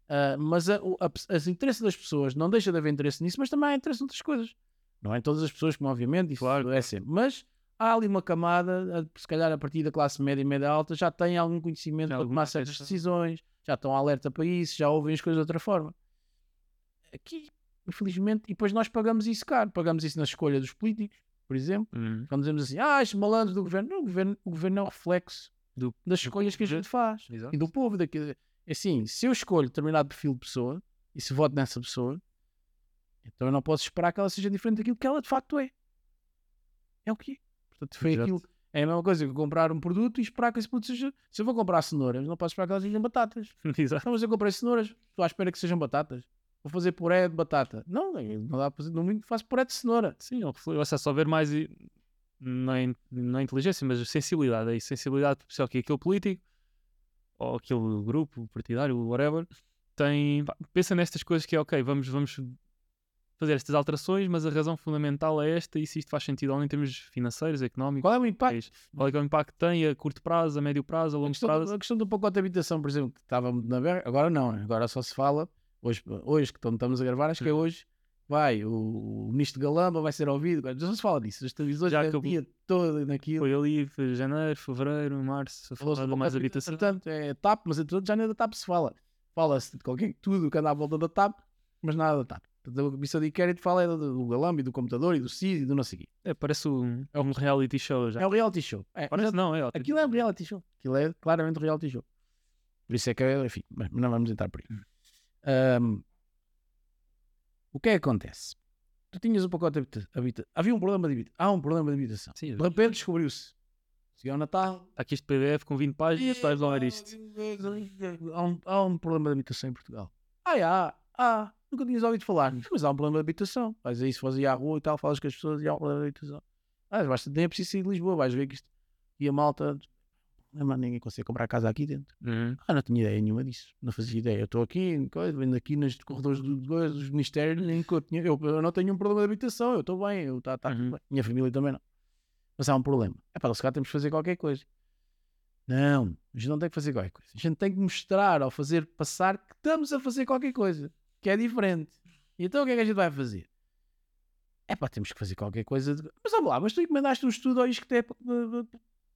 Ah, mas a, o a, as interesses das pessoas não deixa de haver interesse nisso, mas também há interesse noutras coisas. Não é em todas as pessoas, como obviamente, isso Claro, é sempre. Mas há ali uma camada, se calhar a partir da classe média e média alta, já tem algum conhecimento Já para tomar certas decisões, já estão alerta para isso, já ouvem as coisas de outra forma. Aqui, infelizmente, e depois nós pagamos isso caro, pagamos isso na escolha dos políticos, por exemplo. Uhum. Quando dizemos assim, ah, estes malandros do governo, não, o governo, o governo é um reflexo Do- das escolhas que a gente faz Exato. e do povo. Daquilo. É Assim, se eu escolho determinado perfil de pessoa e se voto nessa pessoa, então eu não posso esperar que ela seja diferente daquilo que ela de facto é. É o que é. Portanto, foi Exato. aquilo. É a mesma coisa que comprar um produto e esperar que esse produto seja. Se eu vou comprar cenouras, não posso esperar que elas sejam batatas. [LAUGHS] Exato. Então, mas eu comprei cenouras, estou à espera que sejam batatas. Vou fazer puré de batata. Não, não dá para fazer. No mínimo faço puré de cenoura. Sim, ou seja, só ver mais e- não é, não é inteligência, mas sensibilidade. É isso, sensibilidade, se é que aquele político ou aquele grupo partidário, whatever, tem. pá, Pensa nestas coisas que é ok, vamos, vamos fazer estas alterações, mas a razão fundamental é esta e se isto faz sentido ou não em termos financeiros, económicos. Qual é o impacto? Qual é, que é o impacto que tem a curto prazo, a médio prazo, a A longo questão, prazo? do, a questão do pacote de habitação, por exemplo, que estava na berra, agora não, agora só se fala, hoje, hoje que estamos a gravar, acho que é Uhum. hoje, vai, o, o ministro Galamba vai ser ouvido, já se fala disso, as televisões Já já o dia todo naquilo. Foi ali janeiro, fevereiro, março, Falou-se mais habitação. Portanto, é TAP, mas entretanto já nem da TAP se fala. Fala-se de qualquer tudo que anda à volta da TAP, mas nada da TAP. Portanto, a comissão de inquérito fala é do, Galamba e do computador e do CIS e do não sei o quê. É, parece um, é um reality show já. É um reality show. É, Parece já- não, é. Aquilo é um reality show. Aquilo é claramente um reality show. Por isso é que, é, enfim, mas não vamos entrar por aí. Ahm, o que é que acontece? Tu tinhas um pacote de habita- habita- Havia um problema de habitação. Há um problema de habitação. Sim, De repente descobriu-se. Chegou o Natal. Está aqui este PDF com 20 páginas, está a isto. Há um, há um problema de habitação em Portugal. Ah, há. Ah, nunca tinhas ouvido falar. Mas há um problema de habitação. Vais aí se fores ir à rua e tal, falas com as pessoas e há um problema de habitação. Ah, basta, nem é preciso sair de Lisboa, vais ver que isto. E a malta. Não, mas ninguém consegue comprar casa aqui dentro. Uhum. Ah, não tinha ideia nenhuma disso. Não fazia ideia. Eu estou aqui, coisa, vendo aqui nos corredores do- do- dos ministérios, nem que eu, tinha, eu, eu não tenho um problema de habitação, eu estou bem, eu tá, tá Uhum. bem. Minha família também não. Mas há um problema. É para se calhar temos que fazer qualquer coisa. Não, a gente não tem que fazer qualquer coisa. A gente tem que mostrar ao fazer passar que estamos a fazer qualquer coisa, que é diferente. E então o que é que a gente vai fazer? É pá, temos que fazer qualquer coisa. de- Mas vamos lá, mas tu encomendaste um estudo ao ISCTE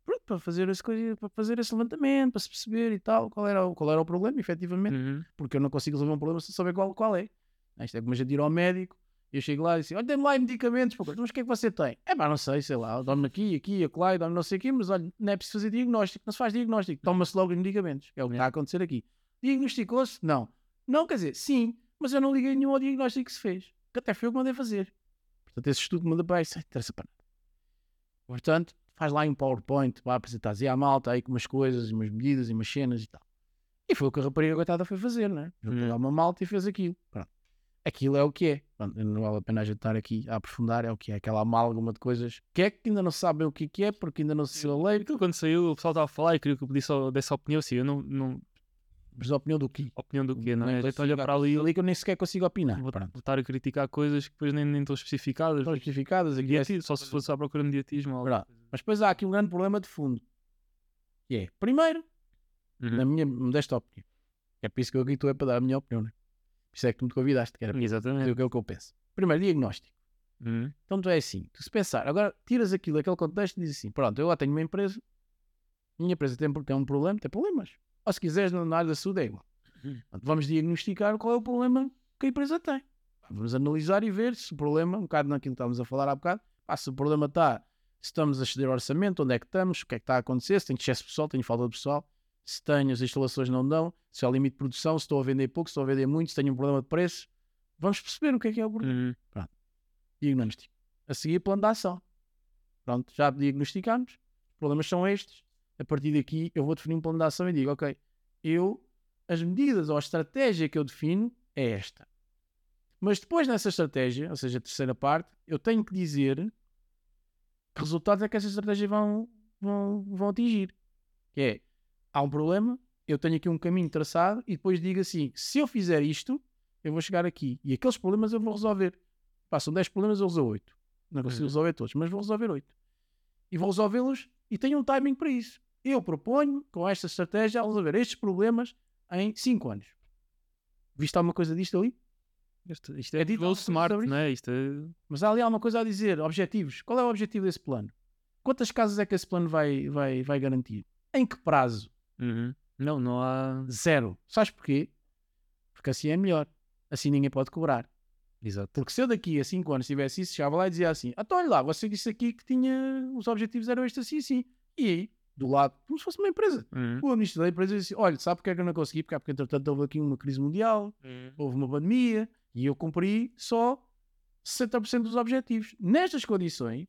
para, para, fazer esse, coisa- para fazer esse levantamento, para se perceber e tal, qual era, o- qual era o problema, efetivamente Uhum. porque eu não consigo resolver um problema sem saber qual, qual é. Isto é como a gente ir ao médico, e eu chego lá e disse, olha, dê-me lá medicamentos, pô, mas o que é que você tem? É pá, não sei, sei lá, dá-me aqui, aqui, acolá, dá-me não sei o quê, mas olha, não é preciso fazer diagnóstico, não se faz diagnóstico, toma-se logo os medicamentos, que é o que está a acontecer aqui. Diagnosticou-se? Não. Não, quer dizer, sim, mas eu não liguei nenhum ao diagnóstico que se fez, que até foi eu que mandei fazer. Portanto, esse estudo manda para isso, não interessa para nada. Portanto, faz lá em PowerPoint, vai apresentar à malta aí com umas coisas, umas medidas e umas cenas e tal. E foi o que a rapariga coitada foi fazer, né? Juntou Hum. uma malta e fez aquilo. Pronto. Aquilo é o que é. Pronto, não vale a pena a gente estar aqui a aprofundar, é o que é. Aquela amálgama de coisas que é que ainda não sabem o que é que é, porque ainda não se leu a lei. Quando saiu, o pessoal estava a falar e queria que eu pedisse dessa opinião, assim, eu não, não Mas a opinião do quê? opinião do quê, não é? é A gente assim, olha para ali ali que eu nem sequer consigo opinar. vou, Pronto. estar a criticar coisas que depois nem, nem estão especificadas. Estão justificadas aqui. é só se fosse à procura de mediatismo. coisa. Mas depois há aqui um grande problema de fundo. Que é, primeiro, Uhum. na minha modesta opinião, é por isso que eu aqui estou é para dar a minha opinião, né? Por isso é que tu me convidaste, que era para dizer Exatamente. o que é o que eu penso. Primeiro, diagnóstico. Uhum. Então tu é assim, tu se pensar, agora tiras aquilo, aquele contexto e dizes assim, pronto, eu lá tenho uma empresa, minha empresa tem, tem um problema, tem problemas. Ou se quiseres na área da saúde é igual. Uhum. Vamos diagnosticar qual é o problema que a empresa tem. Vamos analisar e ver se o problema, um bocado naquilo que estávamos a falar há bocado, se o problema está, se estamos a exceder orçamento, onde é que estamos, o que é que está a acontecer, se tem excesso de pessoal, tenho falta de pessoal, se tenho as instalações não dão, se há limite de produção, se estou a vender pouco, se estou a vender muito, se tenho um problema de preço. Vamos perceber o que é que é o problema Uhum. diagnóstico. A seguir, plano de ação. Pronto, já diagnosticamos, os problemas são estes. A partir daqui, eu vou definir um plano de ação e digo, ok, eu, as medidas ou a estratégia que eu defino é esta. Mas depois nessa estratégia, ou seja, a terceira parte, eu tenho que dizer que resultados é que essa estratégia vão, vão, vão atingir. Que é, há um problema, eu tenho aqui um caminho traçado e depois digo assim, se eu fizer isto, eu vou chegar aqui. E aqueles problemas eu vou resolver. São 10 problemas, eu resolvo 8. Não consigo Uhum. resolver todos, mas vou resolver 8. E vou resolvê-los e tenho um timing para isso. Eu proponho, com esta estratégia, resolver estes problemas em 5 anos. Viste alguma coisa disto ali? Isto, isto É é, dito smart, não é? Isto é... Mas há ali alguma coisa a dizer. Objetivos. Qual é o objetivo desse plano? Quantas casas é que esse plano vai, vai, vai garantir? Em que prazo? Uhum. Não, não há. Zero. Sabes porquê? Porque assim é melhor. Assim ninguém pode cobrar. Exato. Porque se eu daqui a 5 anos tivesse isso, chegava lá e dizia assim: então olha lá, você disse aqui que tinha os objetivos eram estes assim assim. E aí, do lado, como se fosse uma empresa. Uhum. O administrador da empresa disse: olha, sabe porque é que eu não consegui? Porque, é porque entretanto houve aqui uma crise mundial, Uhum. houve uma pandemia e eu cumpri só 60% dos objetivos. Nestas condições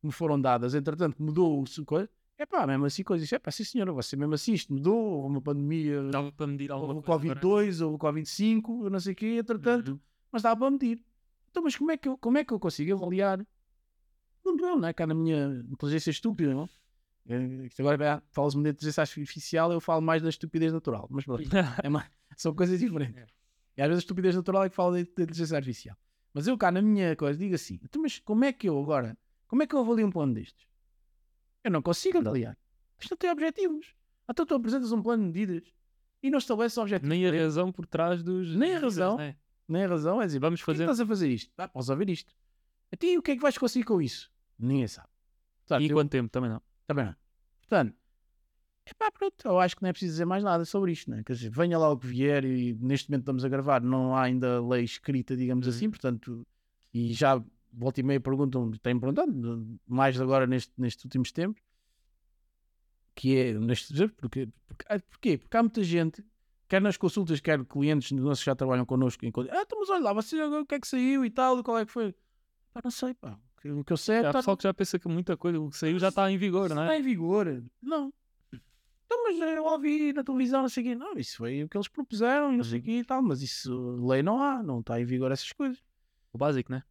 que me foram dadas, entretanto mudou o coisa. É pá, mesmo assim, coisa. É pá, sim senhora, você mesmo assim, isto mudou, houve uma pandemia, Dava para medir alguma houve o coisa. agora. Covid-2, houve o Covid-5, eu não sei o quê, entretanto Uhum. mas dá para medir. Então, mas como é que eu, como é que eu consigo avaliar? Não, não, não é? Cá na minha inteligência estúpida, não? Eh, Isto agora ah, fala-se-me de inteligência artificial, eu falo mais da estupidez natural. Mas pronto, [LAUGHS] é mais- são coisas diferentes. É. E às vezes a estupidez natural é que fala de, inteligência artificial. Mas eu cá na minha coisa digo assim, então, mas como é que eu agora, como é que eu avalio um plano destes? Eu não consigo avaliar. Isto não tem objetivos. Então tu apresentas um plano de medidas e não estabeleces objetivos. Nem a razão por trás dos. Nem a razão. né? Nem a razão é dizer, Vamos fazer. estás a fazer isto? Ah, podes ouvir isto. A ti, o que é que vais conseguir com isso? Ninguém sabe. Portanto, E eu- quanto tempo também não? Também não. Portanto, epá, pronto, eu acho que não é preciso dizer mais nada sobre isto, né? Quer dizer, venha lá o que vier e neste momento estamos a gravar, não há ainda lei escrita, digamos Uhum. assim, portanto, e já volta e meia perguntam, têm perguntado, mais agora neste, nestes últimos tempos, que é, neste, porque, porque, ah, porquê? Porque há muita gente, quer nas consultas, quer clientes nossos que já trabalham connosco, em, ah, então, mas olha lá, você, o que é que saiu e tal, qual é que foi? Pá, não sei, pá, o que eu sei é que está pessoal que já pensa que muita coisa, o que saiu já está em vigor, não Está é? em vigor. Não. Então, mas eu ouvi na televisão, não sei o quê. Não, isso foi o que eles propuseram, não sei o quê e tal, mas isso, lei não há, não está em vigor essas coisas. O básico, né?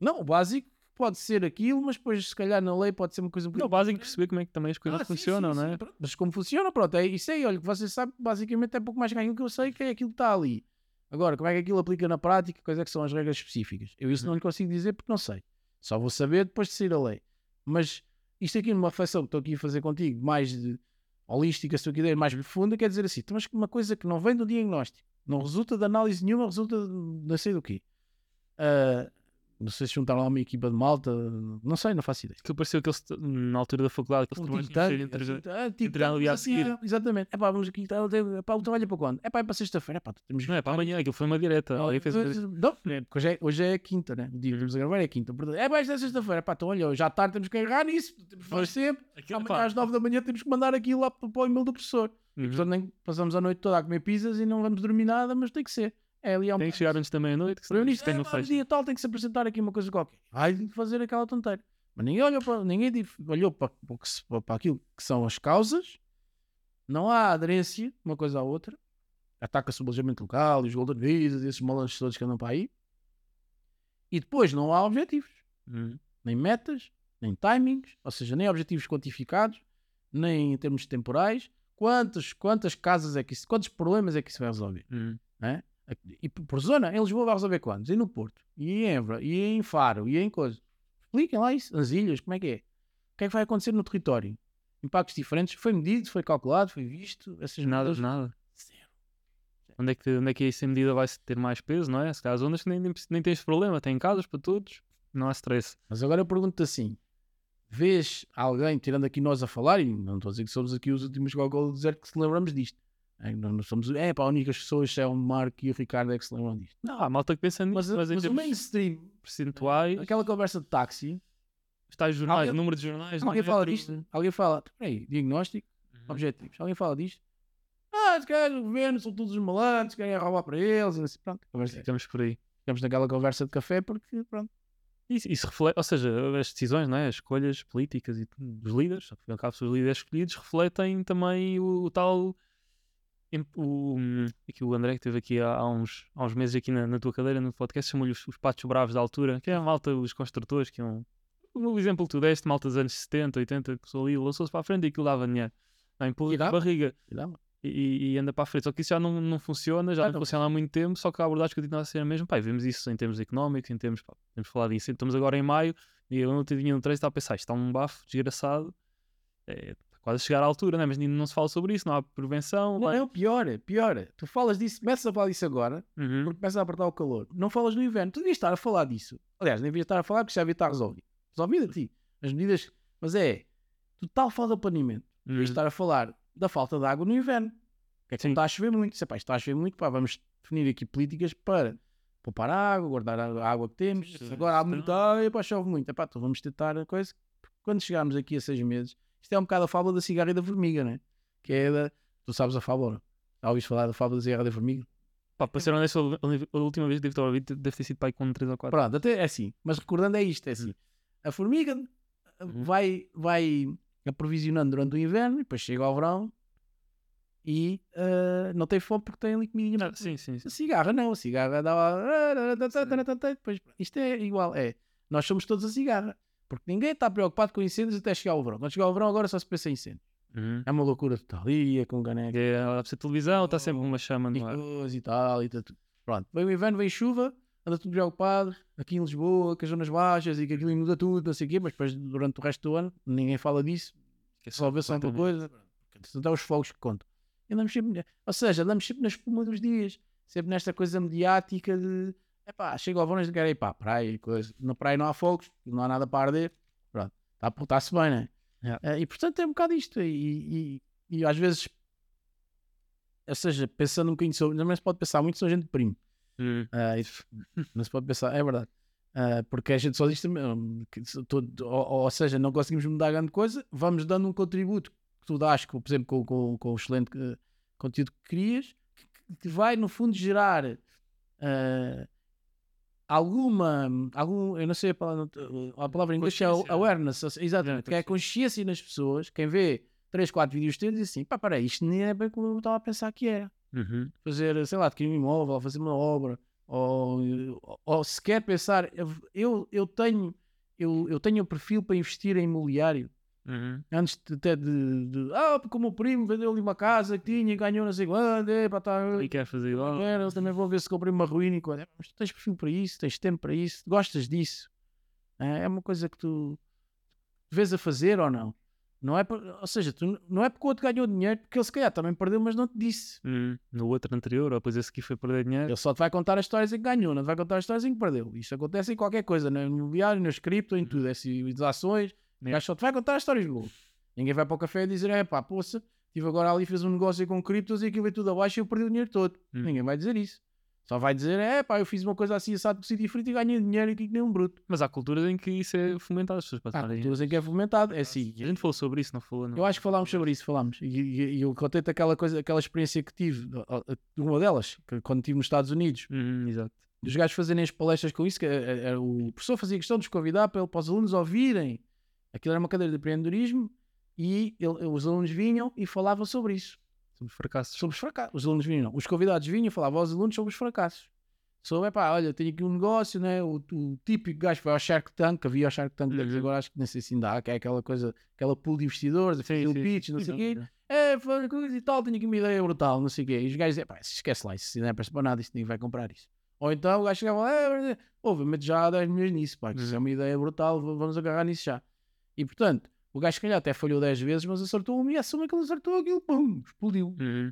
Não, o básico pode ser aquilo, mas depois, se calhar, na lei pode ser uma coisa um Não, o básico é perceber como é que também as coisas Ah, sim, funcionam, sim, né? sim, pronto. Mas como funciona, pronto, é isso aí. Olha, que você sabe, basicamente é pouco mais que aquilo que eu sei, que é aquilo que está ali. Agora, como é que aquilo aplica na prática, quais é que são as regras específicas? Eu isso não lhe consigo dizer porque não sei. Só vou saber depois de sair a lei. Mas isto aqui numa reflexão que estou aqui a fazer contigo, mais holística, se tu quiser, mais profunda, quer dizer assim, então, mas uma coisa que não vem do diagnóstico, não resulta de análise nenhuma, resulta de não sei do quê. Ah, não sei se juntaram lá uma equipa de malta, não sei, não faço ideia. Que pareceu que eles, na altura da faculdade, que eles trabalham tank, entre- assim, ah, think entre ali tank, a assim, seguir. ah, Exatamente. É pá, vamos aqui. é pá, o trabalho é para quando? É pá, é para sexta-feira. É pá, temos Não é para amanhã, aquilo foi uma direta. Alguém fez Não, é, hoje é, hoje é quinta, né? O dia que estamos a gravar é quinta. Portanto, é pá, esta é sexta-feira. É pá, então olha, já à tarde temos que agarrar nisso. Temos que fazer sempre. Aquilo, Amanhã às nove da manhã temos que mandar aquilo lá para, o e-mail do professor. uhum. Portanto, nem passamos a noite toda a comer pizzas e não vamos dormir nada, mas tem que ser. É ali um Tem que chegar antes da meia-noite, que Para isto tem é, no fecho. dia tal tem que se apresentar aqui uma coisa qualquer. Vai fazer aquela tonteira. Mas ninguém olhou para, ninguém olhou para, para, que aquilo que são as causas. Não há aderência uma coisa à outra. Ataca-se o alojamento local, os golden visas, esses malandros todos que andam para aí. E depois não há objetivos. Uhum. Nem metas, nem timings, ou seja, nem objetivos quantificados, nem em termos temporais. Quantas, quantas casas é que isso, quantos problemas é que isso vai resolver? Uhum. né? E por zona, em Lisboa vai resolver quantos? E no Porto? E em Évora? E em Faro? E em coisa? Expliquem lá isso, nas ilhas, como é que é? O que é que vai acontecer no território? Impactos diferentes? Foi medido, foi calculado, foi visto? Essas Nada, medidas- nada. Zero. Onde é, que, onde é que essa medida vai ter mais peso, não é? Se calhar as ondas nem, nem, nem tens problema, tem casas para todos, não há stress. Mas agora eu pergunto-te assim: vês alguém, tirando aqui nós a falar, e não estou a dizer que somos aqui os últimos gogol do deserto que se lembramos disto. É, nós não somos, é para únicas pessoas, é o Marco e o Ricardo é que se lembram disto. Não, há malta que pensa nisso, Mas, mas, em mas o mainstream, percentuais, aquela conversa de táxi, está os jornais, Alguém- o número de jornais. alguém no fala disto, alguém fala, peraí, diagnóstico, Uhum. objetivos. Alguém fala disto? Ah, se calhar o governo são todos os malandros, querem roubar para eles. e assim, pronto, conversa. Ficamos por aí. Ficamos naquela conversa de café porque, pronto. Isso, isso reflete, ou seja, as decisões, não é? as escolhas políticas e dos líderes, afinal os líderes escolhidos refletem também o, o tal. O, aqui o André que esteve aqui há, há uns, há uns meses aqui na, na tua cadeira no podcast chamou-lhe os, os patos bravos da altura, que é a malta, os construtores, que é um. O exemplo que tu deste, malta dos anos 70, 80, que ali, lançou-se para a frente e aquilo dava dinheiro. Não, empurra E de barriga E e, anda para a frente. Só que isso já não, não funciona, já Ah, não, não funciona há muito tempo, só que a abordagem continua a ser a mesma. Pá, e vemos isso em termos económicos, em termos, pá, temos falado disso. Estamos agora em maio e eu não tinha no trânsito a pensar, isto está um bafo desgraçado, é, quase a chegar à altura, né? mas ainda não se fala sobre isso, não há prevenção. Não, vai- é pior, é pior. Tu falas disso, começas a falar disso agora, Uhum. porque começa a apertar o calor. Não falas no inverno. Tu devias estar a falar disso. Aliás, nem devias estar a falar porque já devia estar resolvido. Resolvido a ti. As medidas. Mas é total falta de planeamento. Uhum. Devias estar a falar da falta de água no inverno. Que é que não está a chover muito. Se, pá, isto está a chover muito, pá, vamos definir aqui políticas para poupar água, guardar a água que temos. Agora há muita água, e pá, chove muito. Epá, então vamos tentar a coisa. Quando chegarmos aqui a seis meses, isto é um bocado a fábula da cigarra e da formiga, né? Que é da. Tu sabes a fábula? não? Já ouviste falar da fábula da cigarra e da formiga? Pá, para ser honesto, a a última vez que devo ter ouvido deve ter sido pai com 3 ou 4. Pronto, até é assim. Mas recordando é isto, é assim. A formiga uh, Uhum. vai, vai aprovisionando durante o inverno, e depois chega ao verão e uh, não tem fome porque tem ali comida. Ah, sim, sim, sim. A cigarra não, a cigarra dá. Depois, isto é igual, é. Nós somos todos a cigarra. Porque ninguém está preocupado com incêndios até chegar ao verão. Quando chegar ao verão, agora só se pensa em incêndio. Uhum. É uma loucura total. Ia com caneca É, a televisão está sempre uma chama e no ar. e tal. E tá tudo. Pronto, vem o inverno, vem chuva, anda tudo preocupado. Aqui em Lisboa, com as zonas baixas e que aquilo muda tudo, não sei o quê. Mas depois, durante o resto do ano, ninguém fala disso. Só vê sempre uma coisa. Portanto, é os fogos que contam. E andamos sempre, ou seja, andamos sempre na espuma dos dias. Sempre nesta coisa mediática de epá, chega ao verão e quero ir para a praia e coisa. Na praia não há fogos, não há nada para arder. Pronto, está-se bem, né? Yeah. Eh, e portanto é um bocado isto. E, e, e às vezes, ou seja, pensando um bocadinho sobre, não se pode pensar muito, são gente de primo. Uhum. Isso- não se pode pensar, é verdade. Ah, porque a gente só diz também, hum, todo- ou, ou seja, não conseguimos mudar grande coisa, vamos dando um contributo que tu dás, por exemplo, com, com, com o excelente conteúdo que crias, que, que vai no fundo gerar ah, alguma, algum, eu não sei a palavra, a palavra em inglês é awareness, exatamente, que é a consciência. nas pessoas, quem vê 3, 4 vídeos teus e assim, pá, peraí, isto nem é bem como eu estava a pensar que era. Uhum. Fazer, sei lá, adquirir um imóvel, ou fazer uma obra, ou, ou, ou sequer pensar, eu, eu tenho eu, eu tenho o perfil para investir em imobiliário. Uhum. Antes de, até de, de, Ah, porque o meu primo vendeu ali uma casa que tinha e ganhou não sei quando. É, pá, tá, E quer fazer igual. era, eu também vou ver se comprei uma ruína e coisa. Mas tu tens perfil para isso, tens tempo para isso, gostas disso. É, é uma coisa que tu vês a fazer ou não. Não é, por- ou seja, tu, não é porque o outro ganhou dinheiro, porque ele se calhar também perdeu, mas não te disse. Uhum. No outro anterior, ou depois esse aqui foi perder dinheiro. Ele só te vai contar as histórias em que ganhou, não te vai contar as histórias em que perdeu. Isto acontece em qualquer coisa, no imobiliário, nas cripto, em tudo. É assim, as ações, o gajo só te vai contar as histórias boas. Ninguém vai para o café e dizer, é pá, poça, estive agora ali, fiz um negócio com criptos e aquilo veio tudo abaixo e eu perdi o dinheiro todo. Hum. Ninguém vai dizer isso. Só vai dizer, é pá, eu fiz uma coisa assim, assado, sítio frito e ganhei dinheiro aqui que nem um bruto. Mas há culturas em que isso é fomentado, as pessoas passarem. culturas em que é fomentado. É assim, A gente falou sobre isso, não falou? Não. eu acho que falámos sobre isso, falámos. E, e- e eu contei-te aquela coisa, aquela experiência que tive, uma delas, que quando estive nos Estados Unidos, Uhum, exato. os gajos fazerem as palestras com isso, que eh, eh, o professor fazia questão de os convidar para, para os alunos ouvirem. Aquilo era uma cadeira de empreendedorismo e ele- os alunos vinham e falavam sobre isso, Sobre fracassos. sobre os fracassos. Os alunos vinham, não. os convidados vinham e falavam aos alunos sobre os fracassos. Sobre, epá, olha, tenho aqui um negócio, né? o, o típico gajo foi ao Shark Tank, havia ao Shark Tank, Uhum. agora acho que nem sei se ainda há, que é aquela coisa, aquela pool de investidores, a fazer o pitch, não sei o quê. É, foi coisa e tal, tenho aqui uma ideia brutal, não sei o quê. E os gajos dizem, pá, esquece lá, isso não é para nada, isso ninguém vai comprar isso. Ou então o gajo chegava lá, é, obviamente já há 10 milhões nisso, pá, que isso é uma ideia brutal, vamos agarrar nisso já. E portanto, o gajo se calhar até falhou 10 vezes, mas acertou uma e assume que ele acertou aquilo, pum, explodiu. Uhum.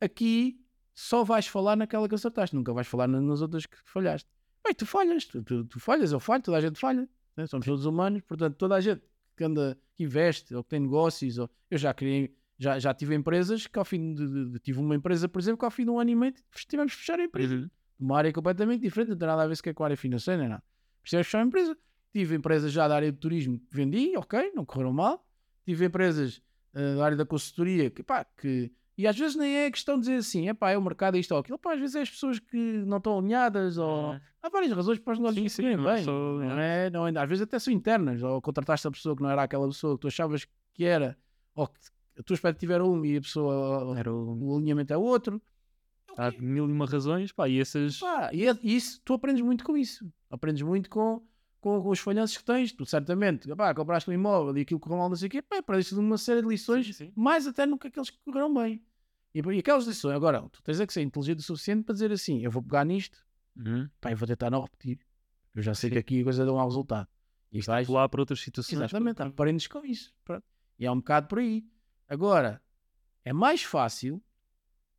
Aqui só vais falar naquela que acertaste, nunca vais falar na- nas outras que falhaste. Bem, tu falhas, tu, tu, tu falhas, eu falho, toda a gente falha, né? somos todos humanos, portanto, toda a gente que anda, que investe ou que tem negócios, ou... eu já criei, já, já tive empresas que ao fim de, de- de- tive uma empresa, por exemplo, que ao fim de um ano e meio tivemos de fechar a empresa Uhum. uma área completamente diferente, não tem nada a ver sequer com a área financeira, nem nada. Precisamos fechar a empresa. Tive empresas já da área de turismo que vendi, ok, não correram mal. Tive empresas eh, da área da consultoria que, pá, que. E às vezes nem é questão de dizer assim, é pá, é o mercado, é isto ou aquilo. Pá, às vezes é as pessoas que não estão alinhadas ou. Ah. Há várias razões para os negócios Sim, não sim, é bem. só- Não é, não é, às vezes até são internas, ou contrataste a pessoa que não era aquela pessoa que tu achavas que era, ou que a tua expectativa era uma e a pessoa, Era o... o alinhamento é outro. Há mil e uma razões, pá, e essas. Pá, e é- e isso, tu aprendes muito com isso. Aprendes muito com, com, com os falhanços que tens. Tu certamente, pá, compraste um imóvel e aquilo correu mal, não sei o quê, pá, aprendeste uma série de lições, Sim, sim. mais até nunca aqueles que correram bem. E, e aquelas lições, agora, tu tens é que ser inteligente o suficiente para dizer assim: eu vou pegar nisto, Uhum. pá, e vou tentar não repetir. Eu já sei que aqui a coisa dá um mau resultado. E vais, Pular para outras situações. exatamente, aprendes com isso. Pronto. E é um bocado por aí. Agora, é mais fácil,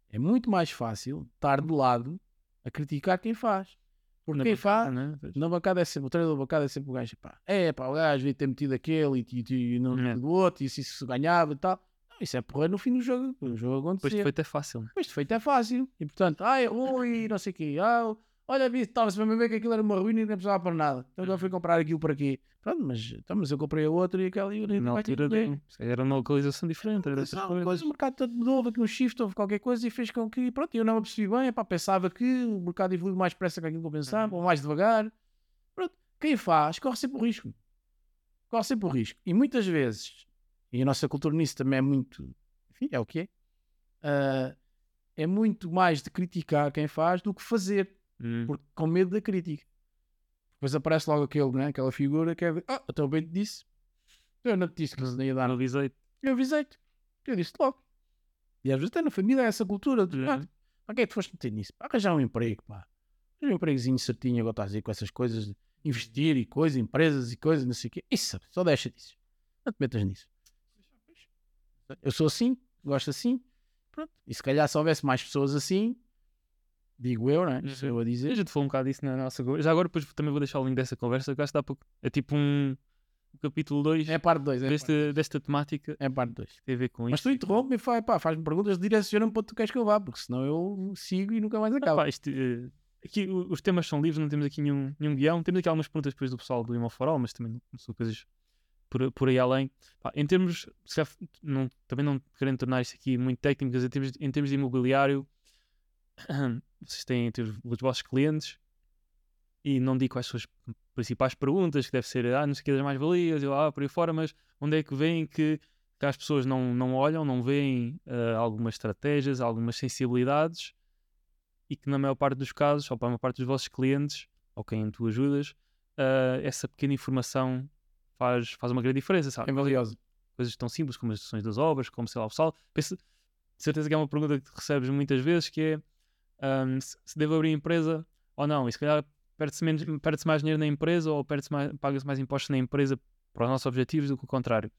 é muito mais fácil estar de lado a criticar quem faz. Porque quem faz, né? na bancada é sempre, o treinador da bancada é sempre o gajo, pá, é pá, o gajo devia ter metido aquele e, e, e não É. do outro, e se isso ganhava e tal. Não, isso é porra no fim do jogo. O jogo Depois de acontecer. feito é fácil. né? Depois de feito é fácil. E portanto, ai, ui, não sei o quê, ah, olha, estava-se mesmo a ver que aquilo era uma ruína e não precisava para nada. Então agora fui comprar aquilo para quê? Pronto, mas, então, mas eu comprei a outra e aquela e eu Na altura de- era uma localização diferente. Era não, coisa, o mercado todo mudou, houve aqui um shift, houve qualquer coisa e fez com que, pronto, eu não me percebi bem, epá, pensava que o mercado evoluiu mais depressa que aquilo que eu pensava, ou mais devagar. Pronto, quem faz, corre sempre o risco. Corre sempre o risco. E muitas vezes, e a nossa cultura nisso também é muito, enfim, é o que é, ah, é muito mais de criticar quem faz do que fazer, Hum. porque com medo da crítica. Depois aparece logo aquele, né, aquela figura que é ah, então bem te disse. Eu não te disse que não ia dar Não avisei. eu avisei-te. Eu disse logo. E às vezes até na família é essa cultura. De, Uhum. ah, para que é que tu foste meter nisso? Para arranjar um emprego, pá. Um empregozinho certinho, agora estás aí com essas coisas de investir e coisas, empresas e coisas, não sei o quê. Isso, só deixa disso. Não te metas nisso. Eu sou assim, gosto assim. Pronto. E se calhar se houvesse mais pessoas assim, digo eu, né? Sou eu a A dizer. gente falou um bocado disso na nossa conversa. Já agora depois também vou deixar o link dessa conversa, que acho que dá para... É tipo um, capítulo 2 É parte 2, é, parte desta, desta temática é parte 2. que tem a ver com Mas isto. tu interrompe e faz, pá, faz-me perguntas, direciona-me para onde tu queres que eu vá, porque senão eu sigo e nunca mais Ah, acabo. pá, isto, eh, aqui os temas são livres, não temos aqui nenhum, nenhum guião. Temos aqui algumas perguntas depois do pessoal do Imo for All, mas também não são coisas por, por aí além. Pá, em termos, calhar, não, também não querendo tornar isto aqui muito técnico, mas em termos, em termos de imobiliário, [CLEARS THROAT] vocês têm, têm os, os vossos clientes e não digo quais são as principais perguntas, que deve ser, ah, não sei o que das mais-valias, e lá por aí fora, mas onde é que vem que que as pessoas não, não olham, não veem uh, algumas estratégias, algumas sensibilidades e que na maior parte dos casos, ou para a maior parte dos vossos clientes, ou quem tu ajudas, uh, essa pequena informação faz, faz uma grande diferença, sabe? É valiosa. Coisas tão simples como as instruções das obras, como sei lá o sal. Penso, de certeza que é uma pergunta que recebes muitas vezes, que é um, se, se devo abrir empresa ou não. E se calhar perde-se, perde-se mais dinheiro na empresa ou paga-se mais impostos na empresa para os nossos objetivos do que o contrário.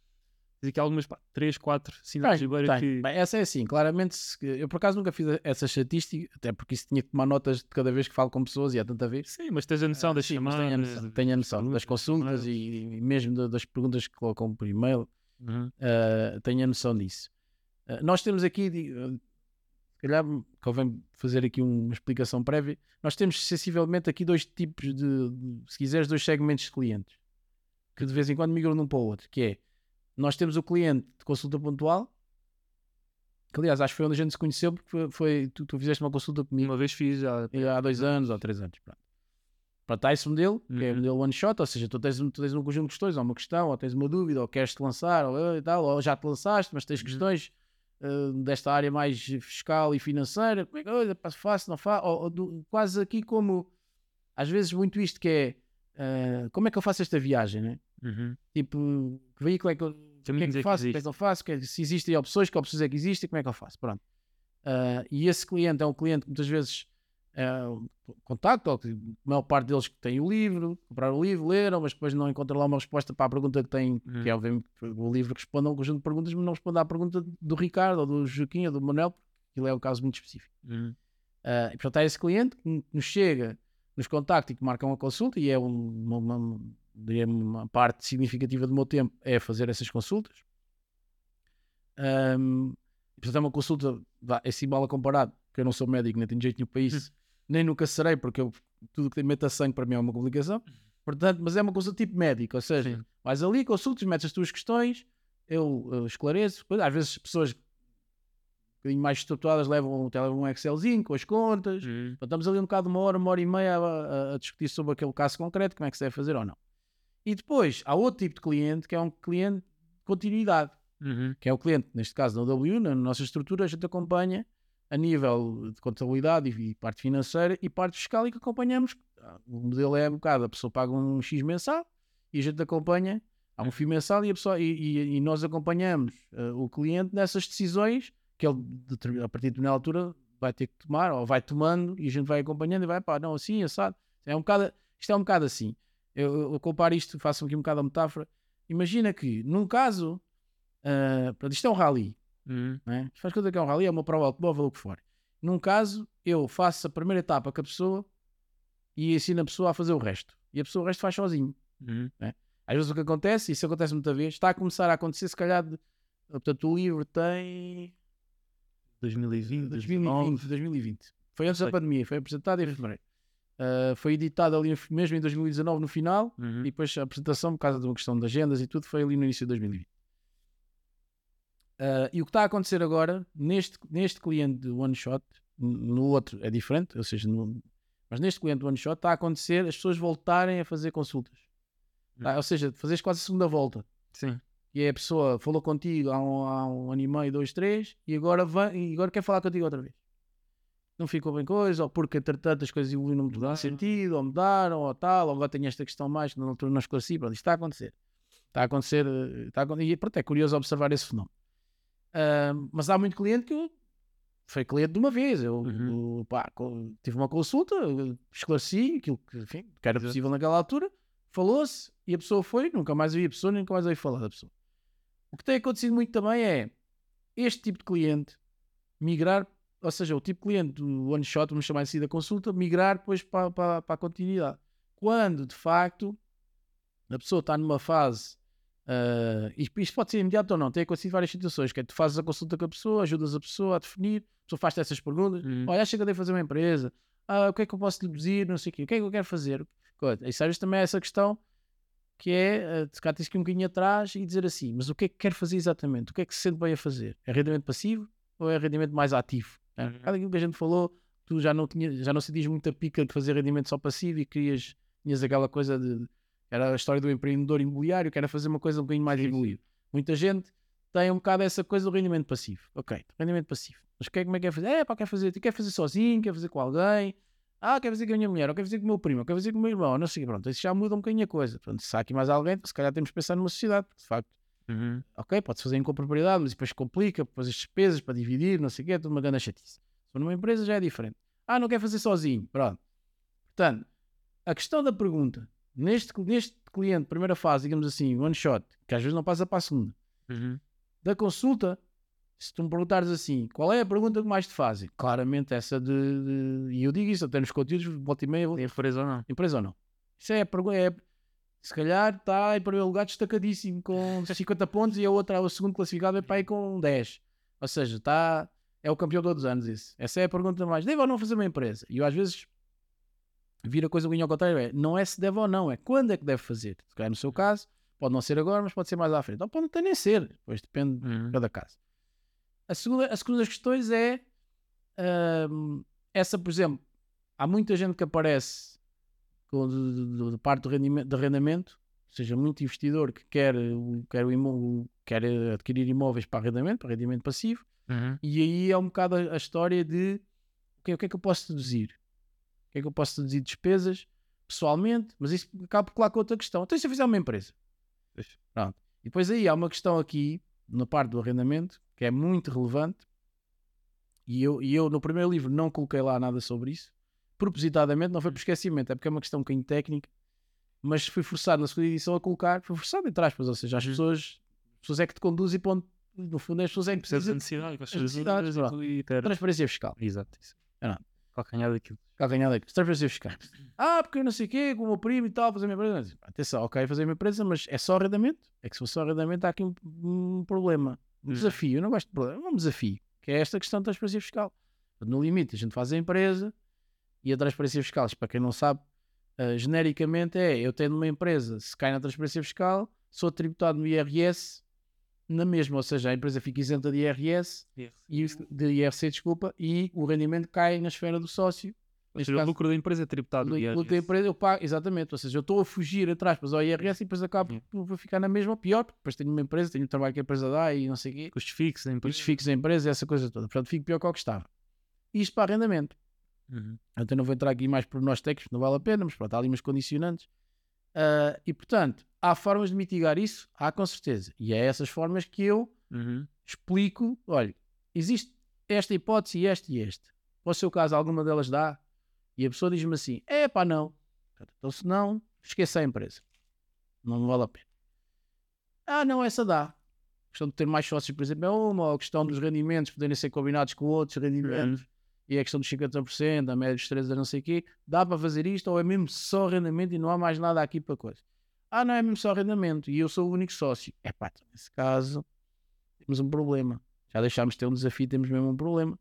Diz aqui algumas, pá, 3, 4 cidades de Ribeira que... Bem, essa é assim, claramente, eu por acaso nunca fiz essa estatística, até porque isso tinha que tomar notas de cada vez que falo com pessoas e há tanta vez. Sim, mas tens a noção uh, das sim, chamadas... Tenho a noção, tenho a noção das consultas e, e, mesmo das perguntas que colocam por e-mail, uhum. uh, tenho a noção disso. Uh, nós temos aqui, se calhar convém fazer aqui uma explicação prévia, nós temos sensivelmente aqui dois tipos de, de se quiseres, dois segmentos de clientes, que de vez em quando migram de um para o outro, que é nós temos o cliente de consulta pontual, que aliás acho que foi onde a gente se conheceu, porque foi, foi tu, tu, fizeste uma consulta comigo. Uma vez fiz há, há dois anos ou três anos. Pronto. Pronto, há esse modelo, uhum. que é o uhum. modelo one shot, ou seja, tu tens, tu tens um conjunto de questões, ou uma questão, ou tens uma dúvida, ou queres te lançar, ou, tal, ou já te lançaste, mas tens uhum. questões uh, desta área mais fiscal e financeira, como é que olha, faço, não faço, ou, ou do, quase aqui como às vezes muito isto que é uh, como é que eu faço esta viagem, né? Uhum. Tipo, que veículo é que eu, que é que faço, que, que é que eu faço, que, se existem opções, que opções é que existem, como é que eu faço, pronto. Uh, e esse cliente é um cliente que muitas vezes uh, contacta, ou que a maior parte deles que tem o livro, compraram o livro, leram, mas depois não encontram lá uma resposta para a pergunta que tem, uhum. que é obviamente o livro responde a um conjunto de perguntas, mas não responde à pergunta do Ricardo, ou do Joaquim, ou do Manuel, porque aquilo é um caso muito específico. Uhum. Uh, e portanto, é esse cliente que nos chega, nos contacta e que marca uma consulta, e é uma, uma, uma parte significativa do meu tempo é fazer essas consultas. Um, portanto, é uma consulta, é assim mal comparado, porque eu não sou médico, nem tenho jeito nenhum para isso, nem nunca serei, porque eu, tudo que meta sangue para mim é uma complicação. Portanto, mas é uma consulta tipo médico, ou seja, Sim. vais ali, consultas, metes as tuas questões, eu, eu esclareço. Às vezes, pessoas um bocadinho mais estruturadas levam, levam um Excelzinho com as contas. Uhum. Então, estamos ali um bocado, uma hora, uma hora e meia a, a, a, discutir sobre aquele caso concreto, como é que se deve fazer ou não. E depois há outro tipo de cliente que é um cliente de continuidade, uhum. que é o cliente, neste caso na W, na nossa estrutura, a gente acompanha a nível de contabilidade e parte financeira e parte fiscal e que acompanhamos. O modelo é um bocado, a pessoa paga um X mensal e a gente acompanha, há um FII mensal e, a pessoa, e, e, e nós acompanhamos uh, o cliente nessas decisões que ele, a partir de determinada altura, vai ter que tomar, ou vai tomando e a gente vai acompanhando e vai, pá, não, assim, assado. É um bocado, isto é um bocado assim. Eu, eu comparo isto, faço aqui um bocado a metáfora. Imagina que, num caso, uh, isto é um rally, uhum. né? faz conta que é um rally, é uma prova automóvel o que for. Num caso, eu faço a primeira etapa com a pessoa e ensino a pessoa a fazer o resto. E a pessoa o resto faz sozinho. Uhum. Né? Às vezes o que acontece, isso acontece muita vez, está a começar a acontecer, se calhar, de, portanto, o livro tem 2020, 2020, 2020. Foi antes da pandemia, foi apresentado em fevereiro. Uh, foi editado ali mesmo em 2019 no final uhum. e depois a apresentação, por causa de uma questão de agendas e tudo, foi ali no início de 2020. Uh, e o que está a acontecer agora, neste, neste cliente de One Shot, no outro é diferente, ou seja, no, mas neste cliente de One Shot está a acontecer as pessoas voltarem a fazer consultas. Uhum. Tá? Ou seja, fazeres quase a segunda volta. Sim. E é a pessoa falou contigo há um, há um ano e meio, dois, três, e agora, vem, e agora quer falar contigo outra vez não ficou bem coisa, ou porque entretanto as coisas evoluíram muito mudaram sentido, ou mudaram, ou tal, ou agora tenho esta questão mais que na altura não esclareci, pronto, isto está a acontecer. Está a acontecer, eh, está a, e pronto, é curioso observar esse fenómeno. Uh, mas há muito cliente que foi cliente de uma vez. Eu, uhum. eu pá, tive uma consulta, esclareci aquilo que, enfim, que era possível naquela altura, falou-se e a pessoa foi, nunca mais vi a pessoa, nunca mais ouvi falar da pessoa. O que tem acontecido muito também é este tipo de cliente migrar ou seja, o tipo de cliente do one shot, vamos chamar assim da consulta, migrar depois para, para, para a continuidade. Quando de facto a pessoa está numa fase, uh, isto pode ser imediato ou não, tem acontecido várias situações, que é tu fazes a consulta com a pessoa, ajudas a pessoa a definir, a pessoa faz essas perguntas, hum. olha, acha que eu devo fazer uma empresa, ah, o que é que eu posso lhe dizer, não sei o quê, o que é que eu quero fazer. E sabes também essa questão que é, uh, se cá tens que ir um bocadinho atrás e dizer assim, mas o que é que quer fazer exatamente? O que é que se sente bem a fazer? É rendimento passivo ou é rendimento mais ativo? É, uhum. Cada aquilo que a gente falou, tu já não, tinha, já não sentias muita pica de fazer rendimento só passivo e querias, tinhas aquela coisa de. Era a história do empreendedor imobiliário, que era fazer uma coisa um bocadinho mais evoluída. Muita gente tem um bocado essa coisa do rendimento passivo. Ok, rendimento passivo. Mas quer, como é que quer fazer? É, pá, quer fazer, quer fazer sozinho, quer fazer com alguém. Ah, quer fazer com a minha mulher, ou quer fazer com o meu primo, ou quer fazer com o meu irmão, não sei, pronto, isso já muda um bocadinho a coisa. Pronto, se há aqui mais alguém, se calhar temos que pensar numa sociedade, porque de facto, Uhum. ok, pode-se fazer em copropriedade, mas depois complica, depois as despesas para dividir, não sei o quê, é tudo uma grande chatice. Se numa empresa já é diferente. Ah, não quer fazer sozinho, pronto. Portanto, a questão da pergunta, neste, neste cliente, primeira fase, digamos assim, one shot, que às vezes não passa para a segunda, Uhum. da consulta, se tu me perguntares assim, qual é a pergunta que mais te fazem? Claramente essa de, de- e eu digo isso até nos conteúdos, volta e meia, Empresa ou não? empresa ou não? Isso é a pergunta, é, se calhar está em primeiro lugar destacadíssimo com [LAUGHS] 50 pontos e a outra, o segundo classificado é para aí com 10. Ou seja, está, é o campeão todos os anos isso. Essa é a pergunta mais, deve ou não fazer uma empresa? E eu às vezes vira a coisa um ao contrário, é, não é se deve ou não, é quando é que deve fazer. Se calhar no seu caso, pode não ser agora, mas pode ser mais à frente. Ou pode até nem ser, depois depende Uhum. de cada caso. A segunda, a segunda das questões é hum, essa, por exemplo, há muita gente que aparece com, de, de- de parte do rendimento, de arrendamento, ou seja, muito investidor que quer, quer, o imó- quer adquirir imóveis para arrendamento, para rendimento passivo, Uhum. e aí é um bocado a, a história de ok, o que é que eu posso deduzir? Que é que eu posso deduzir de despesas pessoalmente? Mas isso acaba por colar com outra questão. Então, se eu fizer uma empresa? Pronto. E depois aí há uma questão aqui, na parte do arrendamento, que é muito relevante, e eu, e eu no primeiro livro não coloquei lá nada sobre isso, propositadamente, não foi por esquecimento, é porque é uma questão um bocadinho técnica, mas fui forçado na segunda edição a colocar, foi forçado entre aspas, ou seja, as Uhum. pessoas, as pessoas é que te conduzem para onde, no fundo, as pessoas é que Precisa de precisam necessidade. as necessidades, pronto. transferência fiscal. Exato. Isso. É não. Calcanhar daquilo. Calcanhar daqui. Transferência fiscal. Ah, porque eu não sei o quê, com o meu primo e tal, fazer a minha empresa. Atenção, ok, fazer a minha empresa, mas é só arrendamento? É que se for só arrendamento há aqui um, um problema. Um desafio. Eu não gosto de problema. Um desafio. Que é esta questão da transferência fiscal. No limite, a gente faz a empresa e a transferência fiscal, para quem não sabe, ah, genericamente é, eu tenho uma empresa, se cai na transferência fiscal, sou tributado no IRS na mesma, ou seja, a empresa fica isenta de IRS, e, o- de IRC, desculpa, e o rendimento cai na esfera do sócio. Ou seja, o caso, lucro da empresa é tributado. no do lucro da IRS. empresa eu pago, exatamente, ou seja, eu estou a fugir, entre aspas, ao IRS e depois acabo Yeah. por por ficar na mesma, pior, porque depois tenho uma empresa, tenho o trabalho que a empresa dá e não sei o quê, Custos fixos da empresa. custos fixos da empresa e essa coisa toda, portanto fico pior que o que estava. Isto para arrendamento. Uhum. Até não vou entrar aqui mais por nós técnicos, não vale a pena, mas pronto, há ali umas condicionantes. Ah, e portanto, há formas de mitigar isso? Há com certeza. E é essas formas que eu Uhum. explico, olha, existe esta hipótese e esta e esta. Para o seu caso, alguma delas dá? E a pessoa diz-me assim, é pá, não. Então, se não, esqueça a empresa. Não vale a pena. Ah, não, essa dá. A questão de ter mais sócios, por exemplo, é uma. Ou a questão dos rendimentos poderem ser combinados com outros rendimentos. E a questão dos 50%, a média dos 13 a não sei o quê. Dá para fazer isto ou é mesmo só arrendamento e não há mais nada aqui para coisa? Ah, não, é mesmo só arrendamento e eu sou o único sócio. É pá, então, nesse caso temos um problema. Já deixámos de ter um desafio, temos mesmo um problema.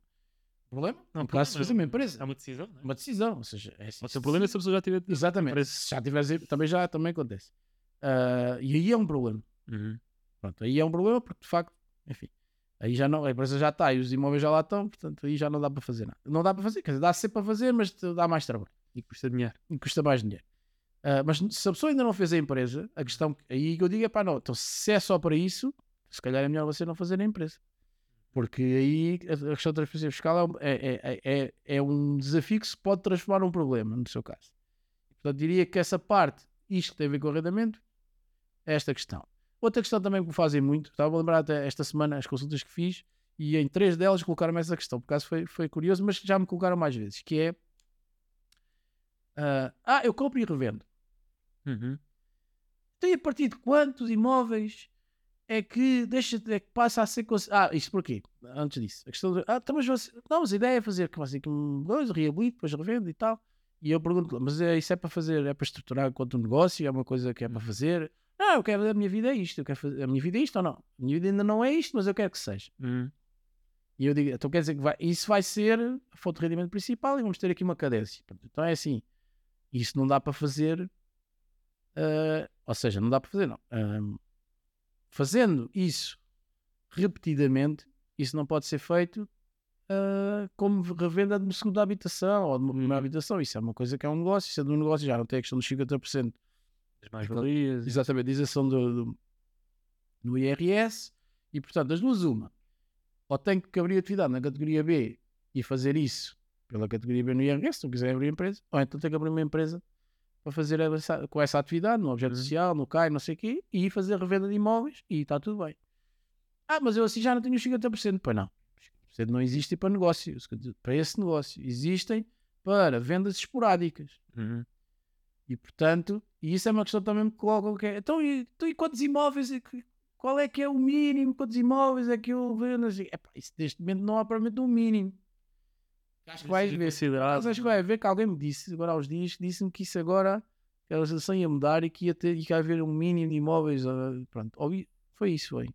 Problema? Não, por caso de problema, fazer uma empresa. É uma decisão. Não é? Uma decisão, ou seja, é assim, ser um problema se a pessoa já tiver. Exatamente. Se já tiveres, também já também acontece. Ah, e aí é um problema. Uhum. Pronto, aí é um problema porque de facto, enfim, aí já não, a empresa já está e os imóveis já lá estão, portanto aí já não dá para fazer nada. Não dá para fazer, quer dizer, dá sempre para fazer, mas dá mais trabalho E custa dinheiro. e custa mais dinheiro. Ah, mas se a pessoa ainda não fez a empresa, a questão aí que eu digo é pá, não, então se é só para isso, se calhar é melhor você não fazer a empresa. Porque aí a questão da transferência fiscal é um- é, é, é, é um desafio que se pode transformar num problema, no seu caso. Portanto, diria que essa parte, isto que tem a ver com o arrendamento, é esta questão. Outra questão também que me fazem muito, estava a lembrar até esta semana as consultas que fiz, e em três delas colocaram-me essa questão, por acaso foi, foi curioso, mas já me colocaram mais vezes, que é ah, ah, eu compro e revendo. Uhum. Então, e a partir de quantos imóveis é que deixa é que passa a ser Ah, isto porquê? Antes disso, a questão de, ah, então, mas você, não, mas a ideia é fazer que você que um coisa, reabilito, depois revendo e tal. E eu pergunto, mas é, isso é para fazer, é para estruturar quanto um negócio, é uma coisa que é para fazer. Não, eu quero, a minha vida é isto, eu quero fazer, a minha vida é isto ou não? A minha vida ainda não é isto, mas eu quero que seja. Uhum. E eu digo, então quer dizer que vai, isso vai ser a fonte de rendimento principal e vamos ter aqui uma cadência. Então é assim, isso não dá para fazer, ah, ou seja, não dá para fazer, não. Ahm, fazendo isso repetidamente, isso não pode ser feito ah, como revenda de uma segunda habitação ou de uma primeira Uhum. habitação. Isso é uma coisa que é um negócio, isso é de um negócio, já não tem a questão dos 50%. As mais-valias. Exatamente, isenção do, do, do IRS E portanto, das duas, uma. Ou tenho que abrir atividade na categoria B e fazer isso pela categoria B no IRS, se não quiser abrir empresa, ou então tenho que abrir uma empresa para fazer essa, com essa atividade, no objeto Uhum. social, no CAI, não sei o quê, e fazer revenda de imóveis e está tudo bem. Ah, mas eu assim já não tenho os 50%. Pois não. 50% não existe para negócio, para esse negócio. Existem para vendas esporádicas. Uhum. E portanto, e isso é uma questão também que colocam que é, então, e, então, e quantos imóveis, é qual é que é o mínimo, quantos imóveis é que eu vendo? Epá, isso neste momento não há provavelmente um mínimo. Acho que vais ver. Mas acho que vai ver que alguém me disse agora há uns dias, disse-me que isso agora, que a legislação ia mudar e que ia, ter, e que ia haver um mínimo de imóveis. ah, Pronto, foi isso, foi.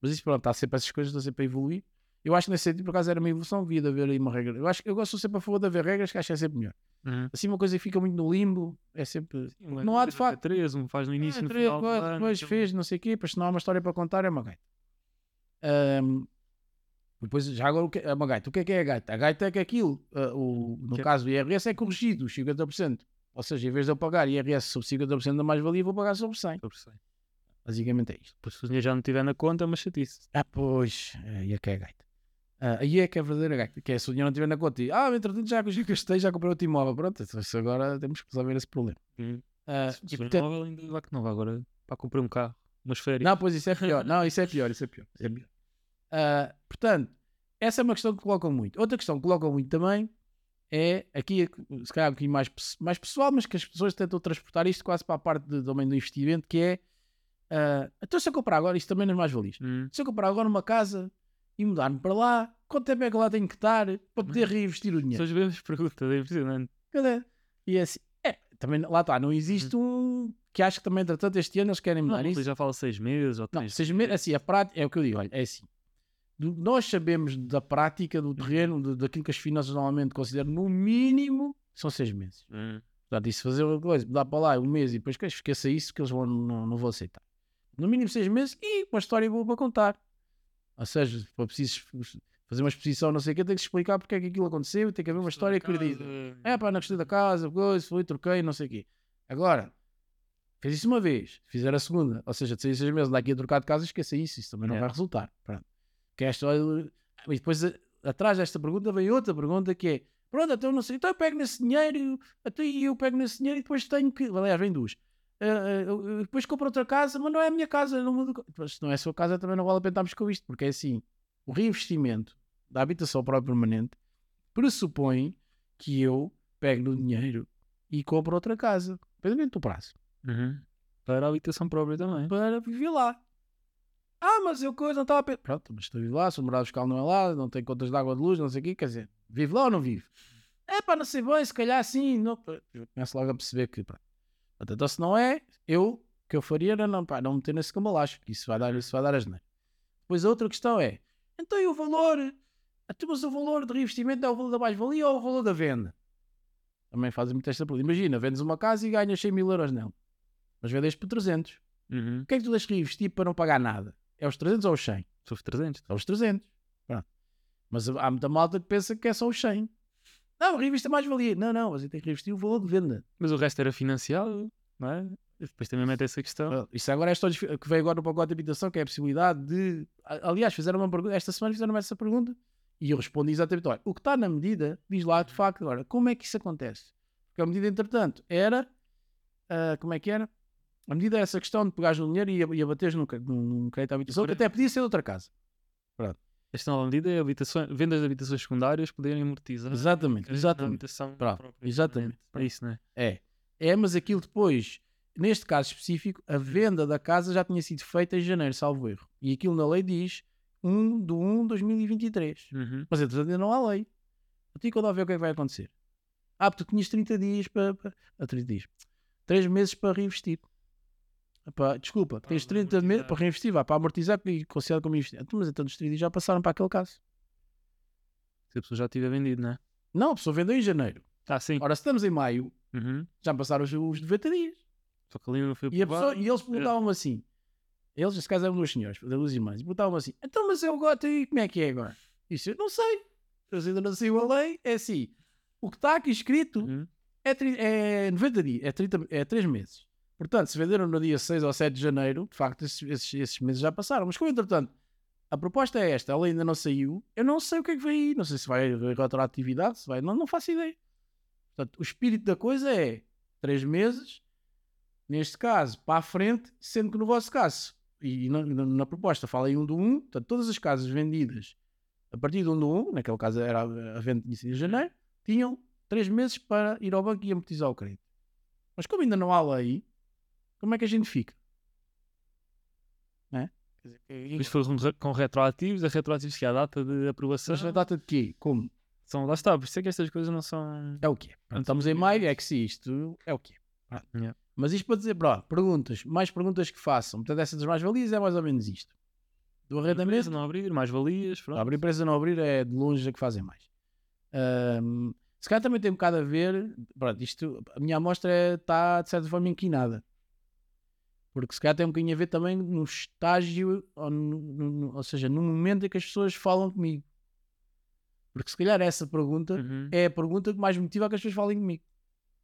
Mas isso, pronto, está sempre essas coisas, estão sempre a evoluir. Eu acho que nesse sentido, por acaso, era uma evolução, de haver aí uma regra. Eu acho que eu gosto sempre a favor de haver regras, que acho que é sempre melhor. Uhum. Assim, uma coisa que fica muito no limbo, é sempre. Um Não há, é de facto. três, um faz no início, Ah, no três, final. quatro, depois aquilo- fez, não sei o quê, depois se não há uma história para contar, é uma gaita. Ahm, depois, já agora, o que é uma gaita? O que é que é a gaita? A gaita é que aquilo, ah, o, no Que é- caso do IRS, é corrigido, os 50%. Ou seja, em vez de eu pagar IRS sobre 50% da mais-valia, vou pagar sobre 100. Sobre cem. Basicamente é isto. Depois se o dinheiro já não estiver na conta, mas chatice. Ah, pois, é que é a gaita. Ah, aí é que é verdadeira gaita, que é se o dinheiro não estiver na conta e, ah, entretanto já, gastei, já comprei outro imóvel. Pronto, então agora temos que resolver esse problema. Uhum. Ah, Se e portanto- imóvel, ainda vai que não vai agora para comprar um carro, umas férias. Não, pois isso é pior. Não, isso é pior, isso é pior. Isso é pior. [LAUGHS] Ah, portanto, essa é uma questão que colocam muito. Outra questão que colocam muito também é, aqui se calhar um bocadinho mais, mais pessoal, mas que as pessoas tentam transportar isto quase para a parte de, também do investimento, que é, ah, então se eu comprar agora, isto também nas mais valias, Hum. se eu comprar agora uma casa e mudar-me para lá, quanto tempo é que lá tenho que estar para poder reinvestir o São dinheiro? as mesmas perguntas, é impressionante. Cadê? E é assim, é, também lá está, não existe um, que acho que também, entretanto, este ano eles querem Não, mudar isso. já fala seis meses ou Não, três. seis meses, assim, a prática, é o que eu digo, olha, é assim. Do- nós sabemos da prática do terreno, do- daquilo que as finanças normalmente consideram, no mínimo, são seis meses. Hum. Portanto, se fazer uma coisa, mudar para lá um mês e depois que esqueça isso, que eles vão, não, não vão aceitar. No mínimo seis meses e uma história boa para contar. Ou seja, se for preciso fazer uma exposição, não sei o que, tem que explicar porque é que aquilo aconteceu, tem que haver uma história acredita. É pá, na questão da casa, coisa, foi, troquei, não sei o quê. Agora, fez isso uma vez, fizer a segunda, ou seja, de seis, seis meses, daqui a trocar de casa, esqueça isso, isso também não É. vai resultar. Pronto. Que é a história. E depois, a- atrás desta pergunta, vem outra pergunta que é: pronto, então não sei, então eu pego nesse dinheiro, até eu pego nesse dinheiro e depois tenho que. Aliás, vem duas. Eu- eu depois compro outra casa, mas não é a minha casa, não mudo. Mas se não é a sua casa, também não vale a pena estarmos com isto, porque é assim: o reinvestimento da habitação própria permanente pressupõe que eu pego no dinheiro e compro outra casa, dependendo do prazo, Uhum. Para a habitação própria também. para viver lá. Ah, mas eu coisa não estava a pensar. Pronto, mas estou a viver lá, se o morado fiscal não é lá, não tem contas de água de luz, não sei o quê, quer dizer, vive lá ou não vive? É pá, não sei bem, se calhar sim. Não... Começo logo a perceber que, pronto. Portanto, Então, se não é, eu, o que eu faria era não, pá, não meter nesse cambalacho, que isso vai dar, isso vai dar as neiras. Depois a outra questão é, então e o valor? Então, mas o valor de reinvestimento é o valor da mais-valia ou o valor da venda? Também fazem muito esta pergunta. Imagina, vendes uma casa e ganhas 100 mil euros nela. Mas vendes por 300. Uhum. O que é que tu deixas reinvestir para não pagar nada? É os 300 ou os 100? Sobre 300. É os 300. Pronto. Mas há muita malta que pensa que é só os 100. Não, reinveste mais valia. Não, não, você tem que reinvestir o valor de venda. Mas o resto era financiado, não é? Depois também mete essa questão. Isso agora é a história que veio agora no pacote de habitação, que é a possibilidade de. Aliás, fizeram uma pergunta, esta semana fizeram essa pergunta e eu respondi exatamente: olha, o que está na medida, diz lá de facto agora, como é que isso acontece? Porque a medida, entretanto, era. ah, como é que era? A medida era essa questão de pegares o dinheiro e, e abateres num, num, num crédito de habitação, que até podia ser de outra casa. Esta nova medida é habitações, vendas de habitações secundárias poderem amortizar. Exatamente, exatamente. habitação Pronto, exatamente. É isso, não é? É. É, mas aquilo depois, neste caso específico, a venda da casa já tinha sido feita em janeiro, salvo erro. E aquilo na lei diz 1 de 1 de 2023. Uhum. Mas entretanto ainda não há lei. Até quando a ver o que é que vai acontecer. Ah, porque tu tinhas 30 dias para. para ah, 30 dias. 3 meses para reinvestir. Epá, desculpa, Para tens 30 meses para reinvestir, vai para amortizar e considerado como investir. Então, Mas então os 30 dias já passaram para aquele caso. Se a pessoa já tiver vendido, não é? Não, a pessoa vendeu em janeiro. Ah, sim. Ora, se estamos em maio, Uhum. já passaram os, os 90 dias. Só que ali não foi E, a pessoa, e eles perguntavam assim: eles, neste caso eram duas senhoras, duas irmãs, e perguntavam assim: então, mas eu gosto e como é que é agora? Isso eu não sei. Eles ainda não saiu a lei. É assim: o que está aqui escrito Uhum. é, é 90 dias, é, 30, é 3 meses. Portanto, se venderam no dia 6 ou 7 de janeiro, de facto, esses, esses, meses já passaram. Mas como, entretanto, A proposta é esta, ela ainda não saiu. Eu não sei o que é que vem aí. Não sei se vai haver retroatividade, se vai. Não, não faço ideia. Portanto, o espírito da coisa é três meses, neste caso, para a frente, sendo que no vosso caso, e na, na, na proposta fala em 1 do 1, portanto, todas as casas vendidas a partir de 1 do 1, naquele caso era a, a venda de em janeiro, tinham três meses para ir ao banco e amortizar o crédito. Mas como ainda não há lei, como é que a gente fica? Não é? Mas foi com retroativos, a retroativos que é a data de aprovação. Mas a data de quê? Como? São, lá está, por isso é que estas coisas não são. É o quê? Estamos em maio, é que se isto é o quê? Yeah. Mas isto para dizer, pronto, perguntas, mais perguntas que façam. Portanto, essa das mais-valias é mais ou menos isto. Do arrendamento. Empresa não abrir, mais-valias. Abrir empresa não abrir é de longe a que fazem mais. Um, se calhar também tem um bocado a ver. Pronto, isto, a minha amostra é, está de certa forma inquinada. Porque se calhar tem um bocadinho a ver também no estágio, ou, no, no, ou seja, no momento em que as pessoas falam comigo. Porque se calhar essa pergunta uhum. é a pergunta que mais motiva que as pessoas falem comigo.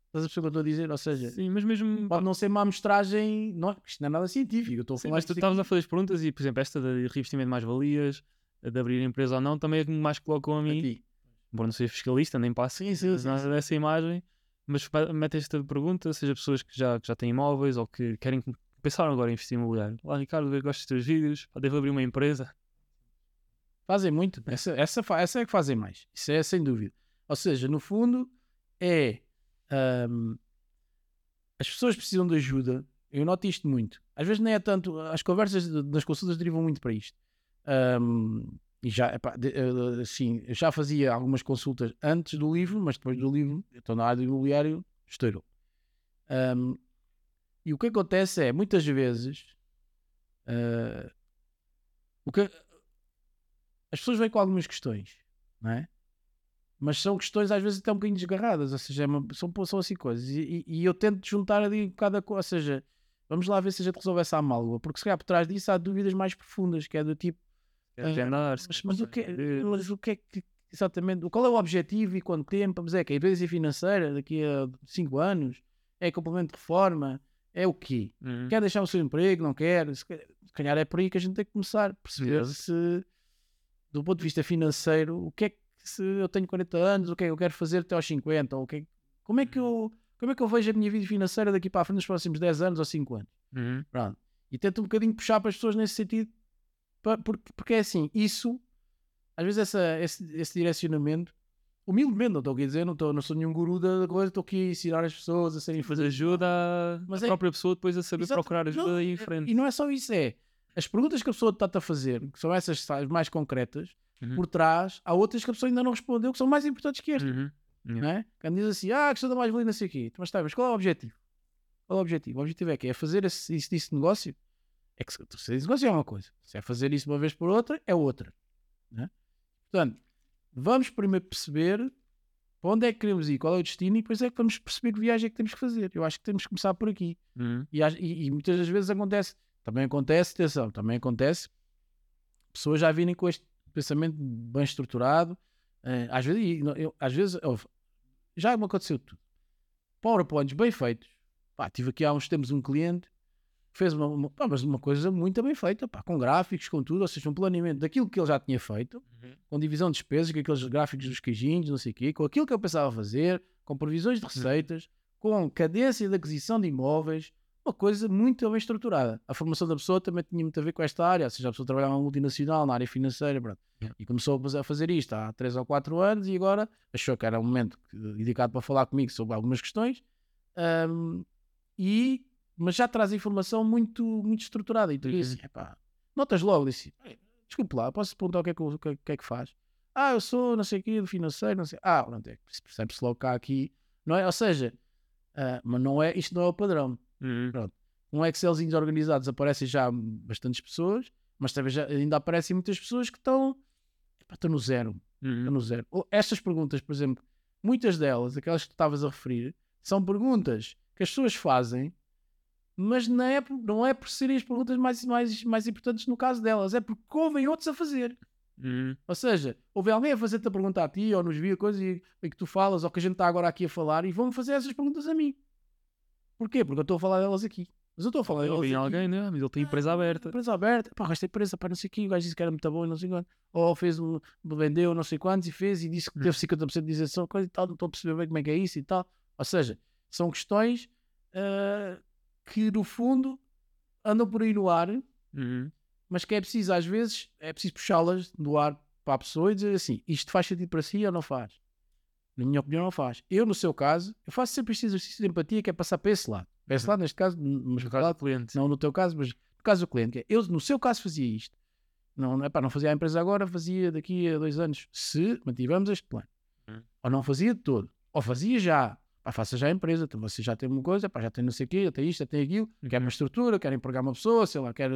Estás a perceber o que eu estou a dizer? Ou seja, Sim, mas mesmo... pode não ser uma amostragem. Não, isto não é nada científico. Eu estou a Sim, falar mas tu estavas a fazer as perguntas e, por exemplo, esta de revestimento de mais-valias, de abrir empresa ou não, também é que mais colocam a mim. ti. Embora não seja fiscalista, nem passo Sim, sim, sim, nada sim. dessa imagem, mas mete esta pergunta, seja pessoas que já, que já têm imóveis ou que querem pensaram agora em investir em imobiliário. Lá, Ricardo, gosto dos teus vídeos, devo abrir uma empresa. Fazem muito. Essa, essa, essa é que fazem mais. Isso é sem dúvida. Ou seja, no fundo, é. ahm, as pessoas precisam de ajuda. Eu noto isto muito. Às vezes nem é tanto. As conversas das consultas derivam muito para isto. Ahm, e já, epá, de- eh, assim, eu já fazia algumas consultas antes do livro, mas depois do livro, estou na área do imobiliário, estourou. Ahm, e o que acontece é, muitas vezes, ah, o que, as pessoas vêm com algumas questões, não é? Mas são questões às vezes até um bocadinho desgarradas, ou seja, é uma- são, são assim coisas. E, e- eu tento juntar ali um bocado a coisa, ou seja, vamos lá ver se a gente resolve essa amálgama, porque se calhar por trás disso há dúvidas mais profundas, que é do tipo, agendar, se mas, mas o que, quer- mas o que é que exatamente, qual é o objetivo e quanto tempo? Mas é que a independência financeira daqui a 5 anos é complemento de reforma, é o quê? Uhum. Quer deixar o seu emprego, não quer? Se calhar- é por aí que a gente tem que começar a perceber Exato. se, do ponto de vista financeiro, o que é que se eu tenho 40 anos, o que é que eu quero fazer até aos 50? Ou o que é, como, é que eu, como é que eu vejo a minha vida financeira daqui para a frente nos próximos 10 anos ou 5 anos? Uhum. Pronto. E tento um bocadinho puxar para as pessoas nesse sentido, pa- porque, porque é assim, isso, às vezes essa, esse, esse direcionamento, humildemente, não estou aqui a dizer, não, estou, não sou nenhum guru da coisa, estou aqui a ensinar as pessoas a serem Mas ajuda a, Mas a é- própria pessoa depois a saber Exato. procurar ajuda Não, e ir em é- frente. E não é só isso, é as perguntas que a pessoa está a fazer, que são essas as mais concretas, Uhum. por trás há outras que a pessoa ainda não respondeu, que são mais importantes que estas. Uhum. Não é? Quando diz assim, ah, a questão da mais-valia, não sei o quê. Mas está, mas qual é o objetivo? Qual é o objetivo? O objetivo é que é fazer esse, esse, esse negócio. É que se fazer esse negócio é uma coisa. Se é fazer isso uma vez por outra, é outra. não é? Portanto, vamos primeiro perceber para onde é que queremos ir, qual é o destino, e depois é que vamos perceber que viagem é que temos que fazer. Eu acho que temos que começar por aqui. Uhum. E, e- e muitas das vezes acontece, também acontece, atenção, também acontece, pessoas já virem com este pensamento bem estruturado, eh, às vezes, eu- às vezes ouve, já me aconteceu tudo. PowerPoints bem feitos. Pá, tive aqui há uns tempos um cliente fez uma, uma- pá, mas uma coisa muito bem feita, pá, com gráficos, com tudo, ou seja, um planeamento daquilo que ele já tinha feito, Uhum. com divisão de despesas, com aqueles gráficos dos queijinhos, não sei o quê, com aquilo que eu pensava fazer, com previsões de receitas, com cadência de aquisição de imóveis, uma coisa muito bem estruturada. A formação da pessoa também tinha muito a ver com esta área, ou seja, a pessoa trabalhava numa multinacional, na área financeira, pronto. Yeah. e começou a fazer- isto há 3 ou 4 anos e agora achou que era um momento indicado para falar comigo sobre algumas questões, ahm, e, mas já traz informação muito, muito estruturada. E tu Uhum. epá, notas logo, disse, "Ei, desculpe lá, posso perguntar o que é que, o que, é- que é que faz? Ah, eu sou não sei o quê, do financeiro, não sei. Ah, pronto, é, percebe-se logo cá aqui, não é? Ou seja, ah, mas não é, isto não é o padrão. Uhum. Um Excelzinhos organizados aparecem já bastantes pessoas, mas talvez já- ainda aparecem muitas pessoas que estão, epá, estão no zero. Estão Uhum. no zero. Estas perguntas, por exemplo, muitas delas, aquelas que tu estavas a referir, são perguntas que as pessoas fazem, mas não é, por- não é por serem as perguntas mais, mais, mais importantes no caso delas, é porque ouvem outros a fazer. Uhum. Ou seja, houve alguém a fazer-te a pergunta a ti, ou nos via coisas e, e que tu falas, ou que a gente está agora aqui a falar, e vão-me fazer essas perguntas a mim. Porquê? Porque eu estou a falar delas aqui. Mas eu estou a falar. Vi aqui- alguém, né? Mas ele tem empresa aberta. Empresa aberta, pá, esta empresa, pá, não sei o que, o gajo disse que era muito bom e não sei quanto. Ou fez um, vendeu não sei quantos e fez e disse que Hum. teve 50% de isenção, coisa e tal, não estou a perceber bem como é que é isso e tal. Ou seja, são questões ah, que no fundo andam por aí no ar, Uhum. mas que é preciso, às vezes, é preciso puxá-las do ar para a pessoa e dizer assim: isto faz sentido para si ou não faz? Na minha opinião, não faz. Eu, no seu caso, eu faço sempre este exercício de empatia que é passar para esse lado. Para esse Uhum. lado, neste caso, mas No caso do cliente. não no teu caso, mas no caso do cliente. é, Eu, no seu caso, fazia isto. Não, não, epá, não fazia a empresa agora, fazia daqui a dois anos, se mantivemos este plano. Hum. Ou não fazia de todo. Ou fazia já. Pá, faça já a empresa. Então você já tem uma coisa, pá, já tem não sei o quê, já tem isto, já tem aquilo. Quer Uhum. uma estrutura, quer empregar uma pessoa, sei lá, quer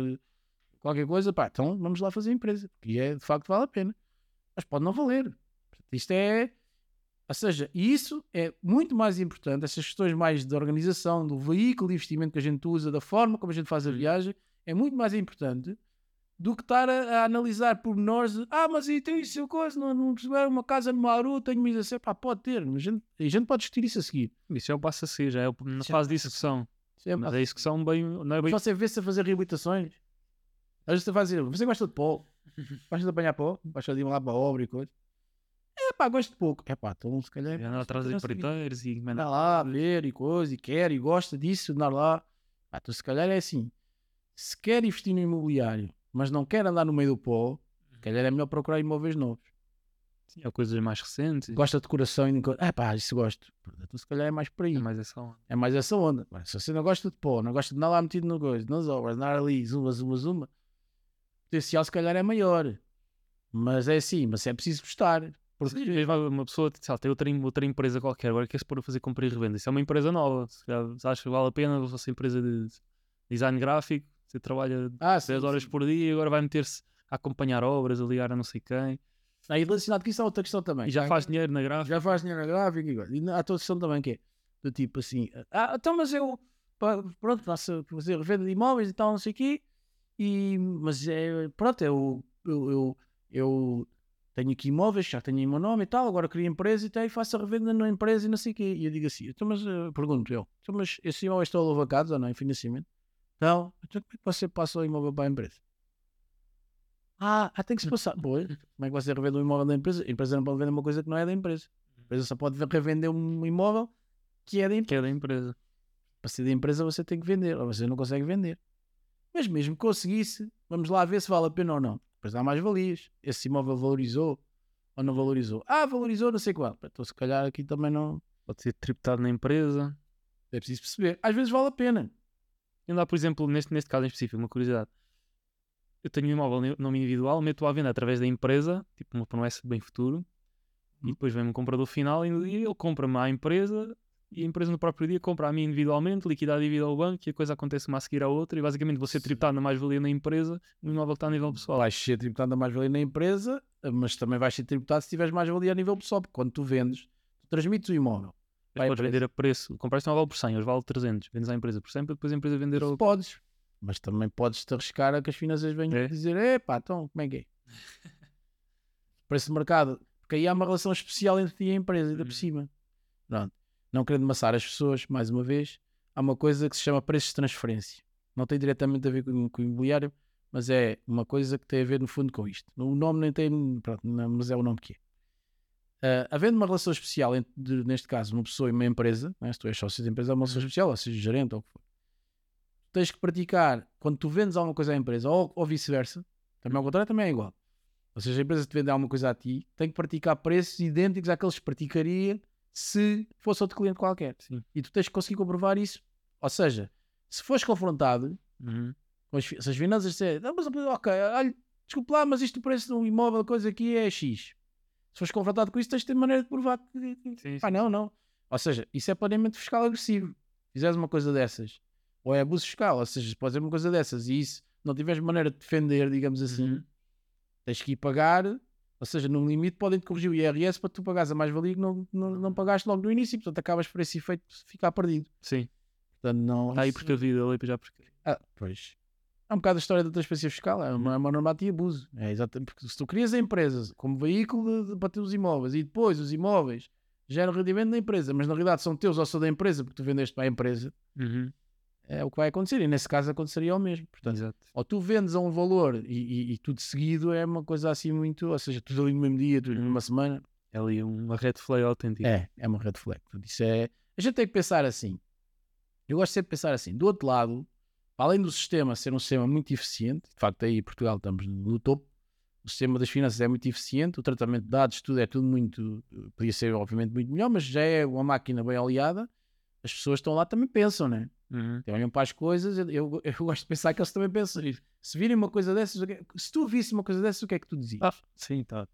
qualquer coisa. Pá, então vamos lá fazer a empresa. Que é, de facto, vale a pena. Mas pode não valer. Isto é... Ou seja, isso é muito mais importante, essas questões mais de organização, do veículo de investimento que a gente usa, da forma como a gente faz a Hum. viagem, é muito mais importante do que estar a, a analisar pormenores de, ah, mas e tem isso coisa, não, não perceber uma casa no Maru, tenho uma isenção, pá, pode ter, mas a gente, a gente pode discutir isso a seguir. Isso é o passo a seguir, já é na Já fase de a execução. É- Mas é isso que são bem. Não é bem. Você vê-se a fazer reabilitações, às vezes você vai dizer, você gosta de pó, [LAUGHS] gosta de apanhar pó, gosta de ir lá para a obra e coisa. É pá, gosto de pouco. É pá, então se calhar. Andar atrás dos empreiteiros e. Anda lá a ver e coisa, e quer e gosta disso, andar lá. Ah, então se calhar é assim. Se quer investir no imobiliário, mas não quer andar no meio do pó, se calhar é melhor procurar imóveis novos. Sim, há coisas mais recentes. Gosta de decoração e. Ah pá, isso gosto. Então se calhar é mais por aí. É mais essa onda. É mais essa onda. Mas se você não gosta de pó, não gosta de andar lá metido no coisa, nas obras, andar ali, zuma, zuma, zuma, o potencial se calhar é maior. Mas é assim, mas é preciso gostar. Porque Sim, uma pessoa lá, tem outra, outra empresa qualquer, agora quer-se pôr a fazer compra e revenda. Isso é uma empresa nova. Se calhar acha que vale a pena a vossa empresa de design gráfico, você trabalha ah, sim, 10 horas sim. por dia e agora vai meter-se a acompanhar obras, a ligar a não sei quem. Aí relacionado com isso há outra questão também. E já faz dinheiro na gráfica. já faz dinheiro na gráfica e. E há outra questão também que é do tipo assim, ah, então mas eu pronto, faço fazer revenda de imóveis e tal, não sei o quê, e, mas é, pronto, eu, eu, eu, eu tenho aqui imóveis, já tenho em meu nome e tal, agora crio empresa e tal, e faço a revenda na empresa e não sei o quê. E eu digo assim, então mas eh, pergunto eu, então mas esses imóveis estão alavancados ou não, em financiamento? Não, então como é que você passa o imóvel para a empresa? Ah, ah, tem que se passar. [LAUGHS] Pois, como é que você revende um imóvel da empresa? A empresa não pode vender uma coisa que não é da empresa. A empresa só pode revender um imóvel que é da empresa. Que é da empresa. Para ser da empresa você tem que vender, ou você não consegue vender. Mas mesmo que conseguisse, vamos lá ver se vale a pena ou não. Depois há mais valias. Esse imóvel valorizou ou não valorizou? Ah, valorizou, não sei qual. Então se calhar aqui também não Pode ser tributado na empresa. é preciso perceber. Às vezes vale a pena. E andar, por exemplo, neste, neste caso em específico, uma curiosidade. Eu tenho um imóvel nome individual, meto à venda através da empresa, tipo uma promessa de bem futuro, e Hum. depois vem um comprador final e ele compra-me à empresa e a empresa no próprio dia compra a mim individualmente, liquida a dívida ao banco e a coisa acontece uma a seguir à outra e basicamente você Sim. tributado na mais-valia na empresa no imóvel que está a nível pessoal. Vais ser tributado a mais-valia na empresa, mas também vais ser tributado se tiveres mais-valia a nível pessoal, porque quando tu vendes, tu transmites o imóvel. Mas podes vender a preço, compraste um imóvel por 100, hoje vale 300, vendes à empresa por 100 para depois a empresa vender ao... Podes, mas também podes te arriscar a que as finanças venham É? dizer: epá, então como é que é? [LAUGHS] Preço de mercado, porque aí há uma relação especial entre ti e a empresa, ainda por Uhum. cima. Pronto. Não querendo maçar as pessoas, mais uma vez, há uma coisa que se chama preços de transferência. Não tem diretamente a ver com, com o imobiliário, mas é uma coisa que tem a ver no fundo com isto. O nome nem tem, pronto, mas é o nome que é. Ah, havendo uma relação especial entre, de- neste caso, uma pessoa e uma empresa, né? se tu és sócio da empresa, é uma relação Uhum. especial, ou seja, gerente ou o que for. Tens que praticar, quando tu vendes alguma coisa à empresa, ou, ou vice-versa, também ao contrário, também é igual. Ou seja, a empresa te vende alguma coisa a ti, tem que praticar preços idênticos àqueles que praticaria se fosse outro cliente qualquer. Sim. E tu tens que conseguir comprovar isso. Ou seja, se fores confrontado Uhum. com as, se as finanças disserem, não, mas ok, olha, desculpe lá, mas isto o preço de um imóvel, coisa aqui é X. Se fores confrontado com isso, tens de ter maneira de provar que. Sim, Pá, não, não. Ou seja, isso é planeamento fiscal agressivo. Fizeres uma coisa dessas, ou é abuso fiscal, ou seja, se fazer uma coisa dessas e isso não tiveres maneira de defender, digamos assim, Uhum. tens que ir pagar. Ou seja, no limite podem-te corrigir o IRS para tu pagares a mais-valia que não, não, não pagaste logo no início, portanto acabas por esse efeito ficar perdido. Sim. Portanto, não. Está aí isso- precavido, ali já precavido. ah, pois. É um bocado a história da transferência fiscal, é uma, é uma norma de abuso. É exatamente porque se tu crias a empresa como veículo de, de bater os imóveis e depois os imóveis geram rendimento na empresa, mas na realidade são teus ou são da empresa porque tu vendeste para a empresa, Uhum. é o que vai acontecer. E nesse caso aconteceria o mesmo. Portanto, Exato. ou tu vendes a um valor e, e- e tudo seguido é uma coisa assim muito, ou seja, tudo ali no mesmo dia, tudo numa semana, É ali uma red flag autêntica. é, é uma red flag. Portanto, isso é, a gente tem que pensar assim. Eu gosto sempre de pensar assim. Do outro lado, além do sistema ser um sistema muito eficiente, de facto aí em Portugal estamos no topo, o sistema das finanças é muito eficiente, o tratamento de dados, tudo é tudo muito, podia ser obviamente muito melhor, mas já é uma máquina bem aliada, as pessoas estão lá também pensam, né? Uhum. olham para as coisas, eu, eu, [LAUGHS] eu gosto de pensar que eles também pensam nisso. Se virem uma coisa dessas, é- se tu visse uma coisa dessas, o que é que tu dizias? Ah, sim, tá.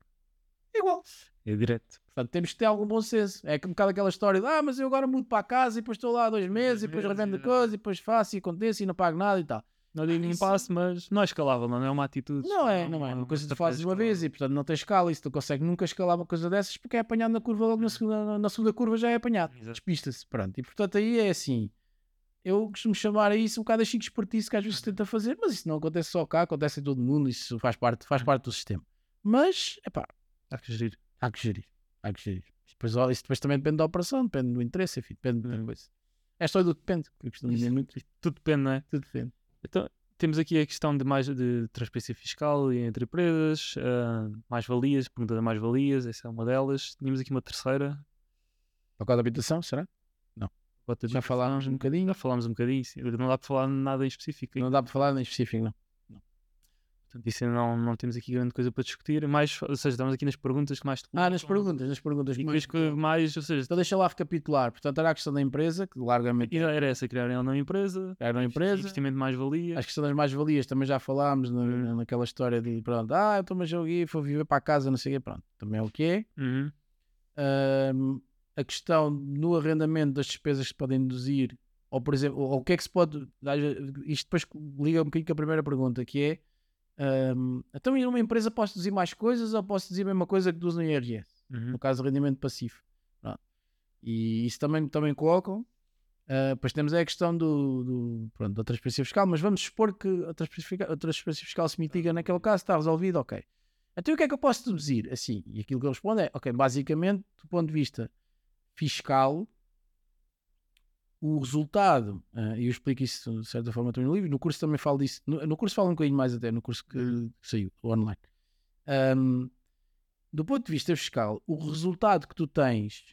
Igual. É direto. Portanto, temos que ter algum bom senso. É um bocado aquela história de ah, mas eu agora mudo para a casa e depois estou lá dois meses e depois revendo é. coisa e depois faço e acontece e não pago nada e tal. Não digo nem isso- passo, mas não é escalável, não é uma atitude. Não é, não é. Uma coisa que tu fazes uma vez e portanto não tens escala e se tu consegues nunca escalar uma coisa dessas porque é apanhado na curva logo na segunda, na segunda curva já é apanhado. Despista-se. Pronto. E portanto aí é assim. Eu costumo chamar a isso um bocado a chique espertice que às vezes se tenta fazer, mas isso não acontece só cá, acontece em todo mundo, isso faz parte, faz parte do sistema. Mas, epá, Há que gerir. há que gerir. Há que gerir. Depois, isso depois também depende da operação, depende do interesse, enfim, depende de muita Hum. coisa. É só do depende, que eu costumo dizer muito. Tudo depende, não é? Tudo depende. Então, temos aqui a questão de, mais, de transparência fiscal entre empresas, ah, mais-valias, pergunta de mais-valias, essa é uma delas. Tínhamos aqui uma terceira. Pacote de habitação, será? de Já falámos um bocadinho. Já falámos um bocadinho, sim. não dá para falar nada em específico. Não dá para falar em específico, não. Portanto, isso não, não temos aqui grande coisa para discutir. Mais, ou seja, estamos aqui nas perguntas que mais te Ah, nas perguntas, nas perguntas. E que depois que mais, ou seja, Então deixa lá recapitular. Portanto, era a questão da empresa, que largamente era essa, criarem uma empresa, era uma empresa. investimento de mais-valia. As questões das mais-valias também já falámos na- naquela história de pronto, ah, eu estou-me a jogar, vou viver para a casa, não sei o quê, pronto. Também é o que é. Uhum. A questão no arrendamento das despesas que se podem deduzir, ou por exemplo, ou o que é que se pode. Isto depois liga um bocadinho com a primeira pergunta, que é. Ahm, então, uma empresa posso deduzir mais coisas ou posso deduzir a mesma coisa que deduz no IRS? Uhum. no caso do rendimento passivo. Pronto. E isso também, também colocam. Ah, depois temos aí a questão do, do, pronto, da transferência fiscal, mas vamos supor que a transferência, fiscal- a transferência fiscal se mitiga naquele caso, está resolvido, ok. Então o que é que eu posso deduzir? Assim, e aquilo que eu respondo é, ok, basicamente, do ponto de vista fiscal, o resultado, ah, e eu explico isso de certa forma também no livro, no curso também falo disso, no, no curso falo um bocadinho mais até, no curso que, que saiu, online. Ahm, do ponto de vista fiscal, o resultado que tu tens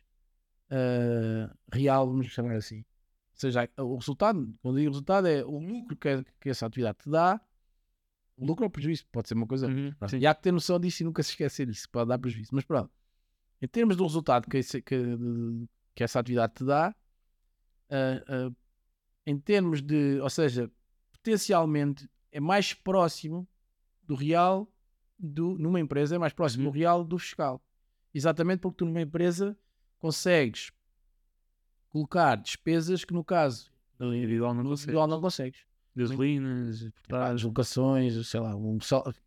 ah, real, vamos chamar assim, ou seja, o resultado, quando digo resultado, é o lucro que, que essa atividade te dá, o lucro ou prejuízo, pode ser uma coisa. Uhum. E há que ter noção disso e nunca se esquecer disso, pode dar prejuízo. Mas pronto, em termos do resultado que, esse- que, que essa atividade te dá, em termos de, ou seja, potencialmente é mais próximo do real do, numa empresa, é mais próximo Uhum. do real do fiscal. Exatamente porque tu numa empresa consegues colocar despesas que no caso Individual não individual não consegues. Gasolinas, locações, sei lá, um,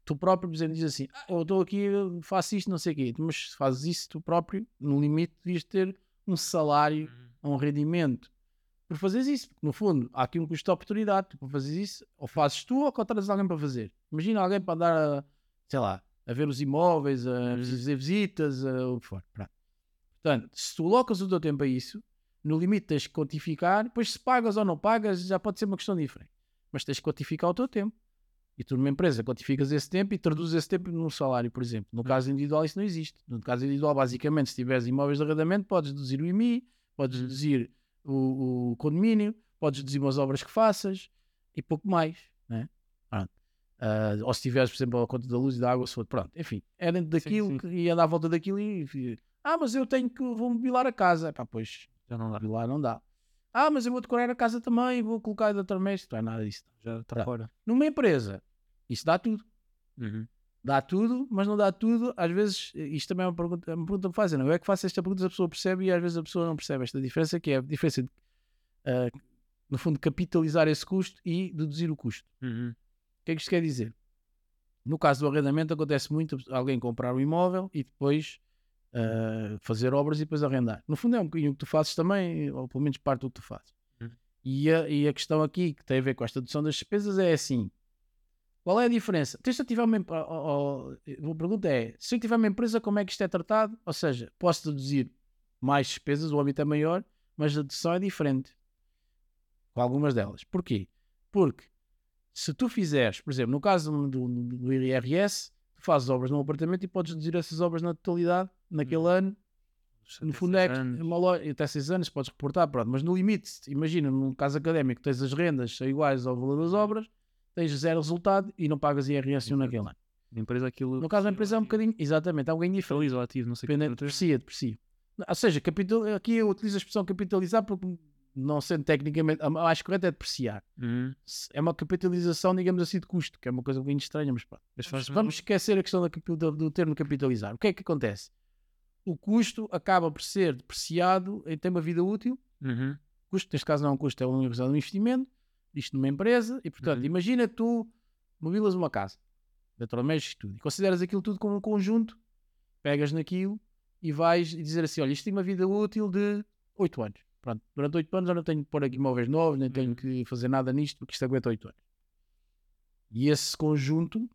tu próprio, por exemplo, dizes assim, ah, eu estou aqui, eu faço isto, não sei o quê, mas se fazes isso tu próprio, no limite devias ter um salário, um rendimento por fazeres isso, porque no fundo há aqui um custo de oportunidade, tu para fazeres isso, ou fazes tu ou contratas alguém para fazer. Imagina alguém para andar a, sei lá, a ver os imóveis, a fazer visitas, a, o que for. Pronto. Portanto, se tu colocas o teu tempo a isso, no limite tens que quantificar, depois se pagas ou não pagas já pode ser uma questão diferente mas tens que quantificar o teu tempo. E tu numa empresa quantificas esse tempo e traduzes esse tempo num salário, por exemplo. No caso individual isso não existe. No caso individual, basicamente, se tiveres imóveis de arrendamento, podes deduzir o IMI, podes deduzir o, o condomínio, podes deduzir umas obras que faças e pouco mais. Né? Pronto. Ah, ou se tiveres, por exemplo, a conta da luz e da água, se for, pronto, enfim, é dentro daquilo sim. que ia dar à volta daquilo e, e ah, mas eu tenho que vou mobilar a casa. Pá, pois, Já não dá. mobilar não dá. Ah, mas eu vou decorar a casa também, vou colocar eletrodoméstico. Não é nada disso. Já está Tá. fora. Numa empresa, isso dá tudo. Uhum. Dá tudo, mas não dá tudo. Às vezes, isto também é uma pergunta, uma pergunta que me fazem. Não? Eu é que faço esta pergunta, a pessoa percebe e às vezes a pessoa não percebe esta diferença, que é a diferença de, ah, no fundo, capitalizar esse custo e deduzir o custo. Uhum. O que é que isto quer dizer? No caso do arrendamento, acontece muito alguém comprar um imóvel e depois ah, fazer obras e depois arrendar. No fundo, é um bocadinho o que tu fazes também, ou pelo menos parte do que tu fazes. Uhum. E, a, e a questão aqui que tem a ver com esta dedução das despesas é assim: qual é a diferença? Então, se eu tiver uma, em- ó- ó- ó, a pergunta é: se eu tiver uma empresa, como é que isto é tratado? Ou seja, posso deduzir mais despesas, o âmbito é maior, mas a dedução é diferente. com algumas delas. Porquê? Porque se tu fizeres, por exemplo, no caso do, do, do IRS, tu fazes obras num apartamento e podes deduzir essas obras na totalidade, naquele ano. No fundo é que uma loja, até 6 anos podes reportar, pronto, mas no limite, imagina, num caso académico, tens as rendas iguais ao valor das obras, tens zero resultado e não pagas IRS nenhum naquele ano. Na empresa aquilo. No caso da empresa é um bocdades exatamente, é um ganho diferente. Capitaliza o ativo, não sei. Dependendo, deprecia, deprecia. Ou seja, capital, aqui eu utilizo a expressão capitalizar porque não sendo tecnicamente, a mais correta é depreciar. Uhum. É uma capitalização, digamos assim, de custo, que é uma coisa bem estranha, mas pronto. Mas Vamos esquecer a questão da do, do termo capitalizar. O que é que acontece? O custo acaba por ser depreciado em tem uma vida útil. Uhum. Custo, neste caso não é um custo, é um um investimento. Isto numa empresa. E, portanto, Uhum. imagina tu mobilas uma casa. Eletrodomésticos e tudo. E consideras aquilo tudo como um conjunto. Pegas naquilo e vais dizer assim, olha, isto tem uma vida útil de 8 anos. Pronto, durante 8 anos eu não tenho que pôr aqui móveis novos, nem tenho Uhum. que fazer nada nisto, porque isto aguenta 8 anos. E esse conjunto,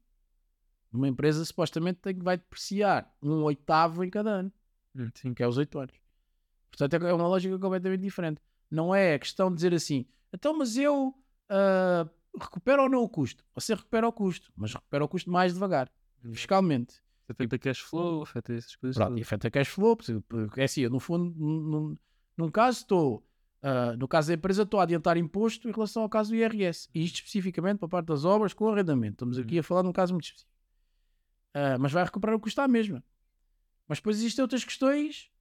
numa empresa, supostamente tem, vai depreciar um oitavo em cada ano, Hum, Sim. que é os 8 anos. Portanto, é uma lógica completamente diferente. Não é a questão de dizer assim, então, mas eu ah, recupero ou não o custo? Você recupera o custo, mas recupera o custo mais devagar, fiscalmente. Afeta cash flow, afeta essas coisas. Pronto, afeta cash flow, é assim, eu no fundo, num, num- caso estou, ah, no caso da empresa, estou a adiantar imposto em relação ao caso do IRS, e isto especificamente para a parte das obras com arrendamento. Estamos aqui a falar de um caso muito específico. Ah, mas vai recuperar o custo à mesma. Mas depois existem outras questões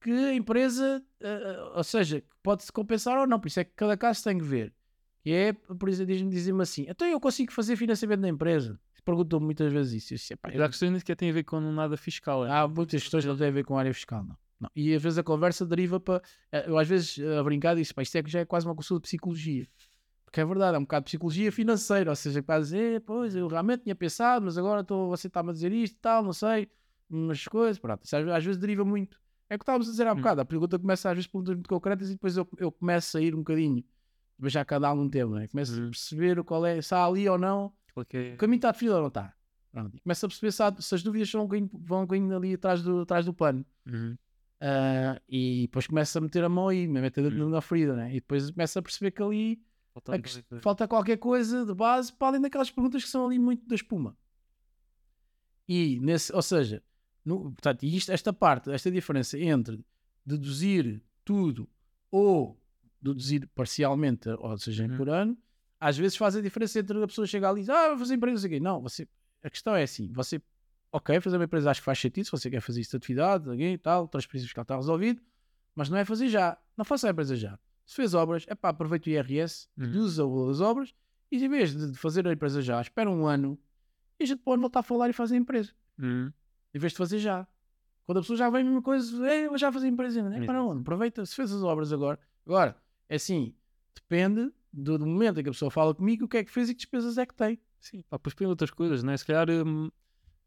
que a empresa, ah, ou seja, pode-se compensar ou não, por isso é que cada caso tem que ver. Que é, por exemplo, diz-me dizer-me assim, então eu consigo fazer financiamento da empresa? Perguntam-me muitas vezes isso. Eu disse, "Epá, eu há questões nem sequer têm a ver com nada fiscal. é? Há muitas questões que não têm a ver com a área fiscal, não. Não. E às vezes a conversa deriva para. eh, Eu às vezes a brincar disse, pá, isto é que já é quase uma consulta de psicologia. Porque é verdade, é um bocado de psicologia financeira, ou seja, para dizer, pois eu realmente tinha pensado, mas agora estou, você está-me a dizer isto e tal, não sei, umas coisas, pronto. Isso às, às vezes deriva muito. É o que estávamos a dizer há Hum. bocado, a pergunta começa às vezes por perguntas muito concretas e depois eu, eu começo a ir um bocadinho, mas já cada algum tempo, né? começo a Uhum. perceber qual é, se há ali ou não, que é- o caminho está definido ou não está. Pronto. Começa a perceber se, há- se as dúvidas um vão um bocadinho ali atrás do, atrás do plano. Uhum. Ah, e depois começa a meter a mão aí, me meter Hum. dentro na ferida, né? e depois começa a perceber que ali Falta a falta qualquer coisa de base para além daquelas perguntas que são ali muito da espuma. E nesse, ou seja, no, portanto, isto, esta parte, esta diferença entre deduzir tudo ou deduzir parcialmente, ou seja, Uhum. por ano, às vezes faz a diferença entre a pessoa chegar ali e dizer, ah, vou fazer empresa, não quê. Não, você, a questão é assim, você, ok, fazer uma empresa acho que faz sentido, se você quer fazer isso de atividade, alguém e tal, transferência fiscal está resolvido, mas não é fazer já, não faça a empresa já. Se fez obras, é pá, aproveita o IRS, Uhum. deduza o valor das obras, e em vez de fazer a empresa já, espera um ano, e a gente pode voltar a falar e fazer a empresa, Uhum. em vez de fazer já. Quando a pessoa já vem a mesma coisa, é, eu já fazer a empresa ainda. É, para não, aproveita, se fez as obras agora. Agora, é assim, depende do, do momento em que a pessoa fala comigo, o que é que fez e que despesas é que tem. Sim, pá, depois tem outras coisas, né? Se calhar hum,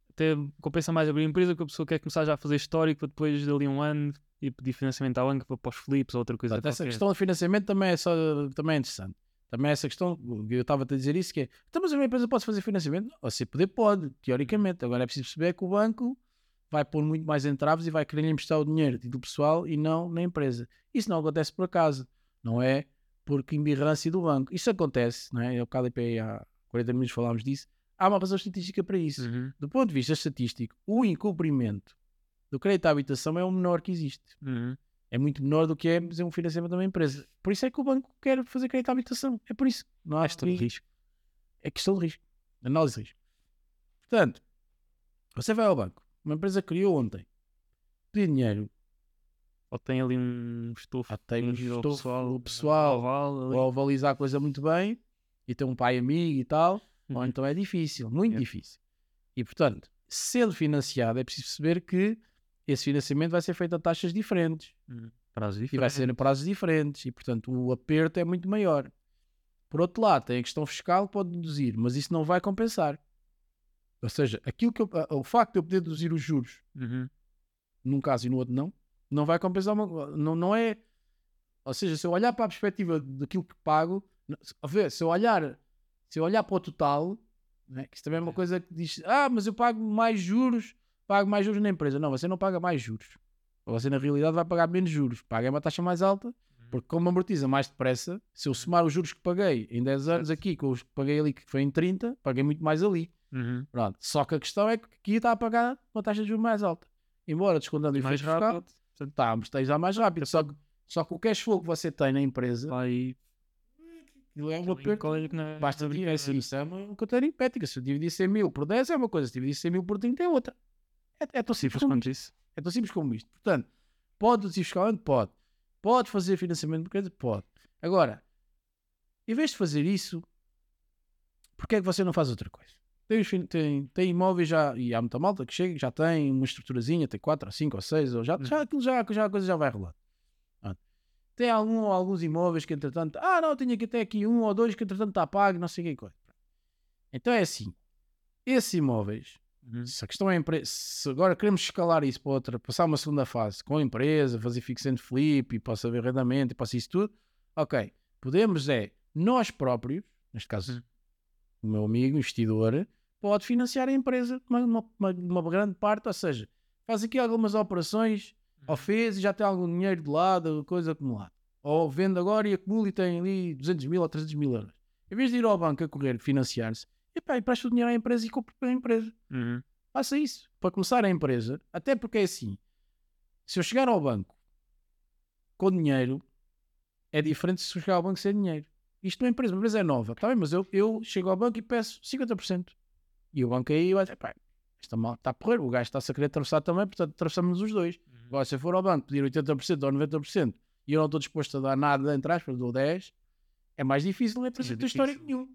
até compensa mais abrir empresa que a pessoa quer começar já a fazer histórico para depois dali um ano e pedir financiamento à banca para, para os flips ou outra coisa. Portanto, essa questão de financiamento também é, só, também é interessante. Também é essa questão, eu estava a dizer isso, que é, então, mas a minha empresa pode fazer financiamento? Você poder pode, teoricamente. Agora é preciso perceber que o banco vai pôr muito mais entraves e vai querer emprestar o dinheiro título pessoal e não na empresa. Isso não acontece por acaso, não é porque embirrância do banco. Isso acontece, não é? Eu aí há 40 minutos falámos disso. Há uma razão estatística para isso. Uhum. Do ponto de vista estatístico, o incumprimento do crédito à habitação é o menor que existe Uhum. é muito menor do que é fazer um financiamento de uma empresa. Por isso é que o banco quer fazer crédito à habitação. É por isso. Não há Questão de risco. É questão de risco. Análise de risco. Portanto, você vai ao banco. Uma empresa criou ontem. Pediu dinheiro. Ou tem ali um estofo. Ah, tem um estofo, pessoal, o pessoal, oval. Ou avalizar a coisa muito bem. E tem um pai amigo e tal. Ou Uhum. então é difícil. Muito É. difícil. E portanto, sendo financiado, é preciso perceber que esse financiamento vai ser feito a taxas diferentes. Prazos e vai diferentes. ser em prazos diferentes e portanto o aperto é muito maior. Por outro lado, tem a questão fiscal que pode deduzir, mas isso não vai compensar. Ou seja, aquilo que eu- o facto de eu poder deduzir os juros Uhum. num caso e no outro não, não vai compensar. Uma, não, não é. Ou seja, se eu olhar para a perspectiva daquilo que pago, a ver, se eu olhar, se eu olhar para o total, né, que isso também é uma É. coisa que diz: ah, mas eu pago mais juros, pago mais juros na empresa. Não, você não paga mais juros. Você na realidade vai pagar menos juros, paga uma taxa mais alta Porque como amortiza mais depressa, se eu somar os juros que paguei em 10 anos aqui com os que paguei ali, que foi em 30, paguei muito mais ali. Uhum. Pronto. Só que a questão é que aqui está a pagar uma taxa de juros mais alta. Embora descontando o efeito fiscal. Portanto, está a amortizar mais rápido. Só que, só que o cash flow que você tem na empresa vai. aquilo é uma perda. É é- Basta não é dividir, isso é uma conta aritmética. Se eu dividir 100 mil por 10 é uma coisa, se dividir 100 mil por 30 é outra. É, é tão simples como isso. é tão simples como isto. Portanto, pode reduzir fiscalmente? Pode. Pode fazer financiamento de crédito? Pode. Agora, em vez de fazer isso, porquê é que você não faz outra coisa? Tem, tem, tem imóveis já, e há muita malta que chega, já tem uma estruturazinha, tem 4 ou 5 ou 6, ou já, já, aquilo já, já a coisa já vai rolar. Tem algum, alguns imóveis que entretanto, ah não, tenho aqui até aqui um ou dois que entretanto está pago, não sei o que coisa. Então é assim, esses imóveis, Uhum. se a questão é empre... se agora queremos escalar isso para outra, passar uma segunda fase com a empresa, fazer fix and flip e possa haver arrendamento e possa isso tudo, ok. Podemos é nós próprios, neste caso Hum. o meu amigo investidor, pode financiar a empresa uma, uma, uma- uma grande parte, ou seja, faz aqui algumas operações, ou fez e já tem algum dinheiro de lado, coisa acumulada. Ou vende agora e acumula e tem ali 200 mil ou 300 mil euros. Em vez de ir ao banco a correr financiar-se, epá, empresta o dinheiro à empresa e compra a empresa. Uhum. Faça isso. Para começar a empresa, até porque é assim: se eu chegar ao banco com dinheiro, é diferente se eu chegar ao banco sem dinheiro. Isto é empresa, uma empresa é nova, tá bem? Mas eu, eu chego ao banco e peço 50%. E o banco aí vai dizer: pá, está mal, está a correr, o gajo está-se a querer atravessar também, portanto atravessamos os dois. Uhum. Agora, se eu for ao banco pedir 80% ou 90% e eu não estou disposto a dar nada, entre aspas, dou 10%, é mais difícil, é história difícil. nenhuma.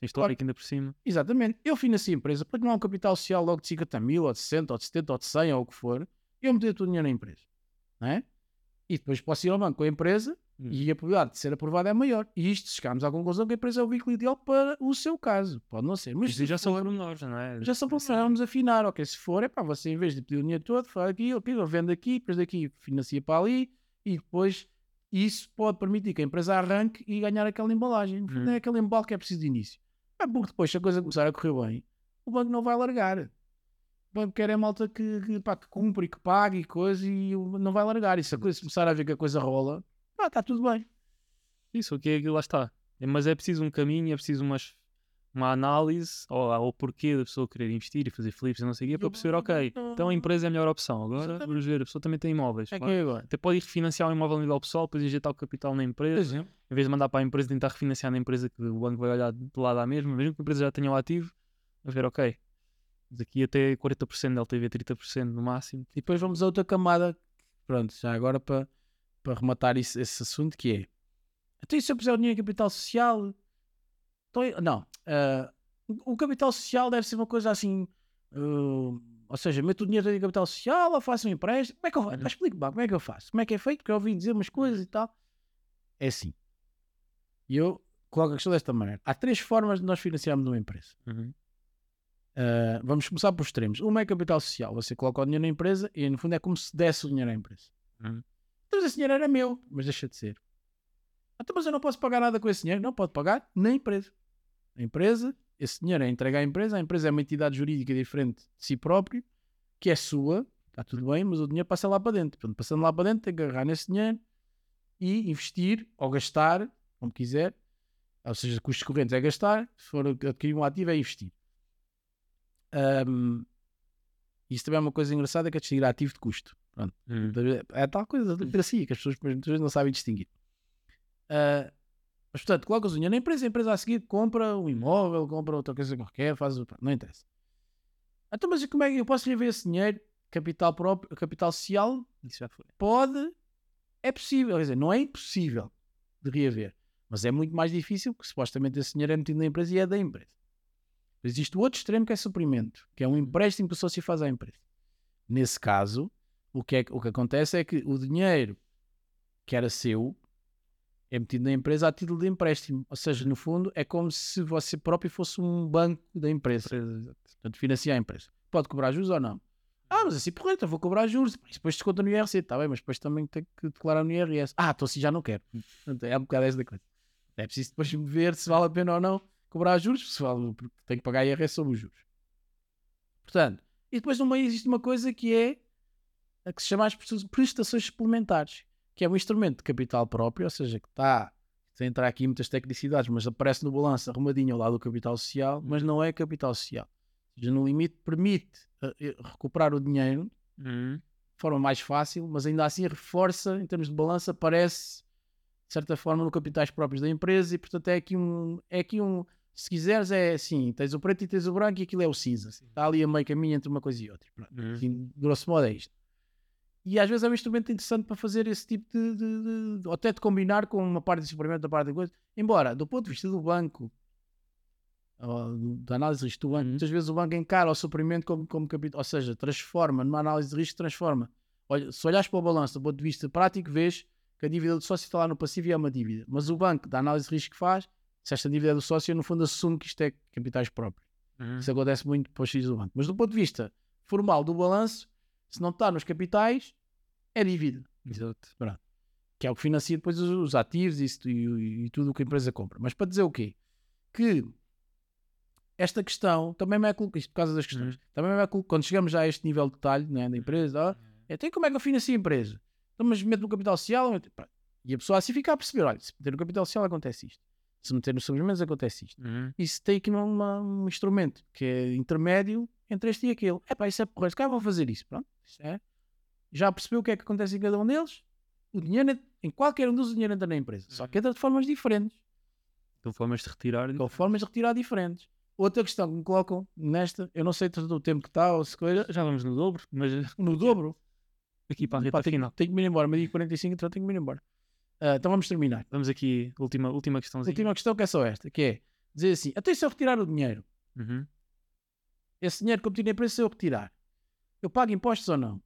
Tem histórico ainda por cima. Exatamente. Eu financio a empresa para não há um capital social logo de 50 mil, ou de 60, ou de 70, ou de 100, ou o que for. Eu meter todo o dinheiro na empresa. Não é? E depois posso ir ao banco com a empresa Hum. e a probabilidade de ser aprovada é maior. E isto chegamos à conclusão que a empresa é o veículo ideal para o seu caso. Pode não ser. Mas se já são pormenores, não é? já são para vamos afinar. Ok, se for, é para você, em vez de pedir o dinheiro todo, faz aqui, ok, eu vendo aqui, depois daqui financia para ali e depois isso pode permitir que a empresa arranque e ganhar aquela embalagem. Fundo, Uhum. É aquele embalo que é preciso de início. É porque depois, se a coisa começar a correr bem, o banco não vai largar. O banco quer é malta que, que, pá, que cumpre e que pague e coisa e não vai largar. E se a coisa se começar a ver que a coisa rola, pá, está tudo bem. Isso, o que é que lá está. É, Mas é preciso um caminho, é preciso umas, uma análise ao, ao porquê da pessoa querer investir e fazer flips e não sei o quê, para perceber, ok, então a empresa é a melhor opção. Agora, vamos ver, a pessoa também tem imóveis. É que claro. é agora. Até pode ir refinanciar um imóvel a nível pessoal, depois injetar o capital na empresa, em vez de mandar para a empresa tentar refinanciar na empresa que o banco vai olhar de lado à mesma, mesmo que a empresa já tenha o ativo, a ver, ok, daqui até 40% da LTV, 30% no máximo. E depois vamos a outra camada, pronto, já agora para, para rematar isso- esse assunto, que é então e se eu puser o dinheiro em capital social? Então, não, ah, o capital social deve ser uma coisa assim, ah, ou seja, meto o dinheiro em capital social ou faço um empréstimo? Como é que eu faço? Uhum. Lá, como é que eu faço? Como é que é feito? Porque eu ouvi dizer umas coisas e tal. É assim. E eu coloco a questão desta maneira. Há três formas de nós financiarmos uma empresa. Uhum. Uh, vamos começar por extremos. Uma é capital social. Você coloca o dinheiro na empresa e, no fundo, é como se desse o dinheiro à empresa. Uhum. Então, esse dinheiro era meu, mas deixa de ser. Então, mas eu não posso pagar nada com esse dinheiro. Não pode pagar na empresa. A empresa, esse dinheiro é entregue à empresa. A empresa é uma entidade jurídica diferente de si próprio, que é sua. Está tudo bem, mas o dinheiro passa lá para dentro. Portanto, passando lá para dentro, tem que agarrar nesse dinheiro e investir ou gastar, como quiser. Ou seja, custos correntes é gastar. Se for adquirir um ativo, é investir. Um, isso também é uma coisa engraçada que é distinguir ativo de custo. Pronto. Uhum. É tal coisa da literacia que as pessoas muitas vezes não sabem distinguir. Ah, mas portanto, colocas o dinheiro na empresa, a empresa a seguir compra um imóvel, compra outra coisa qualquer, faz o. Não interessa. Então, mas como é que eu posso lhe ver esse dinheiro? Capital próprio, capital social? Isso já foi. Pode, é possível, quer dizer, não é impossível de reaver, mas é muito mais difícil porque supostamente esse dinheiro é metido na empresa e é da empresa. Existe o outro extremo que é suprimento, que é um empréstimo que o sócio faz à empresa. Nesse caso, o que, é, o que acontece é que o dinheiro que era seu é metido na empresa a título de empréstimo. Ou seja, no fundo, é como se você próprio fosse um banco da empresa. Portanto, financiar a empresa. Pode cobrar juros ou não? Ah, mas assim, porra, então vou cobrar juros. Depois desconta no IRC, está bem, mas depois também tem que declarar no IRS. Ah, então assim já não quero. Portanto, é um bocado esta coisa. É preciso depois ver se vale a pena ou não cobrar juros, se vale, porque tem que pagar IRS sobre os juros. Portanto, e depois no meio existe uma coisa que é a que se chama as presta- prestações suplementares, que é um instrumento de capital próprio, ou seja, que está, sem entrar aqui muitas tecnicidades, mas aparece no balanço arrumadinho ao lado do capital social, mas não é capital social. Ou seja, no limite permite uh, recuperar o dinheiro Uhum. de forma mais fácil, mas ainda assim reforça, em termos de balança, aparece de certa forma no capitais próprios da empresa e portanto é aqui um, é aqui um se quiseres é assim, tens o preto e tens o branco e aquilo é o cinza, está ali a meio caminho entre uma coisa e outra. Pronto. Uhum. Assim, grosso modo é isto. E às vezes é um instrumento interessante para fazer esse tipo de, de, de- de- ou até de combinar com uma parte de suprimento da parte da coisa. Embora, do ponto de vista do banco, da análise de risco do banco, Uhum. muitas vezes o banco encara o suprimento como, como capital, ou seja, transforma numa análise de risco, transforma. Olha, se olhares para o balanço do ponto de vista prático, vês que a dívida do sócio está lá no passivo e é uma dívida. Mas o banco, da análise de risco que faz, se esta dívida é do sócio, no fundo assume que isto é capitais próprios. Uhum. Isso acontece muito para os filhos do banco. Mas do ponto de vista formal do balanço, se não está nos capitais, é dívida. Exato. Que é o que financia depois os, os ativos e, e- e tudo o que a empresa compra. Mas para dizer o quê? Que esta questão também me é colo- isto por causa das questões, também me é colo- quando chegamos já a este nível de detalhe né, da empresa, é, então como é que eu financio a empresa? Então, mas meto no capital social, e a pessoa assim fica a perceber, olha, se meter no capital social acontece isto, se meter nos suplementos acontece isto. Uhum. Isso tem aqui uma- um instrumento que é intermédio entre este e aquele. É pá, isso é porreiro, cá vão fazer isso. Pronto, isso é. Já percebeu o que é que acontece em cada um deles? O dinheiro, em qualquer um deles, o dinheiro entra na empresa. Só que entra de formas diferentes, Então, formas de retirar. com formas de retirar diferentes. Outra questão que me colocam nesta, eu não sei todo o tempo que está, ou se coisa, Já vamos no dobro, mas no dobro. [LAUGHS] aqui para a reta Pá, tenho, final. tenho que me ir embora, meio 45, então tenho que me ir embora. Ah, então vamos terminar. Vamos aqui, última, última questãozinha. Última questão que é só esta, que é dizer assim, até se eu retirar o dinheiro, Uhum. esse dinheiro que eu meti na empresa, se eu retirar, eu pago impostos ou não?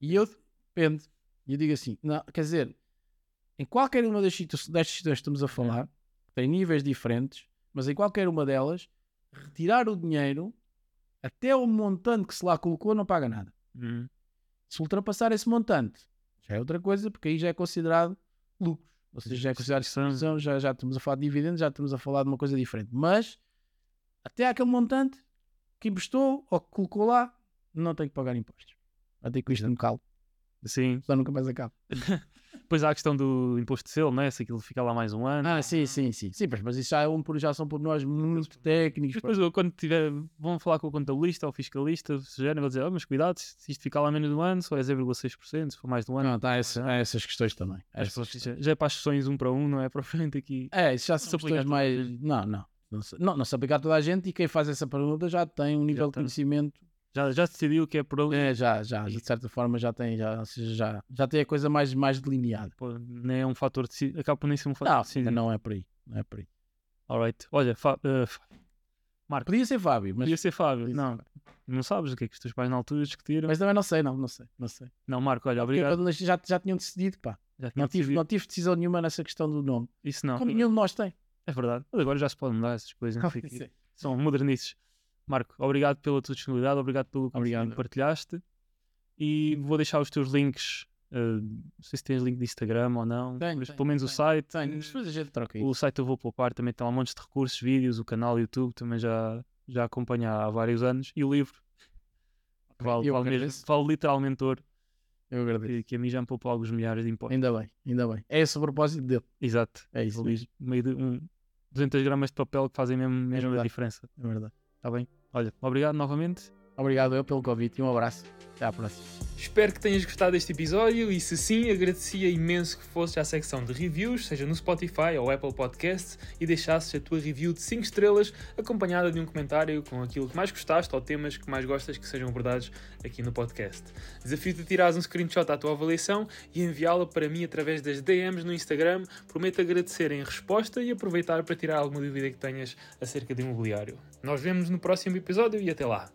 E eu, depende, e eu digo assim, não, quer dizer, em qualquer uma das situações que estamos a falar, tem níveis diferentes, mas em qualquer uma delas, retirar o dinheiro, até o montante que se lá colocou, não paga nada. Uhum. Se ultrapassar esse montante, já é outra coisa, porque aí já é considerado lucro. Ou seja, já é considerado distribuição, já, já estamos a falar de dividendos, já estamos a falar de uma coisa diferente. Mas, até aquele montante que emprestou ou que colocou lá, não tem que pagar impostos. Ter que isto no calo, Sim. senão nunca mais acaba. [LAUGHS] Depois há a questão do imposto de selo, né? Se aquilo fica lá mais um ano. Ah, sim, sim, sim. Sim, mas, mas isso já, é um, já são por nós muito técnicos. Depois, quando tiver, vão falar com o contabilista ou fiscalista, género, vou dizer, oh, mas cuidado, se isto ficar lá menos de um ano, só é 0,6%, se for mais de um ano. Não, tá, essa, há essas questões também. Há As essas pessoas- já, já é para as sessões um para um, não é propriamente aqui. É, isso já são questões mais. Não, não. Não não, não se aplica a toda a gente e quem faz essa pergunta já tem um nível de tem. conhecimento. Já, já decidiu que é por ali. É, já, já, de certa forma já tem, já, já, já tem a coisa mais, mais delineada. Pô, nem é um fator de acaba por nem ser um fator Não, decisivo. ainda não é por aí. Não é por aí. Alright. Olha, Fá- eh, Marco, Podia ser Fábio, mas, podia ser Fábio. Não, não sabes o que é que os teus pais na altura discutiram. mas também não sei, não, não sei, não sei. Não, Marco, olha, Porque obrigado. quando já, já tinham decidido, pá. Já Não tive, decidido. não tive decisão nenhuma nessa questão do nome. Isso não. Como nenhum de nós tem. É verdade. Agora já se pode mudar essas coisas. Não [LAUGHS] fica-. São modernices. Marco, obrigado pela tua disponibilidade, obrigado pelo Obrigado. que partilhaste. E vou deixar os teus links. eh, não sei se tens link de Instagram ou não, Tenho, mas tenho, pelo menos o tenho. site. Tenho, mas depois a gente troca isso. O site eu vou poupar, também tem lá montes de recursos, vídeos, o canal YouTube também já, já acompanha há vários anos. E o livro, vale, Eu vale, mesmo, agradeço. vale literalmente ouro, Eu agradeço. que, que a mim já me poupou alguns milhares de impostos. Ainda bem, ainda bem. É esse o propósito dele. Exato. É isso. Meio de um, 200 gramas de papel que fazem mesmo, mesmo a verdade. diferença. É verdade. Está bem? Olha, obrigado novamente. Obrigado eu pelo convite e um abraço. Até à próxima. Espero que tenhas gostado deste episódio e se sim, agradecia imenso que fosses à secção de reviews, seja no Spotify ou Apple Podcasts, e deixasses a tua review de 5 estrelas acompanhada de um comentário com aquilo que mais gostaste ou temas que mais gostas que sejam abordados aqui no podcast. Desafio-te a tirares um screenshot à tua avaliação e enviá-la para mim através das DMs no Instagram. Prometo agradecer em resposta e aproveitar para tirar alguma dúvida que tenhas acerca de imobiliário. Nós vemos no próximo episódio e até lá.